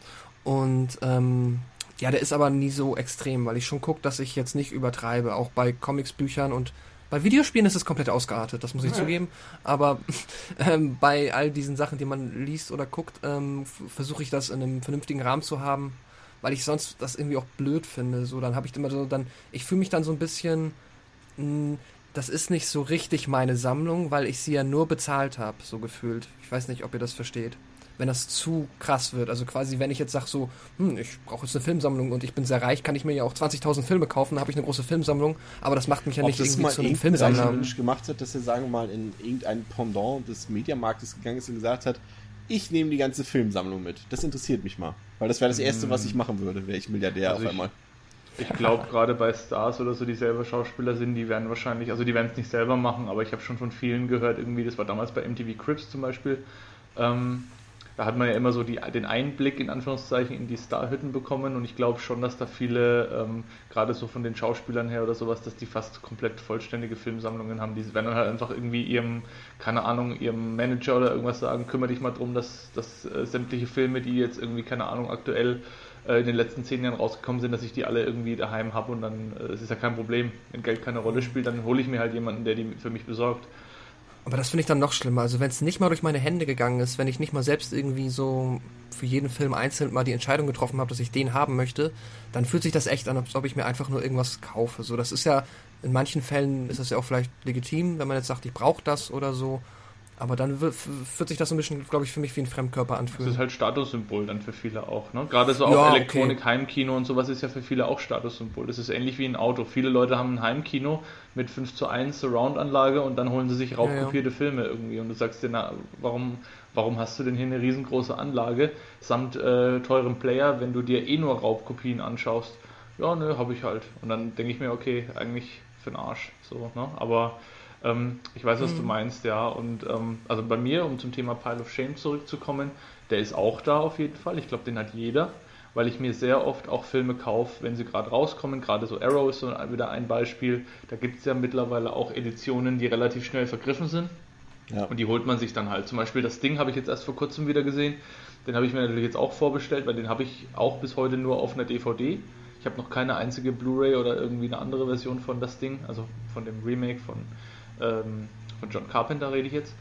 Und ähm, ja, der ist aber nie so extrem, weil ich schon gucke, dass ich jetzt nicht übertreibe, auch bei Comics, Büchern und bei Videospielen ist es komplett ausgeartet, das muss ich Ja. zugeben. Aber ähm, bei all diesen Sachen, die man liest oder guckt, ähm, versuche ich das in einem vernünftigen Rahmen zu haben, weil ich sonst das irgendwie auch blöd finde. So, dann habe ich immer so, dann, ich fühle mich dann so ein bisschen, mh, das ist nicht so richtig meine Sammlung, weil ich sie ja nur bezahlt habe, so gefühlt. Ich weiß nicht, ob ihr das versteht. Wenn das zu krass wird, also quasi, wenn ich jetzt sage so, hm, ich brauche jetzt eine Filmsammlung und ich bin sehr reich, kann ich mir ja auch 20.000 Filme kaufen, dann habe ich eine große Filmsammlung, aber das macht mich ja Ob nicht irgendwie mal zu einem Filmsammler. Mensch gemacht hat, dass er, sagen wir mal, in irgendein Pendant des Mediamarktes gegangen ist und gesagt hat, ich nehme die ganze Filmsammlung mit. Das interessiert mich mal. Weil das wäre das Erste, was ich machen würde, wäre ich Milliardär Also auf ich- einmal. Ich glaube, gerade bei Stars oder so, die selber Schauspieler sind, die werden wahrscheinlich, also die werden es nicht selber machen, aber ich habe schon von vielen gehört, irgendwie, das war damals bei MTV Crips zum Beispiel, ähm, da hat man ja immer so die, den Einblick in Anführungszeichen in die Starhütten bekommen und ich glaube schon, dass da viele, ähm, gerade so von den Schauspielern her oder sowas, dass die fast komplett vollständige Filmsammlungen haben. Die werden dann halt einfach irgendwie ihrem, keine Ahnung, ihrem Manager oder irgendwas sagen, kümmere dich mal drum, dass, dass äh, sämtliche Filme, die jetzt irgendwie, keine Ahnung, aktuell äh, in den letzten zehn Jahren rausgekommen sind, dass ich die alle irgendwie daheim habe und dann äh, es ist ja kein Problem. Wenn Geld keine Rolle spielt, dann hole ich mir halt jemanden, der die für mich besorgt. Aber das finde ich dann noch schlimmer. Also wenn es nicht mal durch meine Hände gegangen ist, wenn ich nicht mal selbst irgendwie so für jeden Film einzeln mal die Entscheidung getroffen habe, dass ich den haben möchte, dann fühlt sich das echt an, als ob ich mir einfach nur irgendwas kaufe. So, das ist ja, in manchen Fällen ist das ja auch vielleicht legitim, wenn man jetzt sagt, ich brauche das oder so. Aber dann wird, sich das so ein bisschen, glaube ich, für mich wie ein Fremdkörper Das anfühlen. ist halt Statussymbol dann für viele auch. Ne? Gerade so auch Ja, Elektronik, Heimkino und sowas ist ja für viele auch Statussymbol. Das ist ähnlich wie ein Auto. Viele Leute haben ein Heimkino mit 5 zu 1 Surround-Anlage und dann holen sie sich raubkopierte Filme irgendwie. Und du sagst dir, na, warum, warum hast du denn hier eine riesengroße Anlage samt äh, teurem Player, wenn du dir eh nur Raubkopien anschaust? Ja, nö, habe ich halt. Und dann denke ich mir, okay, eigentlich für den Arsch. So, ne? Aber ähm, ich weiß, was du meinst, ja. Und ähm, also bei mir, um zum Thema Pile of Shame zurückzukommen, der ist auch da auf jeden Fall. Ich glaube, den hat jeder, weil ich mir sehr oft auch Filme kaufe, wenn sie gerade rauskommen. Gerade so Arrow ist so wieder ein Beispiel. Da gibt es ja mittlerweile auch Editionen, die relativ schnell vergriffen sind. Ja. Und die holt man sich dann halt. Zum Beispiel das Ding habe ich jetzt erst vor kurzem wieder gesehen. Den habe ich mir natürlich jetzt auch vorbestellt, weil den habe ich auch bis heute nur auf einer DVD. Ich habe noch keine einzige Blu-ray oder irgendwie eine andere Version von das Ding, also von dem Remake von, ähm, von John Carpenter rede ich jetzt.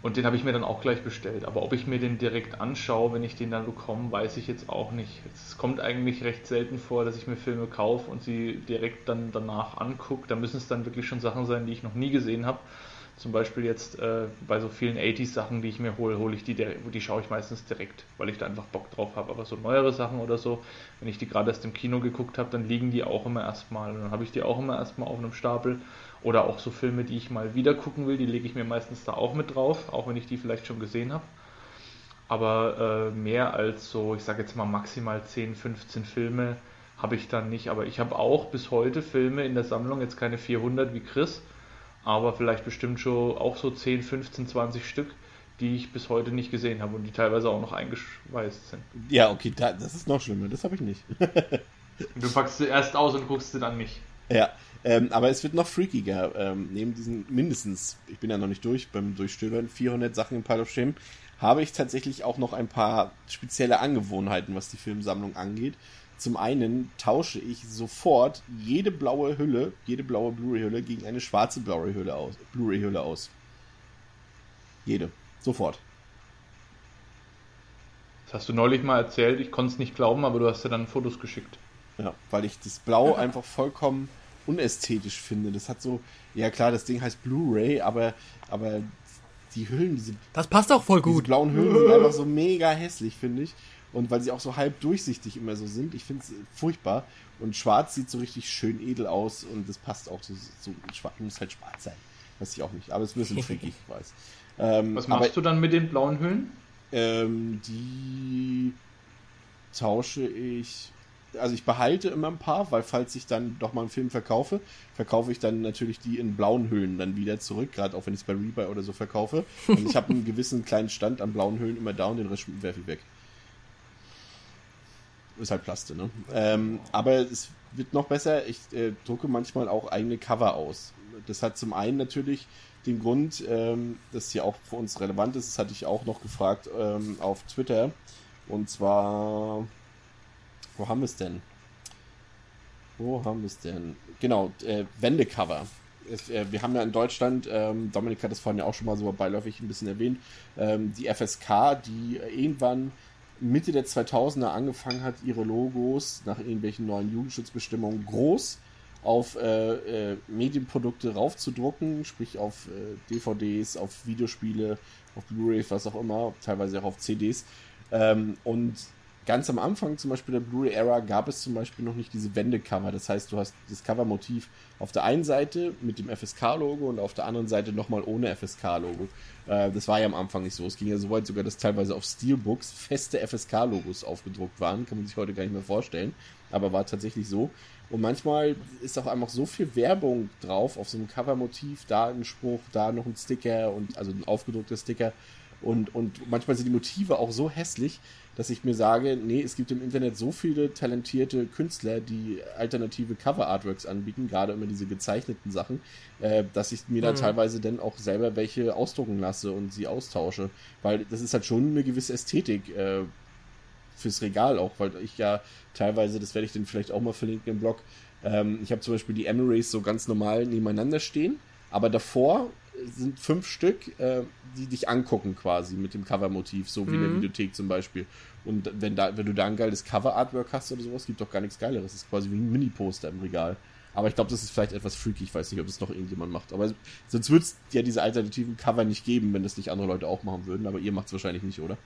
Und den habe ich mir dann auch gleich bestellt. Aber ob ich mir den direkt anschaue, wenn ich den dann bekomme, weiß ich jetzt auch nicht. Es kommt eigentlich recht selten vor, dass ich mir Filme kaufe und sie direkt dann danach angucke. Da müssen es dann wirklich schon Sachen sein, die ich noch nie gesehen habe. Zum Beispiel jetzt äh, bei so vielen 80s-Sachen, die ich mir hole, hole ich die, die schaue ich meistens direkt, weil ich da einfach Bock drauf habe. Aber so neuere Sachen oder so, wenn ich die gerade erst im Kino geguckt habe, dann liegen die auch immer erstmal. Und dann habe ich die auch immer erstmal auf einem Stapel. Oder auch so Filme, die ich mal wieder gucken will, die lege ich mir meistens da auch mit drauf, auch wenn ich die vielleicht schon gesehen habe. Aber äh, mehr als so, ich sage jetzt mal maximal 10, 15 Filme habe ich dann nicht. Aber ich habe auch bis heute Filme in der Sammlung, jetzt keine 400 wie Chris, aber vielleicht bestimmt schon auch so 10, 15, 20 Stück, die ich bis heute nicht gesehen habe und die teilweise auch noch eingeschweißt sind. Ja, okay, das ist noch schlimmer, das habe ich nicht. du packst sie erst aus und guckst sie dann nicht. Ja, ähm, aber es wird noch freakiger. Ähm, neben diesen mindestens, ich bin ja noch nicht durch beim Durchstöbern, 400 Sachen im Pile of Shame, habe ich tatsächlich auch noch ein paar spezielle Angewohnheiten, was die Filmsammlung angeht. Zum einen tausche ich sofort jede blaue Hülle, jede blaue Blu-ray-Hülle gegen eine schwarze Blu-ray-Hülle aus. Blu-ray-Hülle aus. Jede. Sofort. Das hast du neulich mal erzählt, ich konnte es nicht glauben, aber du hast ja dann Fotos geschickt. Ja, weil ich das Blau einfach vollkommen unästhetisch finde. Das hat so, ja klar, das Ding heißt Blu-ray, aber, aber die Hüllen, diese. Das passt auch voll gut. Die blauen Hüllen sind einfach so mega hässlich, finde ich. Und weil sie auch so halb durchsichtig immer so sind, ich finde es furchtbar. Und schwarz sieht so richtig schön edel aus und das passt auch so, so schwarz, muss halt schwarz sein. Weiß ich auch nicht, aber es ist ein bisschen tricky, ich weiß. Ähm, Was machst aber, du dann mit den blauen Hüllen? Ähm, die tausche ich also ich behalte immer ein paar, weil falls ich dann doch mal einen Film verkaufe, verkaufe ich dann natürlich die in blauen Hüllen dann wieder zurück, gerade auch wenn ich es bei Rebuy oder so verkaufe. Und ich habe einen gewissen kleinen Stand an blauen Hüllen immer da und den Rest werfe ich weg. Ist halt Plaste, ne? Ähm, aber es wird noch besser, ich äh, drucke manchmal auch eigene Cover aus. Das hat zum einen natürlich den Grund, ähm, das hier auch für uns relevant ist, das hatte ich auch noch gefragt ähm, auf Twitter. Und zwar wo haben wir es denn? Wo haben wir es denn? Genau, äh, Wendecover. Es, äh, wir haben ja in Deutschland, ähm, Dominik hat das vorhin ja auch schon mal so beiläufig ein bisschen erwähnt, ähm, die FSK, die irgendwann Mitte der 2000er angefangen hat, ihre Logos nach irgendwelchen neuen Jugendschutzbestimmungen groß auf äh, äh, Medienprodukte raufzudrucken, sprich auf äh, DVDs, auf Videospiele, auf Blu-ray, was auch immer, teilweise auch auf CDs. Ähm, und ganz am Anfang zum Beispiel der Blu-ray-Era gab es zum Beispiel noch nicht diese Wendecover. Das heißt, du hast das Covermotiv auf der einen Seite mit dem FSK-Logo und auf der anderen Seite nochmal ohne FSK-Logo. Äh, das war ja am Anfang nicht so. Es ging ja so weit sogar, dass teilweise auf Steelbooks feste FSK-Logos aufgedruckt waren. Kann man sich heute gar nicht mehr vorstellen. Aber war tatsächlich so. Und manchmal ist auch einfach so viel Werbung drauf auf so einem Covermotiv. Da ein Spruch, da noch ein Sticker und also ein aufgedruckter Sticker. Und, und manchmal sind die Motive auch so hässlich, dass ich mir sage, nee, es gibt im Internet so viele talentierte Künstler, die alternative Cover-Artworks anbieten, gerade immer diese gezeichneten Sachen, äh, dass ich mir mhm. da teilweise dann auch selber welche ausdrucken lasse und sie austausche. Weil das ist halt schon eine gewisse Ästhetik äh, fürs Regal auch, weil ich ja teilweise, das werde ich dann vielleicht auch mal verlinken im Blog, ähm, ich habe zum Beispiel die Emirates so ganz normal nebeneinander stehen, aber davor sind fünf Stück, äh, die dich angucken quasi mit dem Covermotiv, so wie mhm. in der mhm. Videothek zum Beispiel. Und wenn, da, wenn du da ein geiles Cover-Artwork hast oder sowas, gibt doch gar nichts Geileres. Das ist quasi wie ein Mini-Poster im Regal. Aber ich glaube, das ist vielleicht etwas freaky. Ich weiß nicht, ob das noch irgendjemand macht. Aber sonst würde es ja diese alternativen Cover nicht geben, wenn das nicht andere Leute auch machen würden. Aber ihr macht es wahrscheinlich nicht, oder?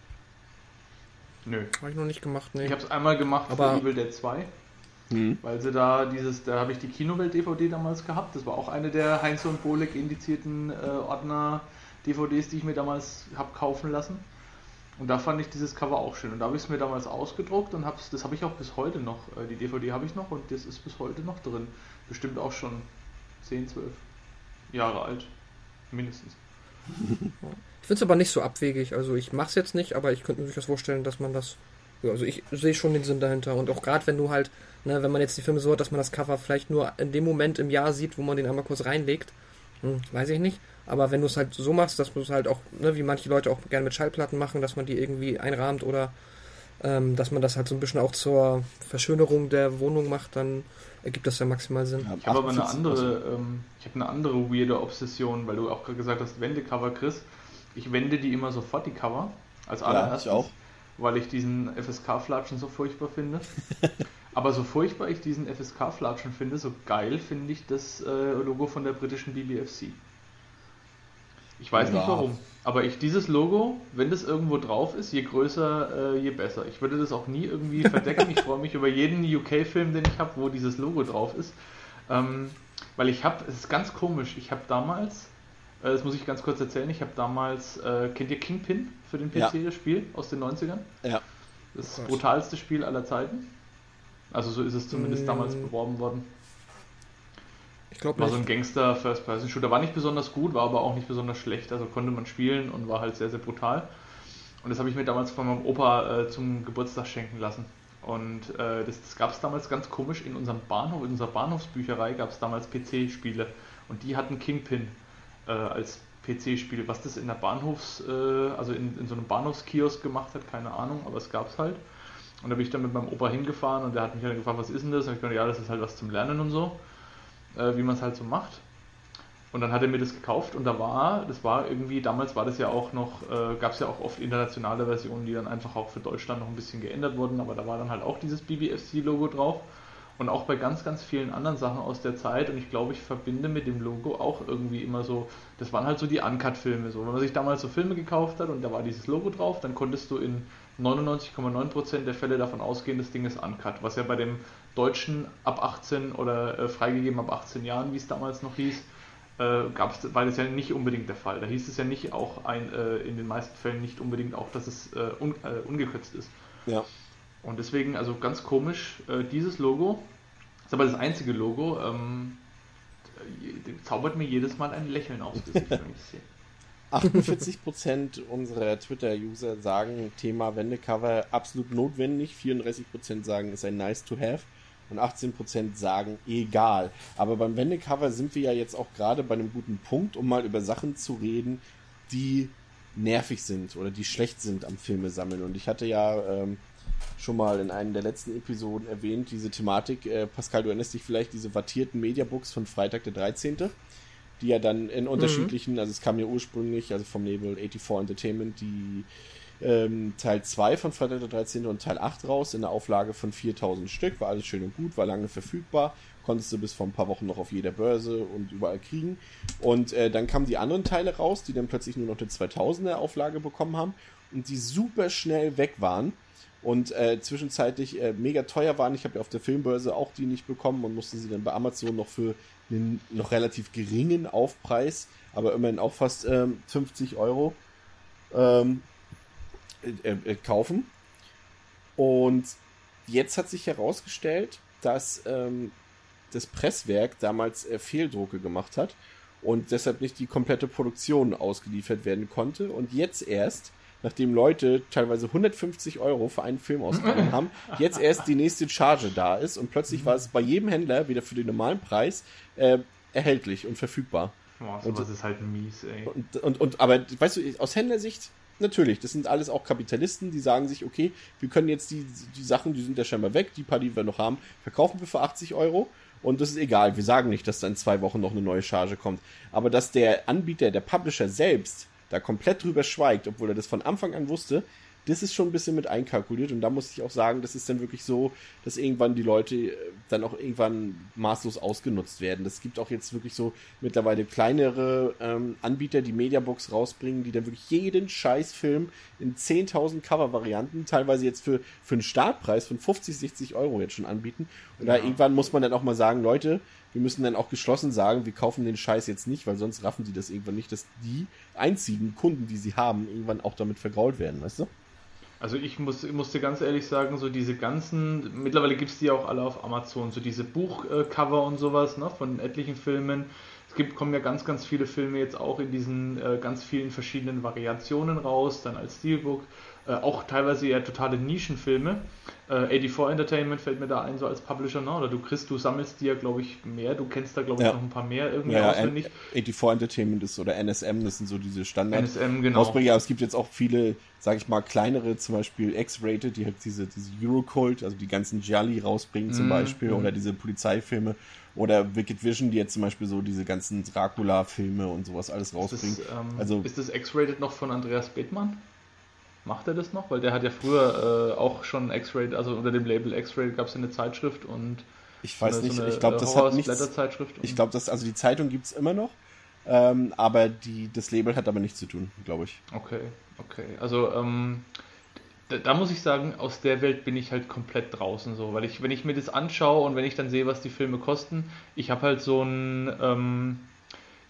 Nö. Habe ich noch nicht gemacht, nee. Ich habe es einmal gemacht aber für Evil Dead 2. Mhm. Weil sie da dieses, da habe ich die Kinowelt-DVD damals gehabt. Das war auch eine der Heinz und Bolek indizierten äh, Ordner-DVDs, die ich mir damals habe kaufen lassen. Und da fand ich dieses Cover auch schön. Und da habe ich es mir damals ausgedruckt und hab's, das habe ich auch bis heute noch. Äh, die DVD habe ich noch und das ist bis heute noch drin. Bestimmt auch schon 10, 12 Jahre alt. Mindestens. Ich finde es aber nicht so abwegig. Also ich mache es jetzt nicht, aber ich könnte mir durchaus vorstellen, dass man das. Ja, also ich sehe schon den Sinn dahinter. Und auch gerade wenn du halt Ne, wenn man jetzt die Filme so hat, dass man das Cover vielleicht nur in dem Moment im Jahr sieht, wo man den einmal kurz reinlegt, hm, weiß ich nicht. Aber wenn du es halt so machst, dass du es halt auch, ne, wie manche Leute auch gerne mit Schallplatten machen, dass man die irgendwie einrahmt oder ähm, dass man das halt so ein bisschen auch zur Verschönerung der Wohnung macht, dann ergibt das ja maximal Sinn. Ich habe aber eine andere, ähm, ich habe eine andere weirde Obsession, weil du auch gerade gesagt hast, Wendecover, Chris. Ich wende die immer sofort, die Cover, als Ja, allererstes, ich auch. weil ich diesen FSK-Flatschen so furchtbar finde. Aber so furchtbar ich diesen FSK-Flatschen finde, so geil finde ich das äh, Logo von der britischen BBFC. Ich weiß Ja. nicht warum, aber ich dieses Logo, wenn das irgendwo drauf ist, je größer, äh, je besser. Ich würde das auch nie irgendwie verdecken. ich freue mich über jeden UK-Film, den ich habe, wo dieses Logo drauf ist. Ähm, weil ich habe, es ist ganz komisch, ich habe damals, äh, das muss ich ganz kurz erzählen, ich habe damals, äh, kennt ihr Kingpin für den PC, Ja. das Spiel aus den 90ern? Ja. Das Gott. brutalste Spiel aller Zeiten. Also so ist es zumindest Mm. damals beworben worden. Ich glaube War so ein nicht. Gangster First-Person-Shooter. War nicht besonders gut, war aber auch nicht besonders schlecht. Also konnte man spielen und war halt sehr, sehr brutal. Und das habe ich mir damals von meinem Opa äh, zum Geburtstag schenken lassen. Und äh, das, das gab es damals ganz komisch in unserem Bahnhof, in unserer Bahnhofsbücherei gab es damals PC-Spiele. Und die hatten Kingpin äh, als PC-Spiel. Was das in der Bahnhofs-, äh, also in, in so einem Bahnhofskiosk gemacht hat, keine Ahnung, aber es gab es halt. Und da bin ich dann mit meinem Opa hingefahren und der hat mich dann gefragt, was ist denn das? Und ich gesagt, ja, das ist halt was zum Lernen und so, äh, wie man es halt so macht. Und dann hat er mir das gekauft und da war, das war irgendwie, damals war das ja auch noch, äh, gab es ja auch oft internationale Versionen, die dann einfach auch für Deutschland noch ein bisschen geändert wurden, aber da war dann halt auch dieses BBFC-Logo drauf. Und auch bei ganz, ganz vielen anderen Sachen aus der Zeit. Und ich glaube, ich verbinde mit dem Logo auch irgendwie immer so, das waren halt so die Uncut-Filme. So. Wenn man sich damals so Filme gekauft hat und da war dieses Logo drauf, dann konntest du in 99,9% der Fälle davon ausgehen, das Ding ist Uncut. Was ja bei dem deutschen ab 18 oder äh, freigegeben ab 18 Jahren, wie es damals noch hieß, äh, gab's, war das ja nicht unbedingt der Fall. Da hieß es ja nicht auch ein, äh, in den meisten Fällen nicht unbedingt auch, dass es äh, un, äh, ungekürzt ist. Ja. Und deswegen, also ganz komisch, äh, dieses Logo, ist aber das einzige Logo, ähm, äh, zaubert mir jedes Mal ein Lächeln aufs Gesicht, wenn ich es sehe. 48% unserer Twitter-User sagen, Thema Wendecover absolut notwendig. 34% sagen, ist ein nice to have. Und 18% sagen, egal. Aber beim Wendecover sind wir ja jetzt auch gerade bei einem guten Punkt, um mal über Sachen zu reden, die nervig sind oder die schlecht sind am Filme sammeln. Und ich hatte ja ähm, schon mal in einer der letzten Episoden erwähnt, diese Thematik, äh, Pascal, du erinnerst dich vielleicht, diese wattierten Mediabooks von Freitag der 13., die ja dann in unterschiedlichen, also es kam ja ursprünglich, also vom Label 84 Entertainment, die ähm, Teil 2 von Freitag der 13. und Teil 8 raus in der Auflage von 4000 Stück, war alles schön und gut, war lange verfügbar, konntest du bis vor ein paar Wochen noch auf jeder Börse und überall kriegen. Und äh, dann kamen die anderen Teile raus, die dann plötzlich nur noch eine 2000er Auflage bekommen haben und die super schnell weg waren und äh, zwischenzeitlich äh, mega teuer waren. Ich habe ja auf der Filmbörse auch die nicht bekommen und musste sie dann bei Amazon noch für einen noch relativ geringen Aufpreis, aber immerhin auch fast ähm, 50 Euro ähm, äh, äh, kaufen. Und jetzt hat sich herausgestellt, dass ähm, das Presswerk damals äh, Fehldrucke gemacht hat und deshalb nicht die komplette Produktion ausgeliefert werden konnte. Und jetzt erst, nachdem Leute teilweise 150 Euro für einen Film ausgegeben haben, jetzt erst die nächste Charge da ist und plötzlich war es bei jedem Händler wieder für den normalen Preis äh, erhältlich und verfügbar. Boah, Und- sowas ist halt mies, ey. Und, und, und aber weißt du, aus Händlersicht, natürlich, das sind alles auch Kapitalisten, die sagen sich, okay, wir können jetzt die, die Sachen, die sind ja scheinbar weg, die paar, die wir noch haben, verkaufen wir für 80 Euro. Und das ist egal, wir sagen nicht, dass da in zwei Wochen noch eine neue Charge kommt. Aber dass der Anbieter, der Publisher selbst da komplett drüber schweigt, obwohl er das von Anfang an wusste, das ist schon ein bisschen mit einkalkuliert. Und da muss ich auch sagen, das ist dann wirklich so, dass irgendwann die Leute äh, dann auch irgendwann maßlos ausgenutzt werden. Das gibt auch jetzt wirklich so mittlerweile kleinere ähm, Anbieter, die Mediabooks rausbringen, die dann wirklich jeden Scheißfilm in 10.000 Cover-Varianten, teilweise jetzt für, für einen Startpreis von 50, 60 Euro jetzt schon anbieten. Und da Ja. irgendwann muss man dann auch mal sagen, Leute, wir müssen dann auch geschlossen sagen, wir kaufen den Scheiß jetzt nicht, weil sonst raffen die das irgendwann nicht, dass die einzigen Kunden, die sie haben, irgendwann auch damit vergrault werden, weißt du? Also ich muss, ich ganz ehrlich sagen, so diese ganzen, mittlerweile gibt es die auch alle auf Amazon, so diese Buchcover und sowas, ne, von etlichen Filmen. Es gibt, kommen ja ganz, ganz viele Filme jetzt auch in diesen äh, ganz vielen verschiedenen Variationen raus, dann als Steelbook, äh, auch teilweise ja totale Nischenfilme. Äh, 84 Entertainment fällt mir da ein, so als Publisher, ne? oder du kriegst, du sammelst dir, glaube ich, mehr, du kennst da, glaube ich, Ja. noch ein paar mehr irgendwie Ja, auswendig. 84 Entertainment ist oder NSM, das sind so diese Standard NSM, genau. Rausbringer. Aber es gibt jetzt auch viele, sage ich mal, kleinere, zum Beispiel X-Rated, die halt diese, diese Eurocult, also die ganzen Gialli rausbringen zum Mhm, Beispiel, mhm. oder diese Polizeifilme. Oder Wicked Vision, die jetzt zum Beispiel so diese ganzen Dracula-Filme und sowas alles Ist das, rausbringen. ähm, also ist das X-Rated noch von Andreas Bethmann? Macht er das noch? Weil der hat ja früher äh, auch schon X-Rated, also unter dem Label X-Rated gab es eine Zeitschrift und ich weiß so nicht, eine, ich glaube, das hat nichts. Ich glaube, das, also die Zeitung gibt's immer noch, ähm, aber die, das Label hat aber nichts zu tun, glaube ich. Okay, okay. Also ähm, da, da muss ich sagen, aus der Welt bin ich halt komplett draußen so, weil ich, wenn ich mir das anschaue und wenn ich dann sehe, was die Filme kosten, ich habe halt so ein, ähm,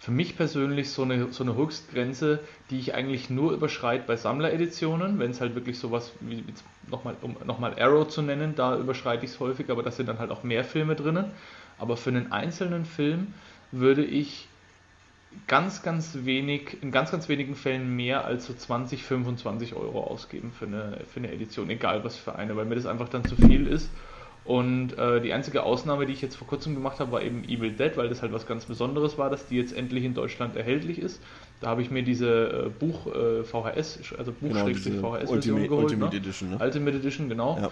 für mich persönlich so eine, so eine Höchstgrenze, die ich eigentlich nur überschreite bei Sammlereditionen, wenn es halt wirklich sowas wie, nochmal, um nochmal Arrow zu nennen, da überschreite ich es häufig, aber da sind dann halt auch mehr Filme drinnen. Aber für einen einzelnen Film würde ich ganz, ganz wenig, in ganz, ganz wenigen Fällen mehr als so 20, 25 Euro ausgeben für eine, für eine Edition, egal was für eine, weil mir das einfach dann zu viel ist. Und äh, die einzige Ausnahme, die ich jetzt vor kurzem gemacht habe, war eben Evil Dead, weil das halt was ganz Besonderes war, dass die jetzt endlich in Deutschland erhältlich ist. Da habe ich mir diese äh, Buch äh, VHS, also Buch Genau, diese VHS-Version Ultimate, geholt. Ultimate ne? Edition, ne? Ultimate Edition, genau. Ja.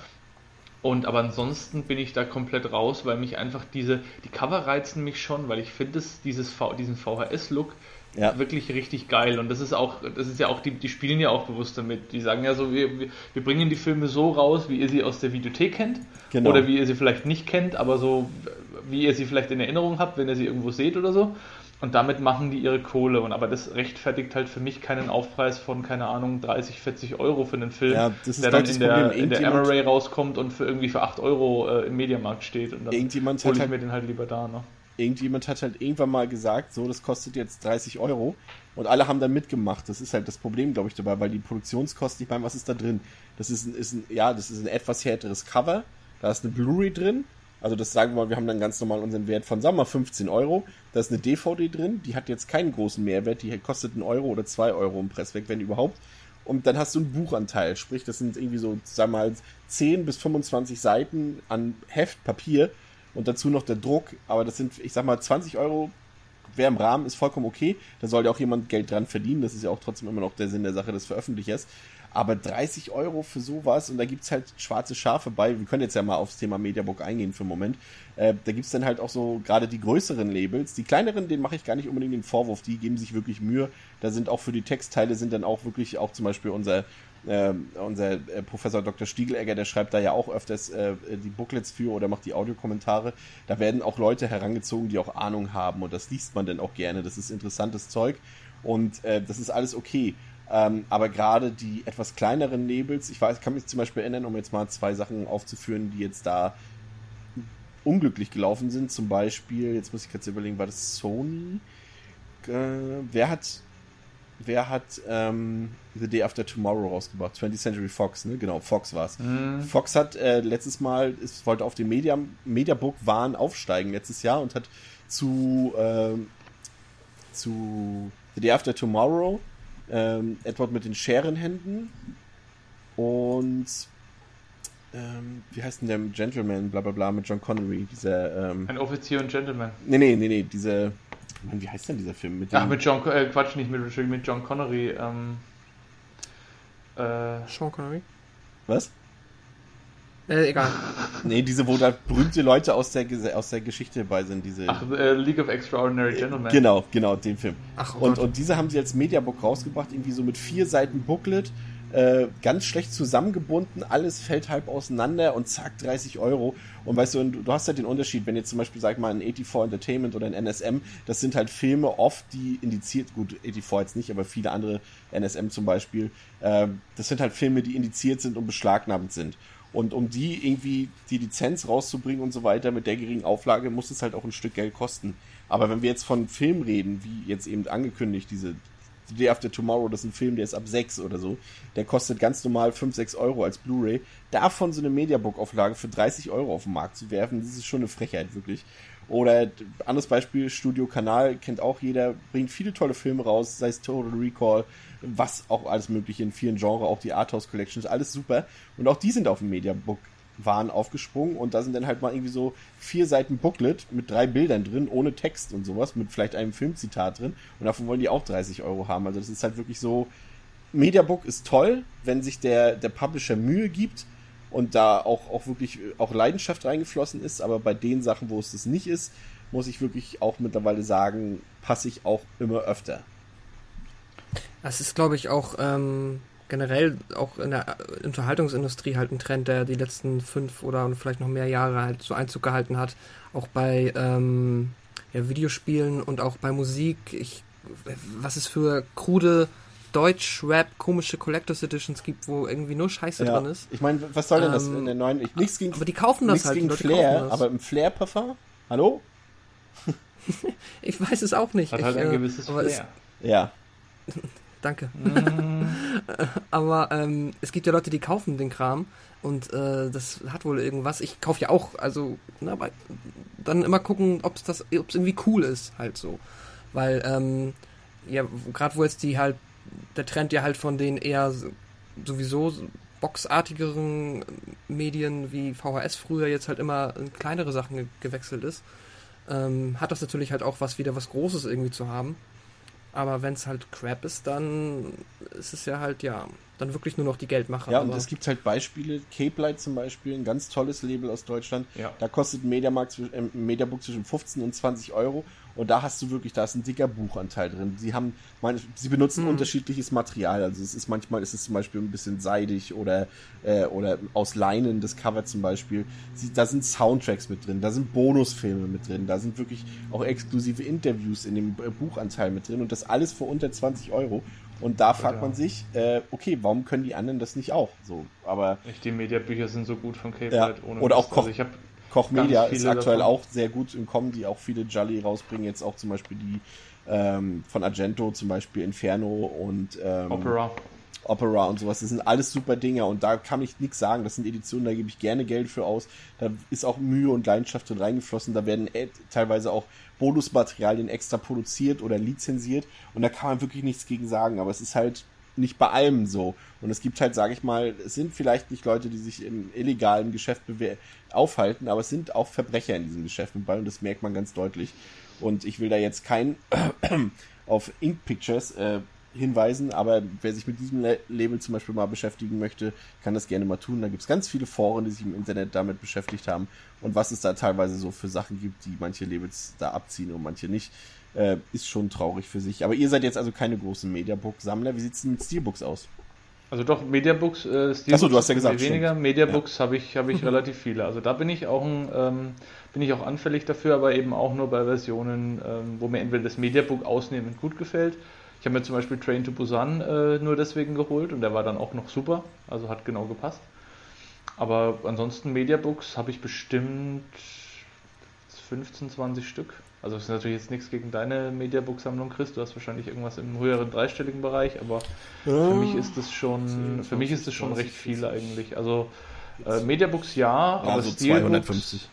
Und aber ansonsten bin ich da komplett raus, weil mich einfach diese, die Cover reizen mich schon, weil ich finde es, dieses V, diesen VHS-Look Ja. wirklich richtig geil. Und das ist auch, das ist ja auch, die, die spielen ja auch bewusst damit. Die sagen ja so, wir, wir, bringen die Filme so raus, wie ihr sie aus der Videothek kennt. Genau. Oder wie ihr sie vielleicht nicht kennt, aber so, wie ihr sie vielleicht in Erinnerung habt, wenn ihr sie irgendwo seht oder so. Und damit machen die ihre Kohle. Und aber das rechtfertigt halt für mich keinen Aufpreis von, keine Ahnung, 30, 40 Euro für einen Film, Ja, der dann ich, in der, in der Amaray rauskommt und für irgendwie für 8 Euro äh, im Mediamarkt steht. Und dann hole ich halt mir den halt lieber da. Ne? Irgendjemand hat halt irgendwann mal gesagt, so, das kostet jetzt 30 Euro. Und alle haben da mitgemacht. Das ist halt das Problem, glaube ich, dabei, weil die Produktionskosten, ich meine, was ist da drin? Das ist ein, ist ein, ja, das ist ein etwas härteres Cover. Da ist eine Blu-ray drin. Also das sagen wir mal, wir haben dann ganz normal unseren Wert von, sagen wir mal, 15 Euro. Da ist eine DVD drin, die hat jetzt keinen großen Mehrwert, die kostet einen Euro oder zwei Euro im Pressweg, wenn überhaupt. Und dann hast du einen Buchanteil, sprich, das sind irgendwie so, sagen wir mal, 10 bis 25 Seiten an Heft, Papier und dazu noch der Druck. Aber das sind, ich sag mal, 20 Euro wäre im Rahmen, ist vollkommen okay. Da soll ja auch jemand Geld dran verdienen. Das ist ja auch trotzdem immer noch der Sinn der Sache des Veröffentlichers. Aber 30 Euro für sowas und da gibt's halt schwarze Schafe bei. Wir können jetzt ja mal aufs Thema Mediabook eingehen für einen Moment. Äh, da gibt's dann halt auch so gerade die größeren Labels. Die kleineren, denen mache ich gar nicht unbedingt den Vorwurf. Die geben sich wirklich Mühe. Da sind auch für die Textteile sind dann auch wirklich auch zum Beispiel unser ähm, unser äh, Professor Dr. Stiegelegger, der schreibt da ja auch öfters äh, die Booklets für oder macht die Audiokommentare. Da werden auch Leute herangezogen, die auch Ahnung haben und das liest man dann auch gerne. Das ist interessantes Zeug und äh, das ist alles okay. Ähm, aber gerade die etwas kleineren Labels, ich weiß, kann mich zum Beispiel erinnern, um jetzt mal zwei Sachen aufzuführen, die jetzt da unglücklich gelaufen sind. Zum Beispiel, jetzt muss ich kurz überlegen, war das Sony? Äh, wer hat wer hat ähm, The Day After Tomorrow rausgebracht? 20th Century Fox, ne? Genau, Fox war's. Mhm. Fox hat äh, letztes Mal, es wollte auf dem Media, Mediabook Wahn aufsteigen letztes Jahr und hat zu, ähm, zu The Day After Tomorrow ähm, Edward mit den Scherenhänden und ähm, wie heißt denn der Gentleman, bla bla bla, mit John Connery, dieser, ähm, Ein Offizier und Gentleman. nee, nee, nee, nee, dieser, Mann, wie heißt denn dieser Film? Mit Ach, mit John, äh, Quatsch, nicht mit Richard, mit John Connery. Ähm, äh, Sean Connery? was? Äh, egal. Nee, diese, wo da berühmte Leute aus der, aus der Geschichte bei sind, diese. ach, äh, League of Extraordinary Gentlemen. Genau, genau, den Film. Ach, oh Und, Gott. und diese haben sie als Mediabook rausgebracht, irgendwie so mit vier Seiten Booklet, äh, ganz schlecht zusammengebunden, alles fällt halb auseinander und zack, 30 Euro. Und weißt du, du hast halt den Unterschied, wenn jetzt zum Beispiel, sag mal, ein 84 Entertainment oder ein NSM, das sind halt Filme oft, die indiziert, gut, 84 jetzt nicht, aber viele andere, NSM zum Beispiel, äh, das sind halt Filme, die indiziert sind und beschlagnahmt sind. Und um die irgendwie die Lizenz rauszubringen und so weiter mit der geringen Auflage, muss es halt auch ein Stück Geld kosten. Aber wenn wir jetzt von Film reden, wie jetzt eben angekündigt, diese The Day After Tomorrow, das ist ein Film, der ist ab 6 oder so, der kostet ganz normal 5, 6 Euro als Blu-ray. Davon so eine Mediabook-Auflage für 30 Euro auf den Markt zu werfen, das ist schon eine Frechheit, wirklich. Oder anderes Beispiel, Studio Kanal, kennt auch jeder, bringt viele tolle Filme raus, sei es Total Recall, was auch alles mögliche in vielen Genres, auch die Arthouse Collections, alles super. Und auch die sind auf dem Mediabook waren aufgesprungen und da sind dann halt mal irgendwie so vier Seiten Booklet mit drei Bildern drin, ohne Text und sowas, mit vielleicht einem Filmzitat drin und davon wollen die auch 30 Euro haben. Also das ist halt wirklich so, Mediabook ist toll, wenn sich der, der Publisher Mühe gibt und da auch, auch wirklich auch Leidenschaft reingeflossen ist, aber bei den Sachen, wo es das nicht ist, muss ich wirklich auch mittlerweile sagen, passe ich auch immer öfter. Das ist, glaube ich, auch ähm, generell auch in der Unterhaltungsindustrie halt ein Trend, der die letzten fünf oder vielleicht noch mehr Jahre halt so Einzug gehalten hat. Auch bei ähm, ja, Videospielen und auch bei Musik. Ich, was es für krude Deutsch-Rap komische Collectors Editions gibt, wo irgendwie nur Scheiße Ja. drin ist. Ich meine, was soll denn das Ähm, in der neuen? Ich, nichts gegen, Aber die kaufen das nichts halt. gegen Flair, kaufen das. aber im Flair-Parfum? Hallo? ich weiß es auch nicht. Hat ich, halt ein äh, gewisses aber es, Flair. Ja. Danke. Aber ähm, es gibt ja Leute, die kaufen den Kram und äh, das hat wohl irgendwas. Ich kaufe ja auch, also, na, aber dann immer gucken, ob es das, ob es irgendwie cool ist, halt so. Weil, ähm, ja, gerade wo jetzt die halt, der Trend ja halt von den eher so- sowieso boxartigeren Medien wie VHS früher jetzt halt immer in kleinere Sachen ge gewechselt ist, ähm, hat das natürlich halt auch was wieder was Großes irgendwie zu haben. Aber wenn es halt Crap ist, dann ist es ja halt, ja, dann wirklich nur noch die Geldmacher. Ja, und es gibt halt Beispiele, Cape Light zum Beispiel, ein ganz tolles Label aus Deutschland. Ja. Da kostet Mediamarkt, äh, Mediabook zwischen 15 und 20 Euro. Und da hast du wirklich, da ist ein dicker Buchanteil drin. Sie haben, meine, sie benutzen Mhm. unterschiedliches Material. Also es ist manchmal ist es zum Beispiel ein bisschen seidig oder, äh, oder aus Leinen, das Cover zum Beispiel. Sie, da sind Soundtracks mit drin, da sind Bonusfilme mit drin, da sind wirklich auch exklusive Interviews in dem äh, Buchanteil mit drin und das alles für unter 20 Euro. Und da fragt ja. man sich, äh, okay, warum können die anderen das nicht auch? So, aber Echt, die Mediabücher sind so gut von Cape Ja, Light ohne oder auch. Koch- Also ich habe Koch Media ist aktuell davon. auch sehr gut im Kommen, die auch viele Jolly rausbringen. Jetzt auch zum Beispiel die ähm, von Argento, zum Beispiel Inferno und ähm, Opera. Opera und sowas. Das sind alles super Dinger und da kann ich nichts sagen. Das sind Editionen, da gebe ich gerne Geld für aus. Da ist auch Mühe und Leidenschaft drin reingeflossen. Da werden äh, teilweise auch Bonusmaterialien extra produziert oder lizenziert und da kann man wirklich nichts gegen sagen. Aber es ist halt nicht bei allem so. Und es gibt halt, sage ich mal, es sind vielleicht nicht Leute, die sich im illegalen Geschäft aufhalten, aber es sind auch Verbrecher in diesem Geschäft mit bei und das merkt man ganz deutlich. Und ich will da jetzt kein auf Ink Pictures äh, hinweisen, aber wer sich mit diesem La- Label zum Beispiel mal beschäftigen möchte, kann das gerne mal tun. Da gibt es ganz viele Foren, die sich im Internet damit beschäftigt haben und was es da teilweise so für Sachen gibt, die manche Labels da abziehen und manche nicht, äh, ist schon traurig für sich. Aber ihr seid jetzt also keine großen Mediabook-Sammler. Wie sieht's denn mit Steelbooks aus? Also doch, Mediabooks, äh, Steelbooks Achso, du hast ja gesagt, weniger. stimmt. Mediabooks habe ich, habe ich relativ viele. Also da bin ich auch ein, ähm, bin ich auch anfällig dafür, aber eben auch nur bei Versionen, ähm, wo mir entweder das Mediabook ausnehmend gut gefällt. Ich habe mir zum Beispiel Train to Busan äh, nur deswegen geholt und der war dann auch noch super, also hat genau gepasst. Aber ansonsten Mediabooks habe ich bestimmt 15, 20 Stück. Also das ist natürlich jetzt nichts gegen deine Mediabook-Sammlung, Chris. Du hast wahrscheinlich irgendwas im höheren dreistelligen Bereich, aber für mich ist es schon, 10, für mich ist es schon 20, recht viel 40. eigentlich. Also äh, Mediabooks ja, Ja, aber so Steelbooks, 250.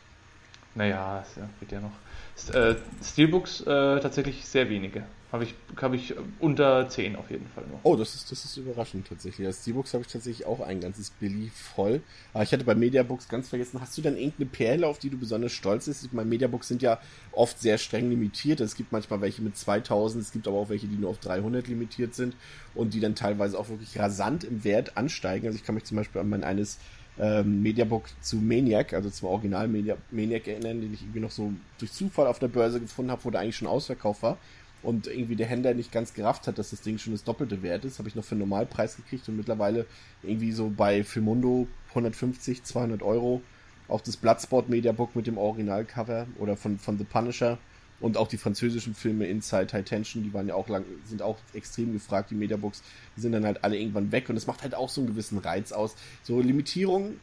Naja, es ja, geht ja noch. Äh, Steelbooks äh, tatsächlich sehr wenige. Habe ich, hab ich unter 10 auf jeden Fall nur. Oh, das ist, das ist überraschend tatsächlich. Als Steelbooks habe ich tatsächlich auch ein ganzes Billy voll. Aber ich hatte bei Mediabooks ganz vergessen, hast du denn irgendeine Perle, auf die du besonders stolz bist? Ich meine, Mediabooks sind ja oft sehr streng limitiert. Es gibt manchmal welche mit 2000, es gibt aber auch welche, die nur auf 300 limitiert sind und die dann teilweise auch wirklich rasant im Wert ansteigen. Also ich kann mich zum Beispiel an mein eines ähm, Mediabook zu Maniac, also zum Original Media, Maniac erinnern, den ich irgendwie noch so durch Zufall auf der Börse gefunden habe, wo der eigentlich schon ausverkauft war und irgendwie der Händler nicht ganz gerafft hat, dass das Ding schon das doppelte Wert ist, habe ich noch für einen Normalpreis gekriegt und mittlerweile irgendwie so bei Filmundo 150, 200 Euro. Auch das Bloodsport Mediabook mit dem Originalcover oder von, von The Punisher und auch die französischen Filme Inside High Tension, die waren ja auch lang, sind auch extrem gefragt, die Mediabooks, die sind dann halt alle irgendwann weg und es macht halt auch so einen gewissen Reiz aus. So Limitierungen,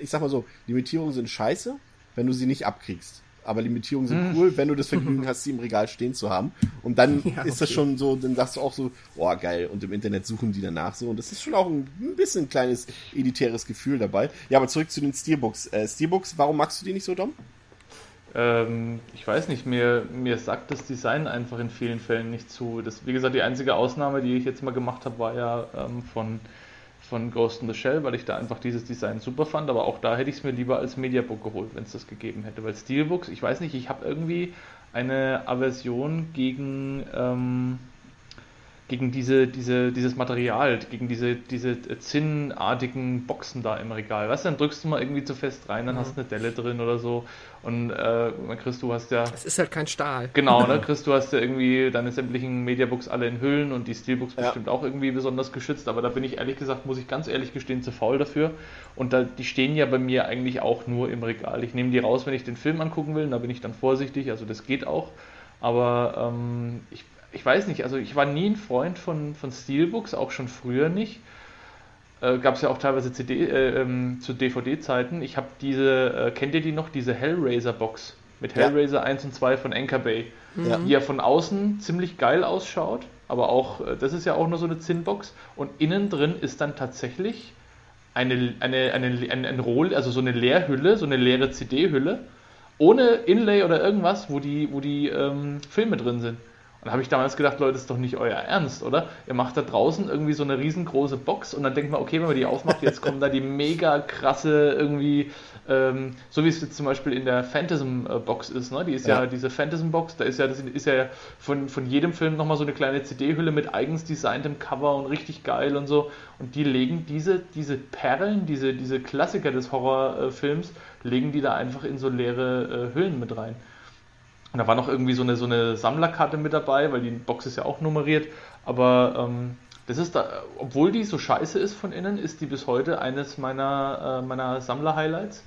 ich sag mal so, Limitierungen sind scheiße, wenn du sie nicht abkriegst. Aber Limitierungen sind cool, wenn du das Vergnügen hast, sie im Regal stehen zu haben. Und dann Ja, ist das okay. schon so, dann sagst du auch so, oh geil, und im Internet suchen die danach so. Und das ist schon auch ein, ein bisschen ein kleines elitäres Gefühl dabei. Ja, aber zurück zu den Steelbooks. Äh, Steelbooks, warum magst du die nicht so, Dom? Ähm, ich weiß nicht, mir, mir sagt das Design einfach in vielen Fällen nicht zu. Das, wie gesagt, die einzige Ausnahme, die ich jetzt mal gemacht habe, war ja ähm, von, von Ghost in the Shell, weil ich da einfach dieses Design super fand, aber auch da hätte ich es mir lieber als Mediabook geholt, wenn es das gegeben hätte, weil Steelbooks, ich weiß nicht, ich habe irgendwie eine Aversion gegen ähm, gegen diese, diese, dieses Material, gegen diese, diese zinnartigen Boxen da im Regal. Weißt du, dann drückst du mal irgendwie zu fest rein, dann mhm. hast du eine Delle drin oder so. Und äh, Chris, du hast ja. Es ist halt kein Stahl. Genau, ne? Chris, du hast ja irgendwie deine sämtlichen Mediabooks alle in Hüllen und die Steelbooks ja. bestimmt auch irgendwie besonders geschützt, aber da bin ich ehrlich gesagt, muss ich ganz ehrlich gestehen, zu faul dafür. Und da, die stehen ja bei mir eigentlich auch nur im Regal. Ich nehme die raus, wenn ich den Film angucken will, da bin ich dann vorsichtig, also das geht auch. Aber ähm, ich ich weiß nicht, also ich war nie ein Freund von, von Steelbooks, auch schon früher nicht. Äh, Gab es ja auch teilweise CD, äh, ähm, zu DVD-Zeiten. Ich habe diese, äh, kennt ihr die noch, diese Hellraiser-Box mit Hellraiser ja. 1 und 2 von Anchor Bay, ja. die ja von außen ziemlich geil ausschaut, aber auch, äh, das ist ja auch nur so eine Zinnbox und innen drin ist dann tatsächlich eine, eine, eine, ein, ein Roll, also so eine Leerhülle, so eine leere CD-Hülle, ohne Inlay oder irgendwas, wo die, wo die ähm, Filme drin sind. Und da habe ich damals gedacht, Leute, das ist doch nicht euer Ernst, oder? Ihr macht da draußen irgendwie so eine riesengroße Box und dann denkt man, okay, wenn man die aufmacht, jetzt kommen da die mega krasse irgendwie, ähm, so wie es jetzt zum Beispiel in der Phantasm-Box ist, ne? Die ist ja, ja diese Phantasm-Box, da ist ja, das ist ja von, von jedem Film nochmal so eine kleine CD-Hülle mit eigens designtem Cover und richtig geil und so. Und die legen diese, diese Perlen, diese, diese Klassiker des Horrorfilms, legen die da einfach in so leere äh, Hüllen mit rein. Und da war noch irgendwie so eine, so eine Sammlerkarte mit dabei, weil die Box ist ja auch nummeriert. Aber ähm, das ist da, obwohl die so scheiße ist von innen, ist die bis heute eines meiner, äh, meiner Sammler-Highlights,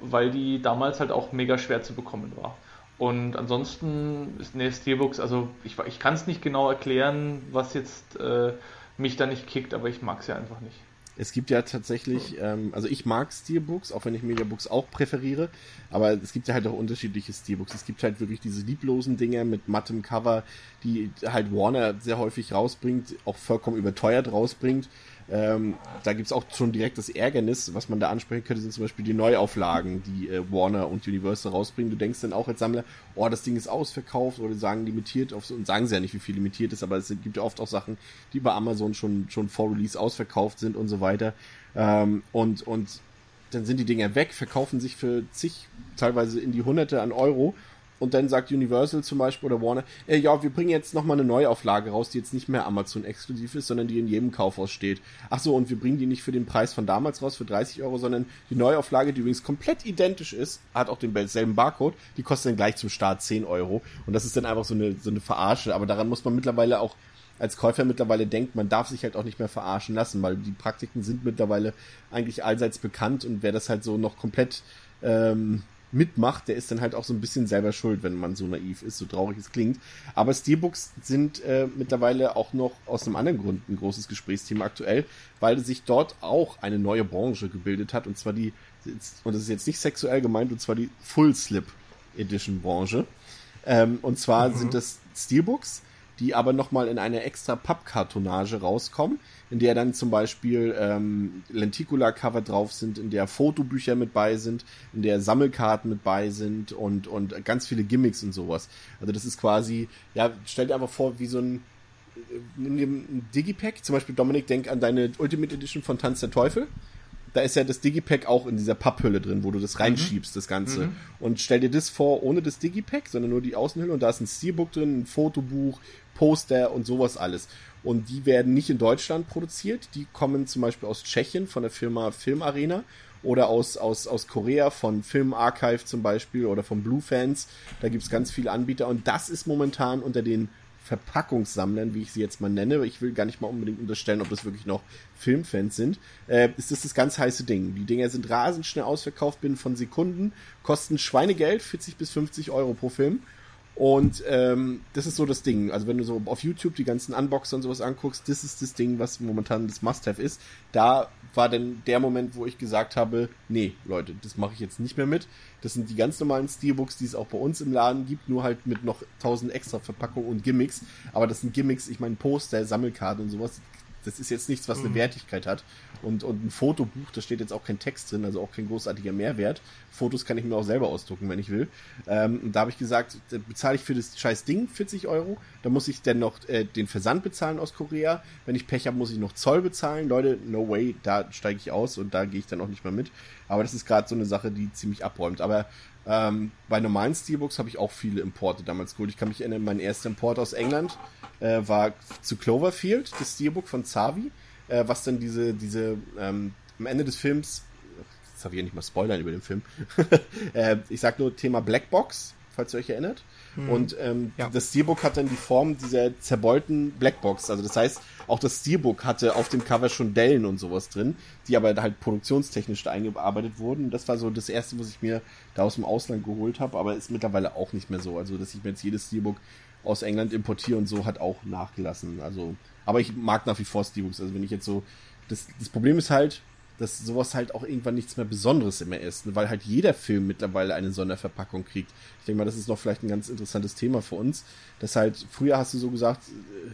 weil die damals halt auch mega schwer zu bekommen war. Und ansonsten ist eine Steelbooks, also ich, ich kann es nicht genau erklären, was jetzt äh, mich da nicht kickt, aber ich mag sie einfach nicht. Es gibt ja tatsächlich, ähm, also ich mag Steelbooks, auch wenn ich Mediabooks auch präferiere, aber es gibt ja halt auch unterschiedliche Steelbooks. Es gibt halt wirklich diese lieblosen Dinger mit mattem Cover, die halt Warner sehr häufig rausbringt, auch vollkommen überteuert rausbringt. Ähm, da gibt's auch schon direkt das Ärgernis, was man da ansprechen könnte, sind zum Beispiel die Neuauflagen, die äh, Warner und Universal rausbringen. Du denkst dann auch als Sammler, oh, das Ding ist ausverkauft oder sagen limitiert auf, und sagen sie ja nicht, wie viel limitiert ist, aber es gibt ja oft auch Sachen, die bei Amazon schon, schon vor Release ausverkauft sind und so weiter. Ähm, und, und dann sind die Dinger weg, verkaufen sich für zig, teilweise in die Hunderte an Euro und dann sagt Universal zum Beispiel oder Warner, äh, ja, wir bringen jetzt nochmal eine Neuauflage raus, die jetzt nicht mehr Amazon exklusiv ist, sondern die in jedem Kaufhaus steht. Ach so, und wir bringen die nicht für den Preis von damals raus, für 30 Euro, sondern die Neuauflage, die übrigens komplett identisch ist, hat auch denselben Barcode, die kostet dann gleich zum Start 10 Euro. Und das ist dann einfach so eine, so eine Verarsche. Aber daran muss man mittlerweile auch als Käufer mittlerweile denkt, man darf sich halt auch nicht mehr verarschen lassen, weil die Praktiken sind mittlerweile eigentlich allseits bekannt und wer das halt so noch komplett ähm, mitmacht, der ist dann halt auch so ein bisschen selber schuld, wenn man so naiv ist, so traurig es klingt. Aber Steelbooks sind äh, mittlerweile auch noch aus einem anderen Grund ein großes Gesprächsthema aktuell, weil sich dort auch eine neue Branche gebildet hat, und zwar die, und das ist jetzt nicht sexuell gemeint, und zwar die Full Slip Edition Branche. Ähm, und zwar mhm. sind das Steelbooks, die aber nochmal in eine extra Pappkartonage rauskommen, in der dann zum Beispiel ähm, Lenticula-Cover drauf sind, in der Fotobücher mit bei sind, in der Sammelkarten mit bei sind und, und ganz viele Gimmicks und sowas. Also das ist quasi, ja, stell dir einfach vor, wie so ein äh, nimm dir ein Digipack, zum Beispiel Dominik, denk an deine Ultimate Edition von Tanz der Teufel da ist ja das Digipack auch in dieser Papphülle drin, wo du das reinschiebst, mhm. das Ganze. Mhm. Und stell dir das vor, ohne das Digipack, sondern nur die Außenhülle und da ist ein Steelbook drin, ein Fotobuch, Poster und sowas alles. Und die werden nicht in Deutschland produziert, die kommen zum Beispiel aus Tschechien von der Firma Filmarena oder aus, aus, aus Korea von Film Archive zum Beispiel oder von Blue Fans. Da gibt's ganz viele Anbieter und das ist momentan unter den Verpackungssammlern, wie ich sie jetzt mal nenne, ich will gar nicht mal unbedingt unterstellen, ob das wirklich noch Filmfans sind, äh, ist das das ganz heiße Ding. Die Dinger sind rasend schnell ausverkauft binnen von Sekunden, kosten Schweinegeld, 40 bis 50 Euro pro Film und ähm, das ist so das Ding. Also wenn du so auf YouTube die ganzen Unboxer und sowas anguckst, das ist das Ding, was momentan das Must-Have ist. Da war dann der Moment, wo ich gesagt habe, nee, Leute, das mache ich jetzt nicht mehr mit. Das sind die ganz normalen Steelbooks, die es auch bei uns im Laden gibt, nur halt mit noch tausend extra Verpackungen und Gimmicks. Aber das sind Gimmicks, ich meine Poster, Sammelkarten und sowas, das ist jetzt nichts, was eine Wertigkeit hat. Und, und ein Fotobuch, da steht jetzt auch kein Text drin, also auch kein großartiger Mehrwert. Fotos kann ich mir auch selber ausdrucken, wenn ich will. Ähm, und da habe ich gesagt, bezahle ich für das scheiß Ding 40 Euro. Da muss ich dann noch äh, den Versand bezahlen aus Korea. Wenn ich Pech habe, muss ich noch Zoll bezahlen. Leute, no way, da steige ich aus und da gehe ich dann auch nicht mehr mit. Aber das ist gerade so eine Sache, die ziemlich abräumt. Aber ähm, bei normalen Steelbooks habe ich auch viele Importe damals geholt. Ich kann mich erinnern, mein erster Import aus England äh, war zu Cloverfield, das Steelbook von Zavi, äh, was dann diese, diese, ähm, am Ende des Films, jetzt habe ich ja nicht mal Spoilern über den Film, äh, ich sag nur Thema Blackbox, falls ihr euch erinnert. Hm. Und ähm, Ja. das Steelbook hat dann die Form dieser zerbeulten Blackbox. Also das heißt, auch das Steelbook hatte auf dem Cover schon Dellen und sowas drin, die aber halt produktionstechnisch da eingearbeitet wurden. Das war so das erste, was ich mir da aus dem Ausland geholt habe, aber ist mittlerweile auch nicht mehr so. Also dass ich mir jetzt jedes Steelbook aus England importiere und so hat auch nachgelassen. Also, aber ich mag nach wie vor Steelbooks. Also wenn ich jetzt so, das, das Problem ist halt, dass sowas halt auch irgendwann nichts mehr Besonderes immer ist, weil halt jeder Film mittlerweile eine Sonderverpackung kriegt. Ich denke mal, das ist noch vielleicht ein ganz interessantes Thema für uns, dass halt, früher hast du so gesagt, äh,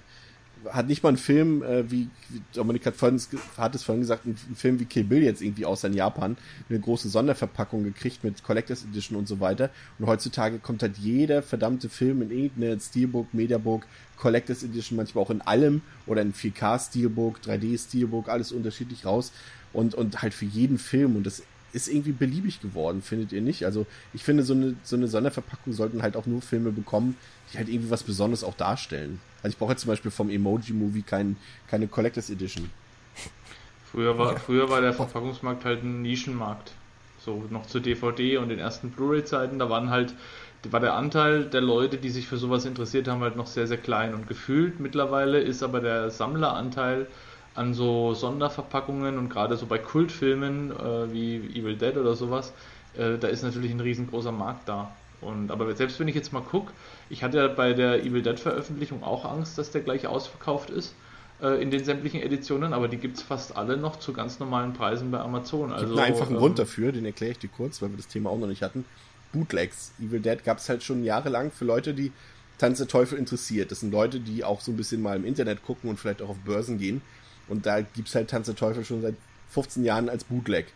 hat nicht mal ein Film, äh, wie, wie Dominik hat, vorhin, hat es vorhin gesagt, ein, ein Film wie Kill Bill jetzt irgendwie außer in Japan eine große Sonderverpackung gekriegt mit Collectors Edition und so weiter. Und heutzutage kommt halt jeder verdammte Film in irgendeine Steelbook, Mediabook, Collectors Edition, manchmal auch in allem oder in 4K Steelbook, 3D Steelbook, alles unterschiedlich raus und, und halt für jeden Film und das ist irgendwie beliebig geworden, findet ihr nicht? Also ich finde, so eine, so eine Sonderverpackung sollten halt auch nur Filme bekommen, die halt irgendwie was Besonderes auch darstellen. Also ich brauche jetzt zum Beispiel vom Emoji-Movie kein, keine Collectors Edition. Früher war, früher war der Verpackungsmarkt halt ein Nischenmarkt. So noch zu DVD und den ersten Blu-ray-Zeiten, da waren halt, war der Anteil der Leute, die sich für sowas interessiert haben, halt noch sehr, sehr klein. Und gefühlt mittlerweile ist aber der Sammleranteil an so Sonderverpackungen und gerade so bei Kultfilmen äh, wie Evil Dead oder sowas, äh, da ist natürlich ein riesengroßer Markt da. Und aber selbst wenn ich jetzt mal gucke, ich hatte ja bei der Evil Dead Veröffentlichung auch Angst, dass der gleich ausverkauft ist äh, in den sämtlichen Editionen, aber die gibt es fast alle noch zu ganz normalen Preisen bei Amazon. Ich Also, habe einen einfachen ähm, Grund dafür, den erkläre ich dir kurz, weil wir das Thema auch noch nicht hatten. Bootlegs. Evil Dead gab es halt schon jahrelang für Leute, die Tanz der Teufel interessiert. Das sind Leute, die auch so ein bisschen mal im Internet gucken und vielleicht auch auf Börsen gehen. Und da gibt's halt Tanz der Teufel schon seit 15 Jahren als Bootleg.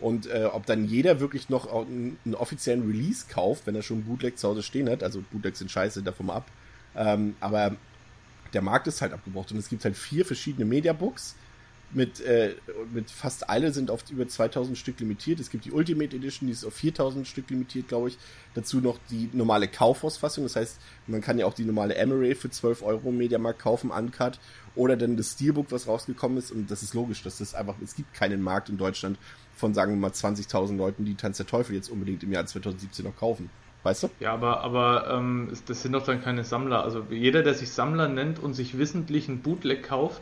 Und äh, ob dann jeder wirklich noch einen, einen offiziellen Release kauft, wenn er schon Bootleg zu Hause stehen hat, also Bootlegs sind scheiße, davon ab. Ähm, aber der Markt ist halt abgebraucht und es gibt halt vier verschiedene Mediabooks mit, äh, mit fast alle sind auf über 2000 Stück limitiert. Es gibt die Ultimate Edition, die ist auf 4000 Stück limitiert, glaube ich. Dazu noch die normale Kaufhausfassung. Das heißt, man kann ja auch die normale Emery für 12 Euro im Mediamarkt kaufen, uncut. Oder dann das Steelbook, was rausgekommen ist. Und das ist logisch, dass das einfach, es gibt keinen Markt in Deutschland von, sagen wir mal, 20.000 Leuten, die Tanz der Teufel jetzt unbedingt im Jahr 2017 noch kaufen. Weißt du? Ja, aber, aber ähm, das sind doch dann keine Sammler. Also jeder, der sich Sammler nennt und sich wissentlich ein Bootleg kauft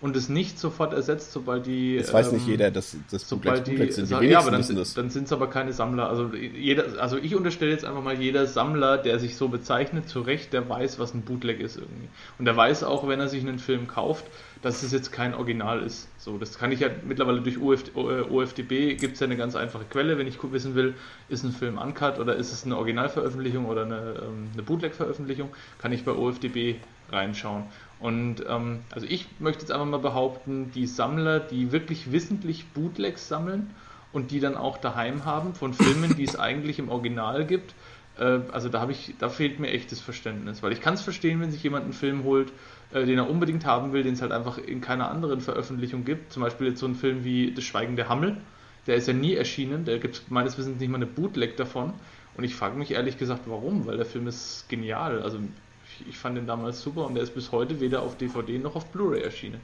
und es nicht sofort ersetzt, sobald die. Das weiß nicht ähm, jeder, dass das Sobald Bootlegs die, sind. Die ja, aber dann, dann sind es aber keine Sammler. Also jeder, also ich unterstelle jetzt einfach mal jeder Sammler, der sich so bezeichnet, zu Recht, der weiß, was ein Bootleg ist irgendwie. Und der weiß auch, wenn er sich einen Film kauft, dass es jetzt kein Original ist. So, das kann ich ja mittlerweile durch OF, äh, OFDB gibt es ja eine ganz einfache Quelle, wenn ich wissen will, ist ein Film uncut oder ist es eine Originalveröffentlichung oder eine, ähm, eine Bootleg-Veröffentlichung, kann ich bei OFDB reinschauen. Und ähm, also ich möchte jetzt einfach mal behaupten, die Sammler, die wirklich wissentlich Bootlegs sammeln und die dann auch daheim haben von Filmen, die es eigentlich im Original gibt, äh, also da habe ich, da fehlt mir echtes Verständnis, weil ich kann es verstehen, wenn sich jemand einen Film holt, äh, den er unbedingt haben will, den es halt einfach in keiner anderen Veröffentlichung gibt. Zum Beispiel jetzt so ein Film wie Das Schweigen der Hammel, der ist ja nie erschienen, der gibt es meines Wissens nicht mal eine Bootleg davon. Und ich frage mich ehrlich gesagt, warum, weil der Film ist genial. Also ich, fand den damals super und der ist bis heute weder auf DVD noch auf Blu-ray erschienen.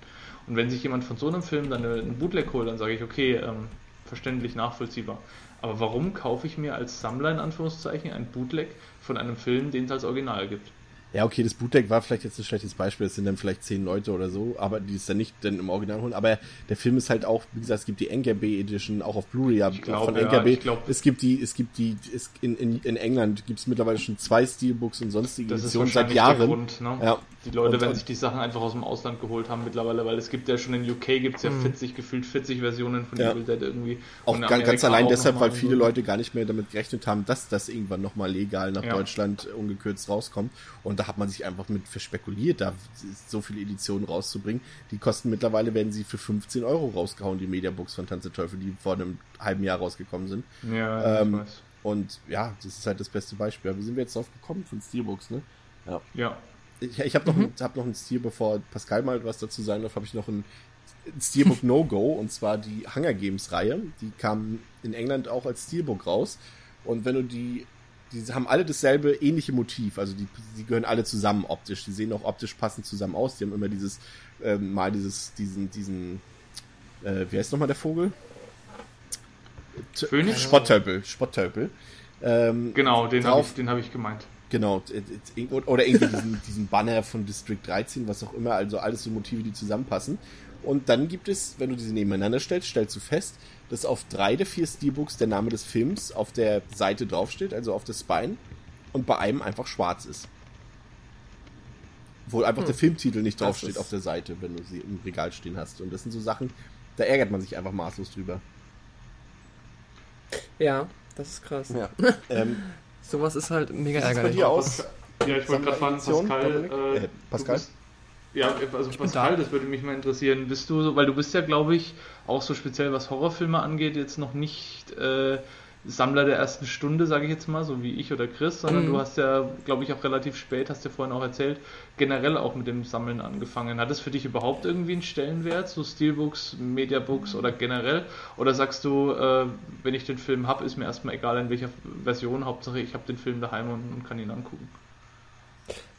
Und wenn sich jemand von so einem Film dann eine- einen Bootleg holt, dann sage ich, okay, ähm, verständlich, nachvollziehbar. Aber warum kaufe ich mir als Sammler in Anführungszeichen ein Bootleg von einem Film, den es als Original gibt? Ja, okay, das Bootleg war vielleicht jetzt ein schlechtes Beispiel, es sind dann vielleicht zehn Leute oder so, aber die es dann nicht dann im Original holen. Aber der Film ist halt auch, wie gesagt, es gibt die NKB Edition, auch auf Blu-ray ja, von ja, NKB. ich glaub- es gibt die, es gibt die, es, in, in, in England gibt es mittlerweile schon zwei Steelbooks und sonstige Das ist Editionen seit Jahren. der Grund. Ne? Ja. Die Leute, Und- wenn und- sich die Sachen einfach aus dem Ausland geholt haben mittlerweile, weil es gibt ja schon in UK gibt es ja 40, gefühlt 40 Versionen von Ja. Evil Dead irgendwie. Auch ganz, ganz allein auch deshalb, weil viele. Leute gar nicht mehr damit gerechnet haben, dass das irgendwann nochmal legal nach Ja. Deutschland ungekürzt rauskommt. Und Und da hat man sich einfach mit verspekuliert, da so viele Editionen rauszubringen. Die kosten mittlerweile, werden sie für 15 Euro rausgehauen, die Mediabooks von Tanze Teufel, die vor einem halben Jahr rausgekommen sind. Ja, Ähm, ich weiß. Und ja, das ist halt das beste Beispiel. Aber wie sind wir jetzt drauf gekommen? Von Steelbooks, ne? Ja. Ja. Ich, ich habe noch, ein- hab noch ein Stil, bevor Pascal mal was dazu sagen darf, habe ich noch ein Steelbook No-Go und zwar die Hunger Games Reihe. Die kam in England auch als Steelbook raus. Und wenn du die, die haben alle dasselbe ähnliche Motiv, also die, die gehören alle zusammen optisch. Die sehen auch optisch passend zusammen aus. Die haben immer dieses, ähm, mal dieses, diesen, diesen, äh, wie heißt nochmal der Vogel? Phönix? Spotttölpel, Spotttölpel. Ähm, Genau, den habe ich, den hab ich gemeint. Genau, oder irgendwie diesen, diesen Banner von District 13, was auch immer, also alles so Motive, die zusammenpassen. Und dann gibt es, wenn du diese nebeneinander stellst, stellst du fest, dass auf drei der vier Steelbooks der Name des Films auf der Seite draufsteht, also auf der Spine, und bei einem einfach schwarz ist. Wo einfach der Filmtitel nicht draufsteht auf der Seite, wenn du sie im Regal stehen hast. Und das sind so Sachen, da ärgert man sich einfach maßlos drüber. Ja, das ist krass. Ja. ähm, Sowas ist halt mega Wie sieht's bei ärgerlich. dir aus? Ja, ich wollte gerade fragen, Pascal. Äh, Äh, Pascal? du bist- Ja, also bin Pascal, da. das würde mich mal interessieren. Bist du, so- weil du bist ja, glaube ich, auch so speziell was Horrorfilme angeht, jetzt noch nicht äh, Sammler der ersten Stunde, sage ich jetzt mal, so wie ich oder Chris, sondern Mhm. du hast ja, glaube ich, auch relativ spät, hast du ja vorhin auch erzählt, generell auch mit dem Sammeln angefangen. Hat es für dich überhaupt irgendwie einen Stellenwert, so Steelbooks, Mediabooks oder generell? Oder sagst du, äh, wenn ich den Film habe, ist mir erstmal egal in welcher Version, Hauptsache ich habe den Film daheim und, und kann ihn angucken?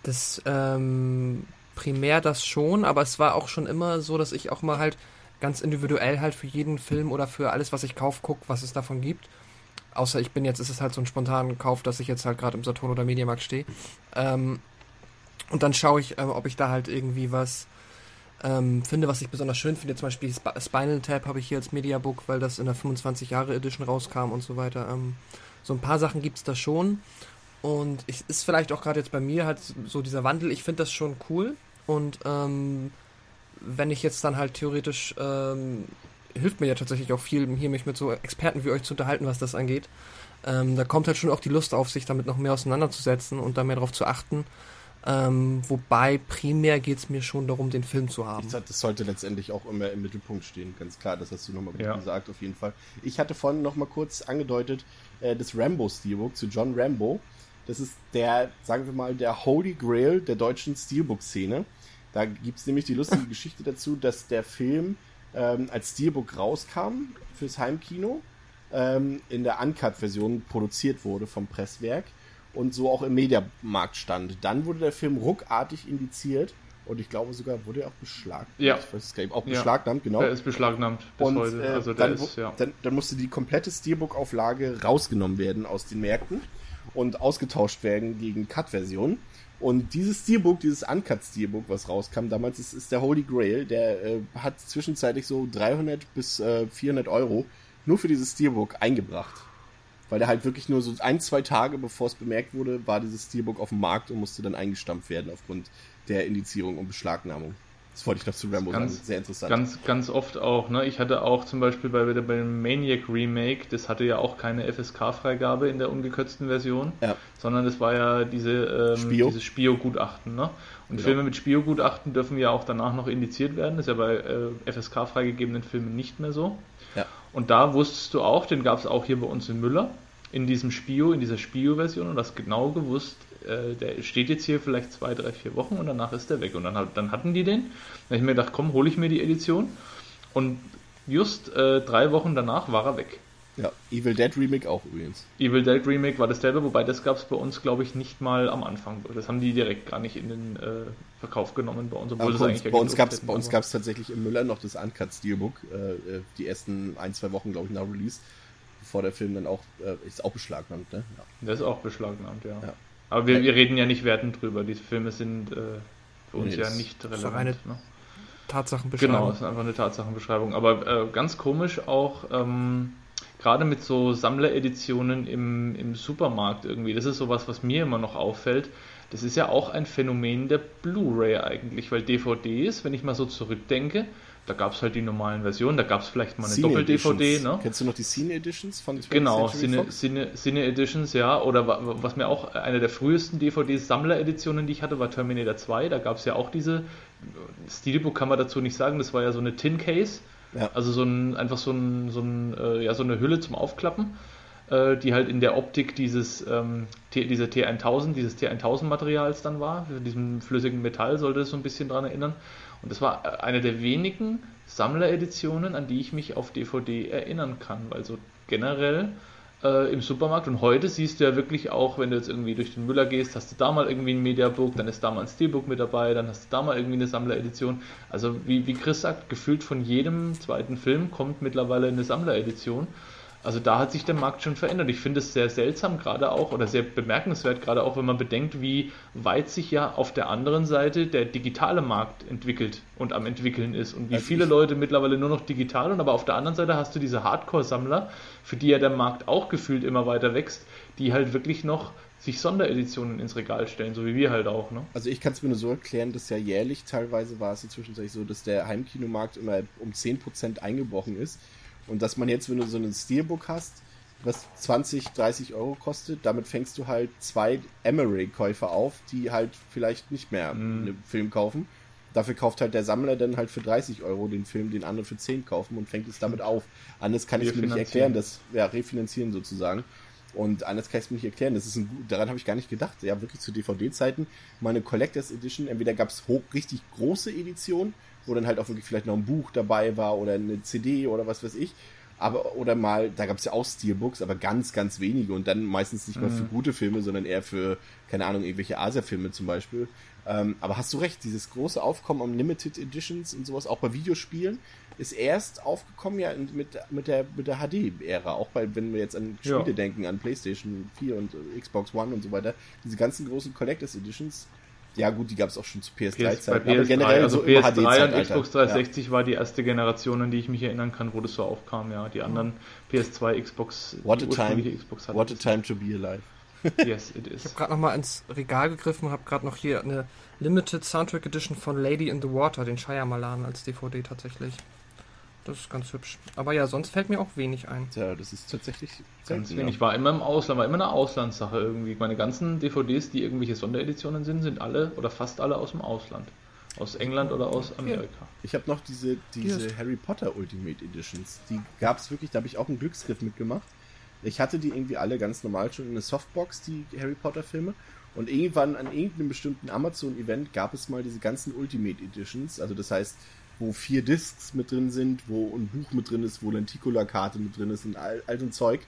Das ähm, primär das schon, aber es war auch schon immer so, dass ich auch mal halt ganz individuell halt für jeden Film oder für alles, was ich kaufe, gucke, was es davon gibt. Außer ich bin jetzt, ist es halt so ein spontaner Kauf, dass ich jetzt halt gerade im Saturn oder Mediamarkt stehe. Ähm, und dann schaue ich, ähm, ob ich da halt irgendwie was ähm, finde, was ich besonders schön finde. Zum Beispiel Sp Spinal Tap habe ich hier als Mediabook, weil das in der 25 Jahre Edition rauskam und so weiter. Ähm, so ein paar Sachen gibt es da schon. Und ich, ist vielleicht auch gerade jetzt bei mir halt so dieser Wandel. Ich finde das schon cool. Und ähm, wenn ich jetzt dann halt theoretisch, ähm, hilft mir ja tatsächlich auch viel, hier mich mit so Experten wie euch zu unterhalten, was das angeht. Ähm, da kommt halt schon auch die Lust auf, sich damit noch mehr auseinanderzusetzen und da mehr darauf zu achten. Ähm, wobei primär geht es mir schon darum, den Film zu haben. Ich sag, das sollte letztendlich auch immer im Mittelpunkt stehen, ganz klar, das hast du nochmal Ja. gesagt, auf jeden Fall. Ich hatte vorhin nochmal kurz angedeutet, äh, das Rambo Steelbook zu John Rambo. Das ist der, sagen wir mal, der Holy Grail der deutschen Steelbook-Szene. Da gibt es nämlich die lustige Geschichte dazu, dass der Film ähm, als Steelbook rauskam fürs Heimkino, ähm, in der Uncut-Version produziert wurde vom Presswerk und so auch im Mediamarkt stand. Dann wurde der Film ruckartig indiziert und ich glaube sogar wurde er auch beschlagnahmt. Ja. Ich weiß es gar nicht, auch Ja. beschlagnahmt, genau. Der ist beschlagnahmt bis und heute. äh, Also dann, ist, ja. dann, dann musste die komplette Steelbook-Auflage rausgenommen werden aus den Märkten und ausgetauscht werden gegen Cut-Versionen. Und dieses Steelbook, dieses Uncut-Steelbook, was rauskam damals, ist, ist der Holy Grail. Der äh, hat zwischenzeitlich so 300 bis äh, 400 Euro nur für dieses Steelbook eingebracht. Weil der halt wirklich nur so ein, zwei Tage bevor es bemerkt wurde, war dieses Steelbook auf dem Markt und musste dann eingestampft werden aufgrund der Indizierung und Beschlagnahmung. Das wollte ich noch zu Rambo Ganz- sagen. Sehr interessant. Ganz, ganz oft auch. Ne? Ich hatte auch zum Beispiel bei, bei dem Maniac Remake, das hatte ja auch keine FSK-Freigabe in der ungekürzten Version, Ja. sondern das war ja diese, ähm, Spio. dieses Spio-Gutachten. Ne? Und Genau. Filme mit Spio-Gutachten dürfen ja auch danach noch indiziert werden. Das ist ja bei äh, FSK freigegebenen Filmen nicht mehr so. Ja. Und da wusstest du auch, den gab es auch hier bei uns in Müller, in diesem Spio, in dieser Spio-Version und hast genau gewusst, äh, der steht jetzt hier vielleicht zwei, drei, vier Wochen und danach ist der weg. Und dann, dann hatten die den. Dann habe ich mir gedacht, komm, hole ich mir die Edition. Und just äh, drei Wochen danach war er weg. Ja, Evil Dead Remake auch übrigens. Evil Dead Remake war dasselbe, wobei das gab es bei uns, glaube ich, nicht mal am Anfang. Das haben die direkt gar nicht in den äh, Verkauf genommen bei uns, obwohl das bei uns, eigentlich ja bei uns gab es hätten, bei uns aber- gab's tatsächlich im Müller noch das Uncut Steelbook, äh, äh, die ersten ein, zwei Wochen, glaube ich, nach Release, bevor der Film dann auch, äh, ist auch beschlagnahmt, ne? Ja. Das ist auch beschlagnahmt, ja. Ja. Aber wir, wir reden ja nicht wertend drüber. Diese Filme sind äh, für uns Nee, ja nicht relevant. eine ne? Tatsachenbeschreibung. Genau, es ist einfach eine Tatsachenbeschreibung. Aber äh, ganz komisch auch, ähm, gerade mit so Sammlereditionen im, im Supermarkt irgendwie, das ist sowas, was mir immer noch auffällt. Das ist ja auch ein Phänomen der Blu-ray eigentlich, weil DVDs, wenn ich mal so zurückdenke, Da gab es halt die normalen Versionen, da gab es vielleicht mal eine Doppel-DVD, ne? Kennst du noch die Cine Editions von 20th Genau, Cine? Cine, Cine Editions, ja. Oder wa- was mir auch eine der frühesten DVD-Sammler-Editionen, die ich hatte, war Terminator 2. Da gab es ja auch diese, Steelbook kann man dazu nicht sagen, das war ja so eine Tin Case. Ja. Also so ein, einfach so, ein, so, ein, äh, ja, so eine Hülle zum Aufklappen, äh, die halt in der Optik dieses, ähm, T, dieser T1000, dieses T1000-Materials dann war. Diesem flüssigen Metall sollte es so ein bisschen dran erinnern. Und das war äh, eine der wenigen Sammlereditionen, an die ich mich auf DVD erinnern kann, weil so generell äh, im Supermarkt und heute siehst du ja wirklich auch, wenn du jetzt irgendwie durch den Müller gehst, hast du da mal irgendwie ein Mediabook, dann ist da mal ein Steelbook mit dabei, dann hast du da mal irgendwie eine Sammleredition. Also wie, wie Chris sagt, gefühlt von jedem zweiten Film kommt mittlerweile eine Sammleredition. Also da hat sich der Markt schon verändert. Ich finde es sehr seltsam gerade auch oder sehr bemerkenswert gerade auch, wenn man bedenkt, wie weit sich ja auf der anderen Seite der digitale Markt entwickelt und am entwickeln ist und wie Also viele Leute mittlerweile nur noch digital und aber auf der anderen Seite hast du diese Hardcore-Sammler, für die ja der Markt auch gefühlt immer weiter wächst, die halt wirklich noch sich Sondereditionen ins Regal stellen, so wie wir halt auch. Ne? Also ich kann es mir nur so erklären, dass ja jährlich teilweise war es inzwischen so, dass der Heimkinomarkt immer um 10% eingebrochen ist. Und dass man jetzt, wenn du so ein Steelbook hast, was 20, 30 Euro kostet, damit fängst du halt zwei Emery-Käufer auf, die halt vielleicht nicht mehr einen Film kaufen. Dafür kauft halt der Sammler dann halt für 30 Euro den Film, den andere für 10 kaufen und fängt es damit auf. Anders kann ich es mir nicht erklären, das ja, refinanzieren sozusagen. Und anders kann ich es mir nicht erklären. Das ist ein, gut- daran habe ich gar nicht gedacht. Ja, wirklich zu DVD-Zeiten mal eine Collectors Edition. Entweder gab es richtig große Editionen, wo dann halt auch wirklich vielleicht noch ein Buch dabei war oder eine CD oder was weiß ich. Aber, oder mal, da gab es ja auch Steelbooks, aber ganz, ganz wenige und dann meistens nicht mal für gute Filme, sondern eher für, keine Ahnung, irgendwelche Asia-Filme zum Beispiel. Ähm, aber hast du recht, dieses große Aufkommen am Limited Editions und sowas, auch bei Videospielen, ist erst aufgekommen ja mit, mit der, mit der HD-Ära. Auch bei, wenn wir jetzt an Ja. Spiele denken, an PlayStation 4 und Xbox One und so weiter, diese ganzen großen Collectors Editions, ja gut, die gab es auch schon zu PS, bei PS3-Zeiten, PS3, also im PS3 und. Xbox 360 war die erste Generation, an die ich mich erinnern kann, wo das so aufkam, ja. Die anderen PS2, Xbox, What die a time, Xbox hatten what a das time to be alive. Yes, it Ich is. habe gerade noch mal ins Regal gegriffen und habe gerade noch hier eine Limited Soundtrack Edition von Lady in the Water, den Shyamalan als DVD tatsächlich. Das ist ganz hübsch. Aber ja, sonst fällt mir auch wenig ein. Tja, das ist tatsächlich Ganz wenig. War immer im Ausland, war immer eine Auslandssache irgendwie. Meine ganzen DVDs, die irgendwelche Sondereditionen sind, sind alle oder fast alle aus dem Ausland. Aus England oder aus Amerika. Ich habe noch diese, diese ist- Harry Potter Ultimate Editions. Die gab es wirklich, da habe ich auch einen Glücksgriff mitgemacht. Ich hatte die irgendwie alle ganz normal schon in eine Softbox, die Harry Potter Filme. Und irgendwann an irgendeinem bestimmten Amazon-Event gab es mal diese ganzen Ultimate Editions. Also das heißt, wo vier Discs mit drin sind, wo ein Buch mit drin ist, wo Lenticular-Karte mit drin ist und all, all so ein Zeug.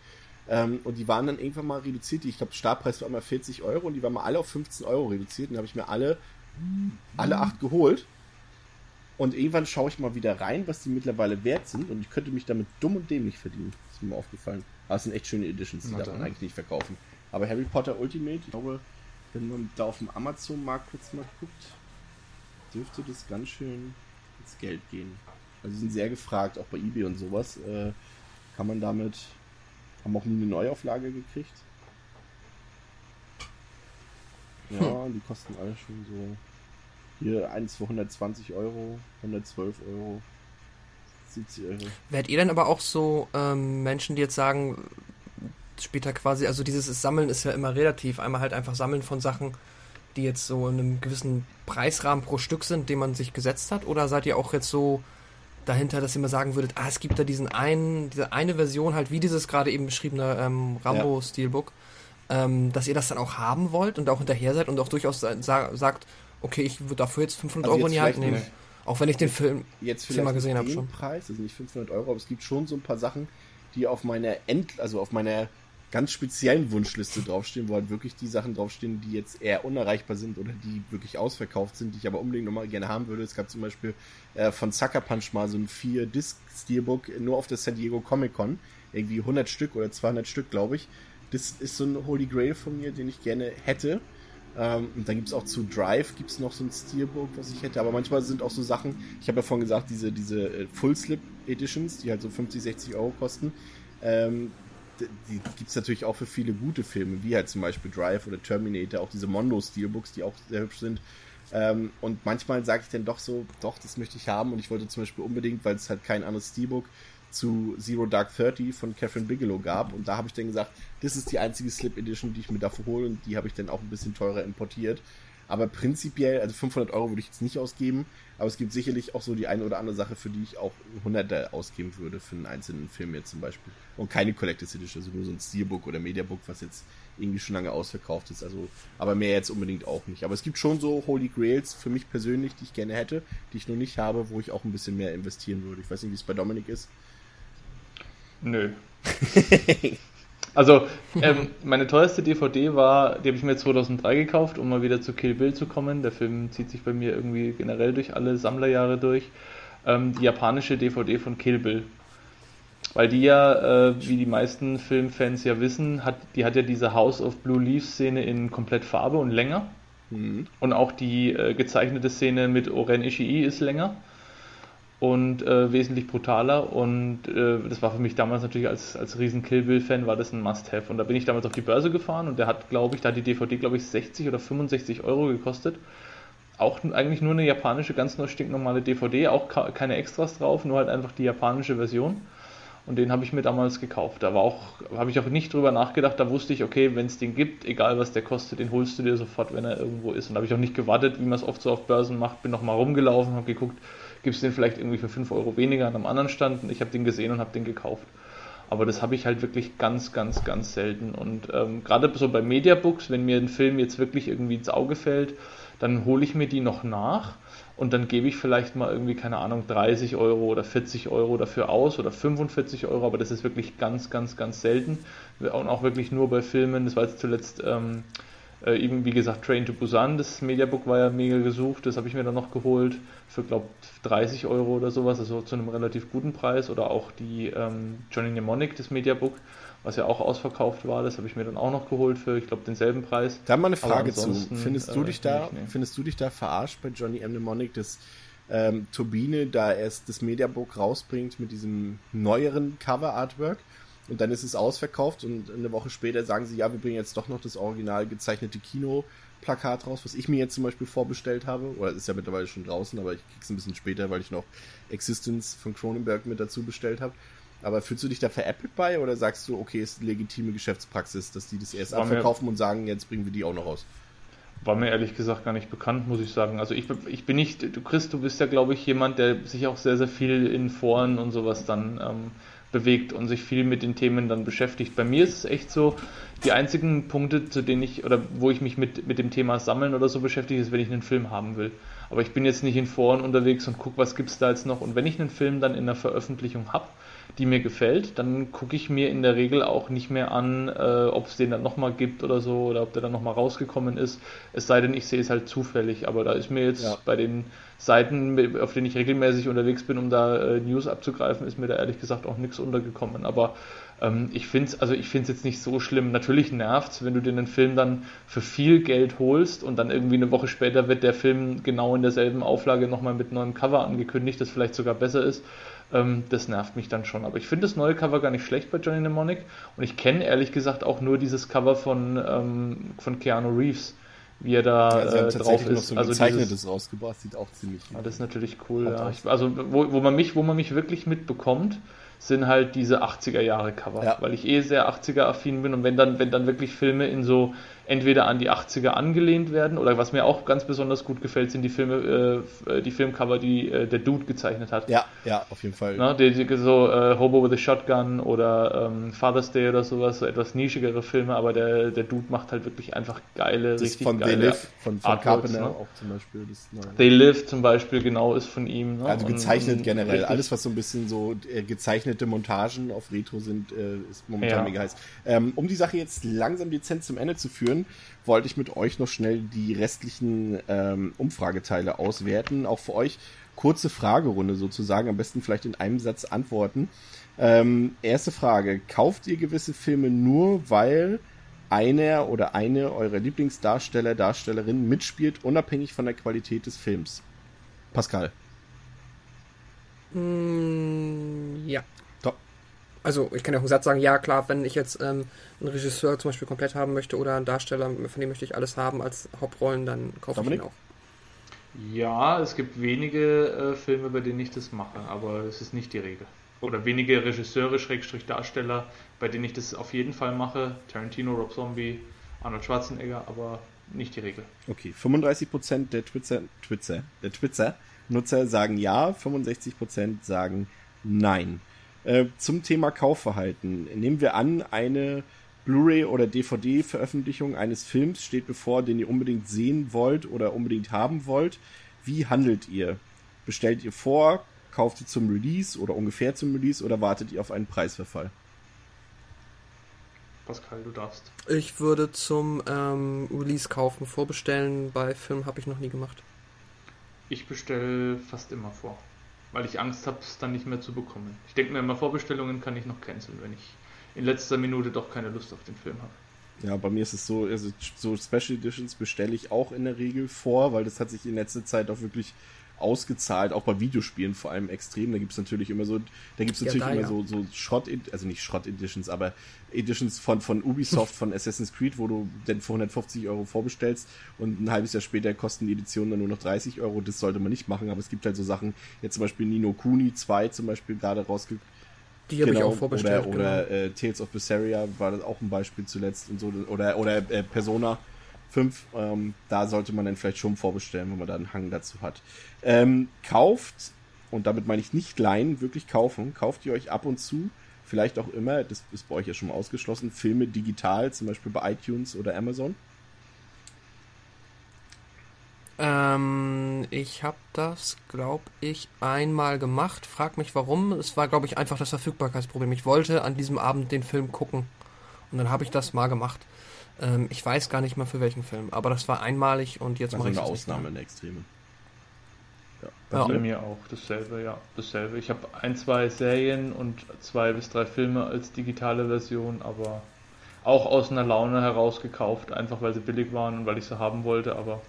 Ähm, und die waren dann irgendwann mal reduziert. Ich glaube, Startpreis war immer 40 Euro und die waren mal alle auf 15 Euro reduziert. Und da habe ich mir alle, alle acht geholt. Und irgendwann schaue ich mal wieder rein, was die mittlerweile wert sind. Und ich könnte mich damit dumm und dämlich verdienen. Ist mir aufgefallen. Aber es sind echt schöne Editions, die darf man eigentlich nicht verkaufen. Aber Harry Potter Ultimate, ich glaube, wenn man da auf dem Amazon-Markt kurz mal guckt, dürfte das ganz schön ins Geld gehen. Also sie sind sehr gefragt, auch bei eBay und sowas. Äh, kann man damit, haben auch nie eine Neuauflage gekriegt. Ja, und die kosten alle schon so. Hier eins für 120 Euro, 112 Euro, 70 Euro. Werdet ihr denn aber auch so ähm, Menschen, die jetzt sagen, später quasi, also dieses Sammeln ist ja immer relativ, einmal halt einfach Sammeln von Sachen, die jetzt so in einem gewissen Preisrahmen pro Stück sind, den man sich gesetzt hat? Oder seid ihr auch jetzt so dahinter, dass ihr immer sagen würdet, ah, es gibt da diesen einen, diese eine Version halt, wie dieses gerade eben beschriebene ähm, Rambo-Steelbook, ähm, dass ihr das dann auch haben wollt und auch hinterher seid und auch durchaus sa sa sagt, okay, ich würde dafür jetzt 500 Also Euro in jetzt die Hand nehmen. Auch wenn ich den Film Jetzt vielleicht mal gesehen habe schon. Preis, also nicht 500 Euro, aber es gibt schon so ein paar Sachen, die auf meiner End, also auf meiner ganz speziellen Wunschliste draufstehen, wo halt wirklich die Sachen draufstehen, die jetzt eher unerreichbar sind oder die wirklich ausverkauft sind, die ich aber unbedingt nochmal gerne haben würde. Es gab zum Beispiel äh, von Sucker Punch mal so ein 4-Disc-Steelbook nur auf der San Diego Comic Con. Irgendwie 100 Stück oder 200 Stück, glaube ich. Das ist so ein Holy Grail von mir, den ich gerne hätte. Ähm, und dann gibt's auch zu Drive gibt's noch so ein Steelbook, was ich hätte. Aber manchmal sind auch so Sachen, ich habe ja vorhin gesagt, diese, diese äh, Full Slip Editions, die halt so 50, 60 Euro kosten. Ähm, die gibt's natürlich auch für viele gute Filme, wie halt zum Beispiel Drive oder Terminator, auch diese Mondo Steelbooks, die auch sehr hübsch sind. Ähm, und manchmal sage ich dann doch so, doch, das möchte ich haben. Und ich wollte zum Beispiel unbedingt, weil es halt kein anderes Steelbook zu Zero Dark Thirty von Catherine Bigelow gab. Und da habe ich dann gesagt, das ist die einzige Slip Edition, die ich mir dafür hole. Und die habe ich dann auch ein bisschen teurer importiert. Aber prinzipiell, also 500 Euro würde ich jetzt nicht ausgeben. Aber es gibt sicherlich auch so die eine oder andere Sache, für die ich auch 100 ausgeben würde für einen einzelnen Film jetzt zum Beispiel. Und keine Collectors Edition, also nur so ein Steelbook oder Mediabook, was jetzt irgendwie schon lange ausverkauft ist. Also, aber mehr jetzt unbedingt auch nicht. Aber es gibt schon so Holy Grails für mich persönlich, die ich gerne hätte, die ich noch nicht habe, wo ich auch ein bisschen mehr investieren würde. Ich weiß nicht, wie es bei Dominik ist. Nö. also, ähm, meine teuerste DVD war, die habe ich mir 2003 gekauft, um mal wieder zu Kill Bill zu kommen. Der Film zieht sich bei mir irgendwie generell durch alle Sammlerjahre durch. Ähm, die japanische DVD von Kill Bill. Weil die ja, äh, wie die meisten Filmfans ja wissen, hat, die hat ja diese House of Blue Leaves Szene in komplett Farbe und länger. Mhm. Und auch die äh, gezeichnete Szene mit Oren Ishii ist länger und äh, wesentlich brutaler. Und äh, das war für mich damals natürlich als, als riesen Kill Bill-Fan war das ein Must-Have. Und da bin ich damals auf die Börse gefahren und der hat, glaube ich, da hat die DVD, glaube ich, 60 oder 65 Euro gekostet. Auch eigentlich nur eine japanische, ganz neu stinknormale DVD, auch keine Extras drauf, nur halt einfach die japanische Version. Und den habe ich mir damals gekauft. Da war auch, habe ich auch nicht drüber nachgedacht. Da wusste ich, okay, wenn es den gibt, egal was der kostet, den holst du dir sofort, wenn er irgendwo ist. Und da habe ich auch nicht gewartet, wie man es oft so auf Börsen macht. Bin noch mal rumgelaufen, habe geguckt, gibt es den vielleicht irgendwie für 5 Euro weniger an einem anderen Stand. Und ich habe den gesehen und habe den gekauft. Aber das habe ich halt wirklich ganz, ganz, ganz selten. Und ähm, gerade so bei Mediabooks, wenn mir ein Film jetzt wirklich irgendwie ins Auge fällt, dann hole ich mir die noch nach und dann gebe ich vielleicht mal irgendwie, keine Ahnung, 30 Euro oder 40 Euro dafür aus oder 45 Euro, aber das ist wirklich ganz, ganz, ganz selten und auch wirklich nur bei Filmen. Das war jetzt zuletzt ähm, äh, eben, wie gesagt, Train to Busan, das Mediabook war ja mega gesucht, das habe ich mir dann noch geholt für, glaube 30 Euro oder sowas, also zu einem relativ guten Preis oder auch die ähm, Johnny Mnemonic, das Mediabook was ja auch ausverkauft war. Das habe ich mir dann auch noch geholt für, ich glaube, denselben Preis. Da mal eine Frage zu. Findest du, äh, dich da, nicht, findest du dich da verarscht bei Johnny. Mnemonic, dass ähm, Turbine da erst das Mediabook rausbringt mit diesem neueren Cover-Artwork und dann ist es ausverkauft und eine Woche später sagen sie, ja, wir bringen jetzt doch noch das original gezeichnete Kino-Plakat raus, was ich mir jetzt zum Beispiel vorbestellt habe, oder ist ja mittlerweile schon draußen, aber ich krieg's ein bisschen später, weil ich noch Existence von Cronenberg mit dazu bestellt habe. Aber fühlst du dich da veräppelt bei oder sagst du, okay, ist eine legitime Geschäftspraxis, dass die das erst war abverkaufen und sagen, jetzt bringen wir die auch noch raus? War mir ehrlich gesagt gar nicht bekannt, muss ich sagen. Also ich, ich bin nicht, du Chris, du bist ja, glaube ich, jemand, der sich auch sehr, sehr viel in Foren und sowas dann ähm, bewegt und sich viel mit den Themen dann beschäftigt. Bei mir ist es echt so, die einzigen Punkte, zu denen ich oder wo ich mich mit, mit dem Thema Sammeln oder so beschäftige, ist, wenn ich einen Film haben will. Aber ich bin jetzt nicht in Foren unterwegs und gucke, was gibt es da jetzt noch. Und wenn ich einen Film dann in der Veröffentlichung habe, die mir gefällt, dann gucke ich mir in der Regel auch nicht mehr an, äh, ob es den dann nochmal gibt oder so oder ob der dann nochmal rausgekommen ist. Es sei denn, ich sehe es halt zufällig. Aber da ist mir jetzt ja. bei den Seiten, auf denen ich regelmäßig unterwegs bin, um da äh, News abzugreifen, ist mir da ehrlich gesagt auch nichts untergekommen. Aber ähm, ich finde es also jetzt nicht so schlimm. Natürlich nervt es, wenn du dir einen Film dann für viel Geld holst und dann irgendwie eine Woche später wird der Film genau in derselben Auflage nochmal mit neuem Cover angekündigt, das vielleicht sogar besser ist. Ähm, das nervt mich dann schon. Aber ich finde das neue Cover gar nicht schlecht bei Johnny Mnemonic. Und ich kenne ehrlich gesagt auch nur dieses Cover von, ähm, von Keanu Reeves, wie er da ja, äh, drauf ist. Noch so ein also gezeichnetes dieses, rausgebracht, sieht auch ziemlich gut. Ja, das ist natürlich cool. Ja. Ich, also wo, wo, man mich, wo man mich wirklich mitbekommt, sind halt diese 80er Jahre Cover, ja. weil ich eh sehr 80er affin bin und wenn dann wenn dann wirklich Filme in so entweder an die 80er angelehnt werden oder was mir auch ganz besonders gut gefällt, sind die Filme, äh, die Filmcover, die äh, der Dude gezeichnet hat. Ja, ja, auf jeden Fall. Na, die, die, so äh, Hobo with a Shotgun oder ähm, Father's Day oder sowas, so etwas nischigere Filme, aber der, der Dude macht halt wirklich einfach geile, das richtig von geile They Live, von, von Carpenter ne? auch zum Beispiel. Das They Live zum Beispiel, genau, ist von ihm. Ne? Also gezeichnet und, generell. Richtig. Alles, was so ein bisschen so äh, gezeichnete Montagen auf Retro sind, äh, ist momentan ja. mega heiß. Ähm, um die Sache jetzt langsam dezent zum Ende zu führen, wollte ich mit euch noch schnell die restlichen ähm, Umfrageteile auswerten. Auch für euch kurze Fragerunde sozusagen, am besten vielleicht in einem Satz antworten. Ähm, erste Frage, kauft ihr gewisse Filme nur, weil einer oder eine eurer Lieblingsdarsteller, Darstellerin mitspielt, unabhängig von der Qualität des Films? Pascal. Mm, ja. Also ich kann ja auch einen Satz sagen, ja klar, wenn ich jetzt ähm, einen Regisseur zum Beispiel komplett haben möchte oder einen Darsteller, von dem möchte ich alles haben als Hauptrollen, dann kaufe ich ihn auch. Ja, es gibt wenige äh, Filme, bei denen ich das mache, aber es ist nicht die Regel. Oder wenige Regisseure, Schrägstrich Darsteller, bei denen ich das auf jeden Fall mache. Tarantino, Rob Zombie, Arnold Schwarzenegger, aber nicht die Regel. Okay, 35% der Twitter, Twitter, der Twitter-Nutzer sagen ja, 65% sagen nein. Äh, zum Thema Kaufverhalten. Nehmen wir an, eine Blu-ray oder DVD-Veröffentlichung eines Films steht bevor, den ihr unbedingt sehen wollt oder unbedingt haben wollt. Wie handelt ihr? Bestellt ihr vor? Kauft ihr zum Release oder ungefähr zum Release oder wartet ihr auf einen Preisverfall? Pascal, du darfst. Ich würde zum ähm, Release kaufen, vorbestellen. Bei Filmen habe ich noch nie gemacht. Ich bestelle fast immer vor, weil ich Angst habe, es dann nicht mehr zu bekommen. Ich denke mir immer, Vorbestellungen kann ich noch canceln, wenn ich in letzter Minute doch keine Lust auf den Film habe. Ja, bei mir ist es so, also so Special Editions bestelle ich auch in der Regel vor, weil das hat sich in letzter Zeit auch wirklich ausgezahlt, auch bei Videospielen vor allem extrem. Da gibt es natürlich immer so, da gibt es natürlich ja, da, immer ja. so, so Schrott, also nicht Schrott-Editions, aber Editions von, von Ubisoft, von Assassin's Creed, wo du dann für 150 Euro vorbestellst und ein halbes Jahr später kosten die Editionen dann nur noch 30 Euro. Das sollte man nicht machen, aber es gibt halt so Sachen, jetzt zum Beispiel Nino Kuni 2 zum Beispiel gerade rausgekommen die habe genau, ich auch vorbestellt. Oder, oder genau. äh, Tales of Berseria war das auch ein Beispiel zuletzt und so. Oder, oder äh, Persona 5. Ähm, da sollte man dann vielleicht schon vorbestellen, wenn man da einen Hang dazu hat. Ähm, kauft, und damit meine ich nicht leihen, wirklich kaufen. Kauft ihr euch ab und zu, vielleicht auch immer, das ist bei euch ja schon mal ausgeschlossen, Filme digital, zum Beispiel bei iTunes oder Amazon? Ähm, ich habe das, glaube ich, einmal gemacht. Frag mich warum. Es war, glaube ich, einfach das Verfügbarkeitsproblem. Ich wollte an diesem Abend den Film gucken. Und dann habe ich das mal gemacht. Ähm, ich weiß gar nicht mehr für welchen Film, aber das war einmalig und jetzt also mache ich eine Ausnahme, eine extreme. Ja. ja. Bei mir auch dasselbe, ja, dasselbe. Ich habe ein, zwei Serien und zwei bis drei Filme als digitale Version, aber auch aus einer Laune heraus gekauft, einfach weil sie billig waren und weil ich sie haben wollte, aber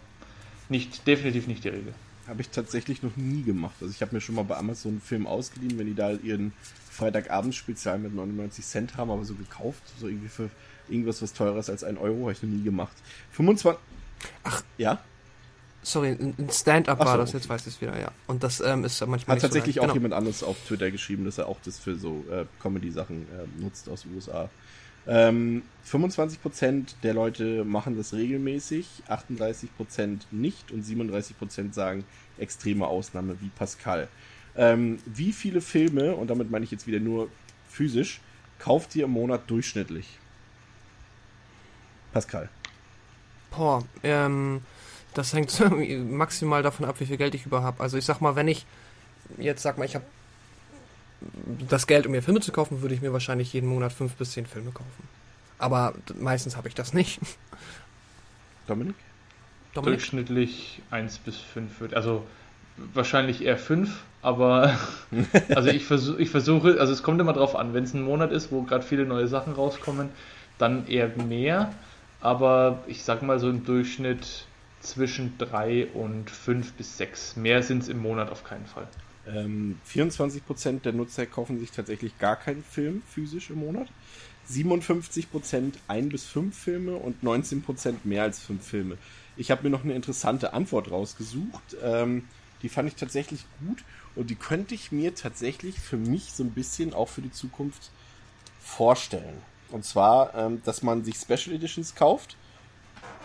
nicht, definitiv nicht die Regel. Habe ich tatsächlich noch nie gemacht. Also ich habe mir schon mal bei Amazon einen Film ausgeliehen, wenn die da ihren Freitagabend-Spezial mit 99 Cent haben, aber so gekauft, so irgendwie für irgendwas was teurer ist als ein Euro, habe ich noch nie gemacht. 25. Ach, ja? Sorry, ein Stand-up war so, das, jetzt weiß ich es wieder, ja. Und das ähm, ist manchmal. Hat tatsächlich so auch genau. jemand anderes auf Twitter geschrieben, dass er auch das für so äh, Comedy-Sachen äh, nutzt aus den USA. Ähm, 25% der Leute machen das regelmäßig, 38% nicht und 37% sagen extreme Ausnahme wie Pascal. Ähm, wie viele Filme, und damit meine ich jetzt wieder nur physisch, kauft ihr im Monat durchschnittlich? Pascal. Boah, ähm, das hängt maximal davon ab, wie viel Geld ich über habe. Also ich sag mal, wenn ich jetzt sag mal, ich habe das Geld, um mir Filme zu kaufen, würde ich mir wahrscheinlich jeden Monat fünf bis zehn Filme kaufen. Aber meistens habe ich das nicht. Dominik? Dominik? Durchschnittlich eins bis fünf würde, also wahrscheinlich eher fünf, aber also ich, versuch, ich versuche, also es kommt immer drauf an, wenn es ein Monat ist, wo gerade viele neue Sachen rauskommen, dann eher mehr, aber ich sag mal so im Durchschnitt zwischen drei und fünf bis sechs. Mehr sind es im Monat auf keinen Fall. Ähm, 24% der Nutzer kaufen sich tatsächlich gar keinen Film physisch im Monat. 57% ein bis fünf Filme und 19% mehr als fünf Filme. Ich habe mir noch eine interessante Antwort rausgesucht. Ähm, die fand ich tatsächlich gut und die könnte ich mir tatsächlich für mich so ein bisschen auch für die Zukunft vorstellen. Und zwar, ähm, dass man sich Special Editions kauft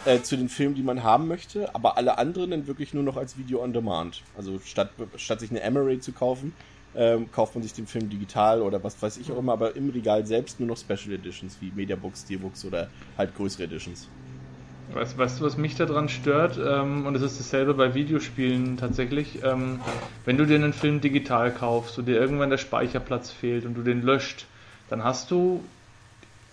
äh, zu den Filmen, die man haben möchte, aber alle anderen dann wirklich nur noch als Video on Demand. Also statt, statt sich eine Emery zu kaufen, ähm, kauft man sich den Film digital oder was weiß ich auch immer, aber im Regal selbst nur noch Special Editions wie Mediabooks, Steelbooks oder halt größere Editions. Weißt, weißt du, was mich daran stört? Ähm, und es ist dasselbe bei Videospielen tatsächlich. Ähm, wenn du dir einen Film digital kaufst und dir irgendwann der Speicherplatz fehlt und du den löscht, dann hast du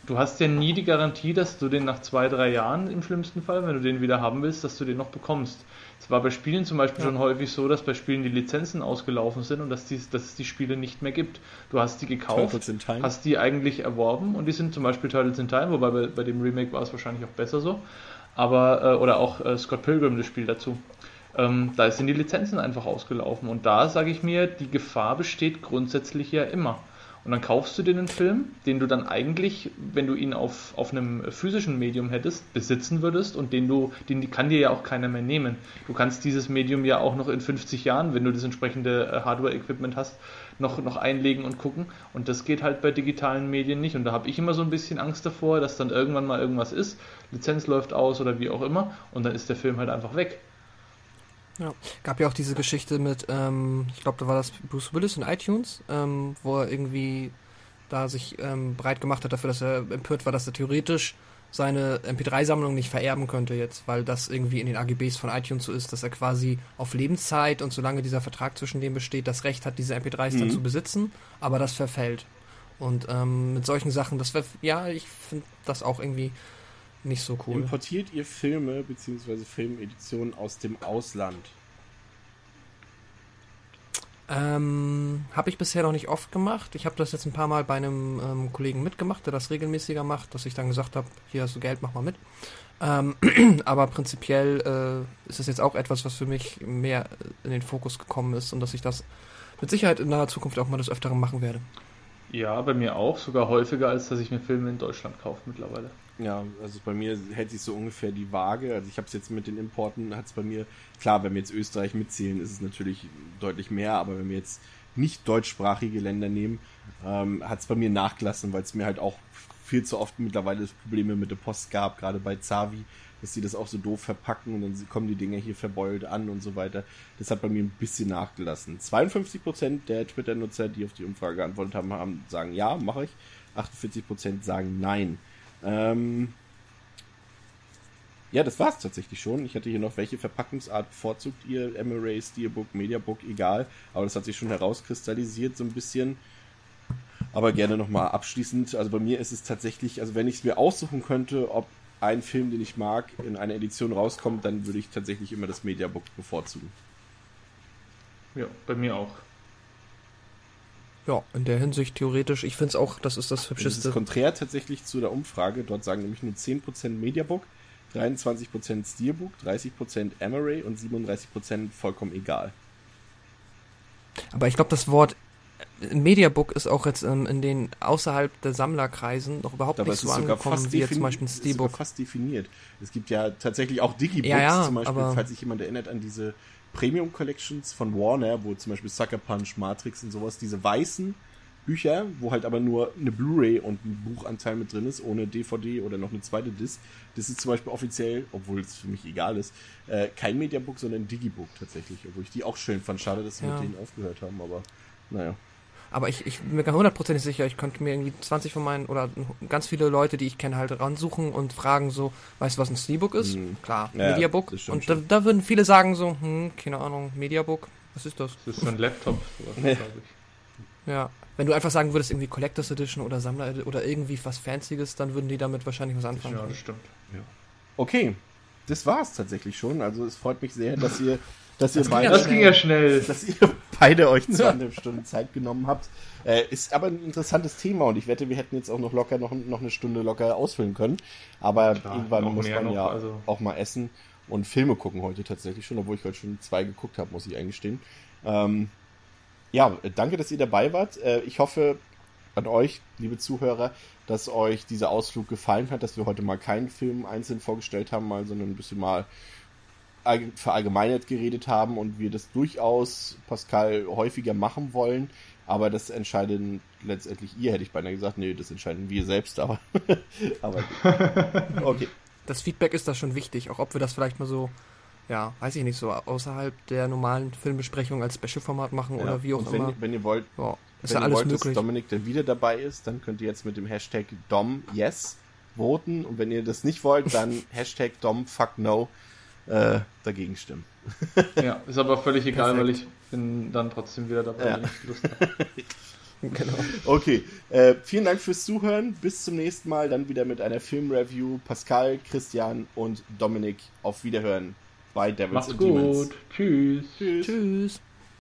du hast ja nie die Garantie, dass du den nach zwei, drei Jahren im schlimmsten Fall, wenn du den wieder haben willst, dass du den noch bekommst. Es war bei Spielen zum Beispiel ja. schon häufig so, dass bei Spielen die Lizenzen ausgelaufen sind und dass, die, dass es die Spiele nicht mehr gibt. Du hast die gekauft, hast die eigentlich erworben und die sind zum Beispiel Turtles in Time, wobei bei, bei dem Remake war es wahrscheinlich auch besser so. Aber, äh, oder auch äh, Scott Pilgrim, das Spiel dazu. Ähm, da sind die Lizenzen einfach ausgelaufen und da sage ich mir, die Gefahr besteht grundsätzlich ja immer. Und dann kaufst du dir einen Film, den du dann eigentlich, wenn du ihn auf, auf einem physischen Medium hättest, besitzen würdest und den du, den kann dir ja auch keiner mehr nehmen. Du kannst dieses Medium ja auch noch in 50 Jahren, wenn du das entsprechende äh, Hardware-Equipment hast, noch, noch einlegen und gucken. Und das geht halt bei digitalen Medien nicht. Und da habe ich immer so ein bisschen Angst davor, dass dann irgendwann mal irgendwas ist, Lizenz läuft aus oder wie auch immer, und dann ist der Film halt einfach weg. Ja. Gab ja auch diese Geschichte mit, ähm, ich glaube, da war das Bruce Willis in iTunes, ähm, wo er irgendwie da sich ähm, breit gemacht hat dafür, dass er empört war, dass er theoretisch seine MP3-Sammlung nicht vererben könnte jetzt, weil das irgendwie in den AGBs von iTunes so ist, dass er quasi auf Lebenszeit und solange dieser Vertrag zwischen denen besteht, das Recht hat, diese MP3s mhm. dann zu besitzen, aber das verfällt. Und ähm, mit solchen Sachen, das wäre, ja, ich finde das auch irgendwie nicht so cool. Importiert ihr Filme bzw. Filmeditionen aus dem Ausland? Ähm, habe ich bisher noch nicht oft gemacht. Ich habe das jetzt ein paar Mal bei einem ähm, Kollegen mitgemacht, der das regelmäßiger macht, dass ich dann gesagt habe, hier hast du Geld, mach mal mit. Ähm, aber prinzipiell äh, ist es jetzt auch etwas, was für mich mehr in den Fokus gekommen ist und dass ich das mit Sicherheit in naher Zukunft auch mal des Öfteren machen werde. Ja, bei mir auch, sogar häufiger, als dass ich mir Filme in Deutschland kaufe mittlerweile. Ja, also bei mir hält sich so ungefähr die Waage. Also ich habe es jetzt mit den Importen, hat es bei mir, klar, wenn wir jetzt Österreich mitzählen, ist es natürlich deutlich mehr, aber wenn wir jetzt nicht deutschsprachige Länder nehmen, ähm, hat es bei mir nachgelassen, weil es mir halt auch viel zu oft mittlerweile Probleme mit der Post gab, gerade bei Zavi, dass sie das auch so doof verpacken und dann kommen die Dinger hier verbeult an und so weiter. Das hat bei mir ein bisschen nachgelassen. 52% der Twitter-Nutzer, die auf die Umfrage geantwortet haben, haben sagen ja, mache ich. 48% sagen nein. Ähm, ja, das war's tatsächlich schon. Ich hatte hier noch, welche Verpackungsart bevorzugt ihr? Emery, Steelbook, Mediabook, egal. Aber das hat sich schon herauskristallisiert so ein bisschen. Aber gerne nochmal abschließend. Also bei mir ist es tatsächlich, also wenn ich es mir aussuchen könnte, ob ein Film, den ich mag, in einer Edition rauskommt, dann würde ich tatsächlich immer das Mediabook bevorzugen. Ja, bei mir auch. Ja, in der Hinsicht theoretisch. Ich finde es auch, das ist das Hübscheste. Das ist konträr tatsächlich zu der Umfrage. Dort sagen nämlich nur 10% Mediabook, 23% Steelbook, 30% Emery und 37% vollkommen egal. Aber ich glaube, das Wort äh, Mediabook ist auch jetzt ähm, in den außerhalb der Sammlerkreisen noch überhaupt aber nicht so angekommen wie jetzt zum Beispiel ein Steelbook. Ist fast definiert. Es gibt ja tatsächlich auch Digibooks, ja, ja, zum Beispiel, falls sich jemand erinnert an diese Premium Collections von Warner, wo zum Beispiel Sucker Punch, Matrix und sowas, diese weißen Bücher, wo halt aber nur eine Blu-ray und ein Buchanteil mit drin ist, ohne DVD oder noch eine zweite Disc. Das ist zum Beispiel offiziell, obwohl es für mich egal ist, äh, kein Mediabook, sondern ein Digibook tatsächlich, obwohl ich die auch schön fand. Schade, dass sie ja. mit denen aufgehört haben, aber naja. Aber ich, ich bin mir hundertprozentig sicher, ich könnte mir irgendwie 20 von meinen oder ganz viele Leute, die ich kenne, halt ransuchen und fragen so, weißt du, was ein Steelbook ist? Hm. Klar, ja, Mediabook. Und da, da, würden viele sagen so, hm, keine Ahnung, Mediabook, was ist das? Das ist so ein Laptop, sowas, ja. glaube ich. Ja. Wenn du einfach sagen würdest, irgendwie Collectors Edition oder Sammler oder irgendwie was Fancyes, dann würden die damit wahrscheinlich was anfangen. Ja, das stimmt. Ja. Okay, das war's tatsächlich schon. Also es freut mich sehr, dass ihr dass ihr das beide, das ging ja schnell. Dass ihr beide euch zweieinhalb Stunden Zeit genommen habt. Äh, ist aber ein interessantes Thema und ich wette, wir hätten jetzt auch noch locker noch, noch eine Stunde locker ausfüllen können. Aber Klar, irgendwann muss man noch, ja also. auch mal essen und Filme gucken heute tatsächlich schon, obwohl ich heute schon zwei geguckt habe, muss ich eingestehen. Ähm, ja, danke, dass ihr dabei wart. Äh, ich hoffe an euch, liebe Zuhörer, dass euch dieser Ausflug gefallen hat, dass wir heute mal keinen Film einzeln vorgestellt haben, mal, sondern ein bisschen mal verallgemeinert geredet haben und wir das durchaus, Pascal, häufiger machen wollen. Aber das entscheiden letztendlich ihr, hätte ich beinahe gesagt. Nee, das entscheiden wir selbst, aber. aber okay. Das Feedback ist da schon wichtig, auch ob wir das vielleicht mal so, ja, weiß ich nicht, so außerhalb der normalen Filmbesprechung als Special-Format machen ja. oder wie auch wenn, immer. Wenn ihr wollt, ja, ist wenn ja alles wollt, möglich. dass Dominik dann wieder dabei ist, dann könnt ihr jetzt mit dem Hashtag DomYes voten. Und wenn ihr das nicht wollt, dann Hashtag DomFuckNo äh, dagegen stimmen. ja, ist aber völlig egal, Perfekt. weil ich bin dann trotzdem wieder dabei, ja. wenn ich Lust habe. genau. Okay, äh, vielen Dank fürs Zuhören. Bis zum nächsten Mal, dann wieder mit einer Filmreview. Pascal, Christian und Dominik auf Wiederhören bei Devils Macht's gut. Demons. Tschüss. Tschüss. Tschüss.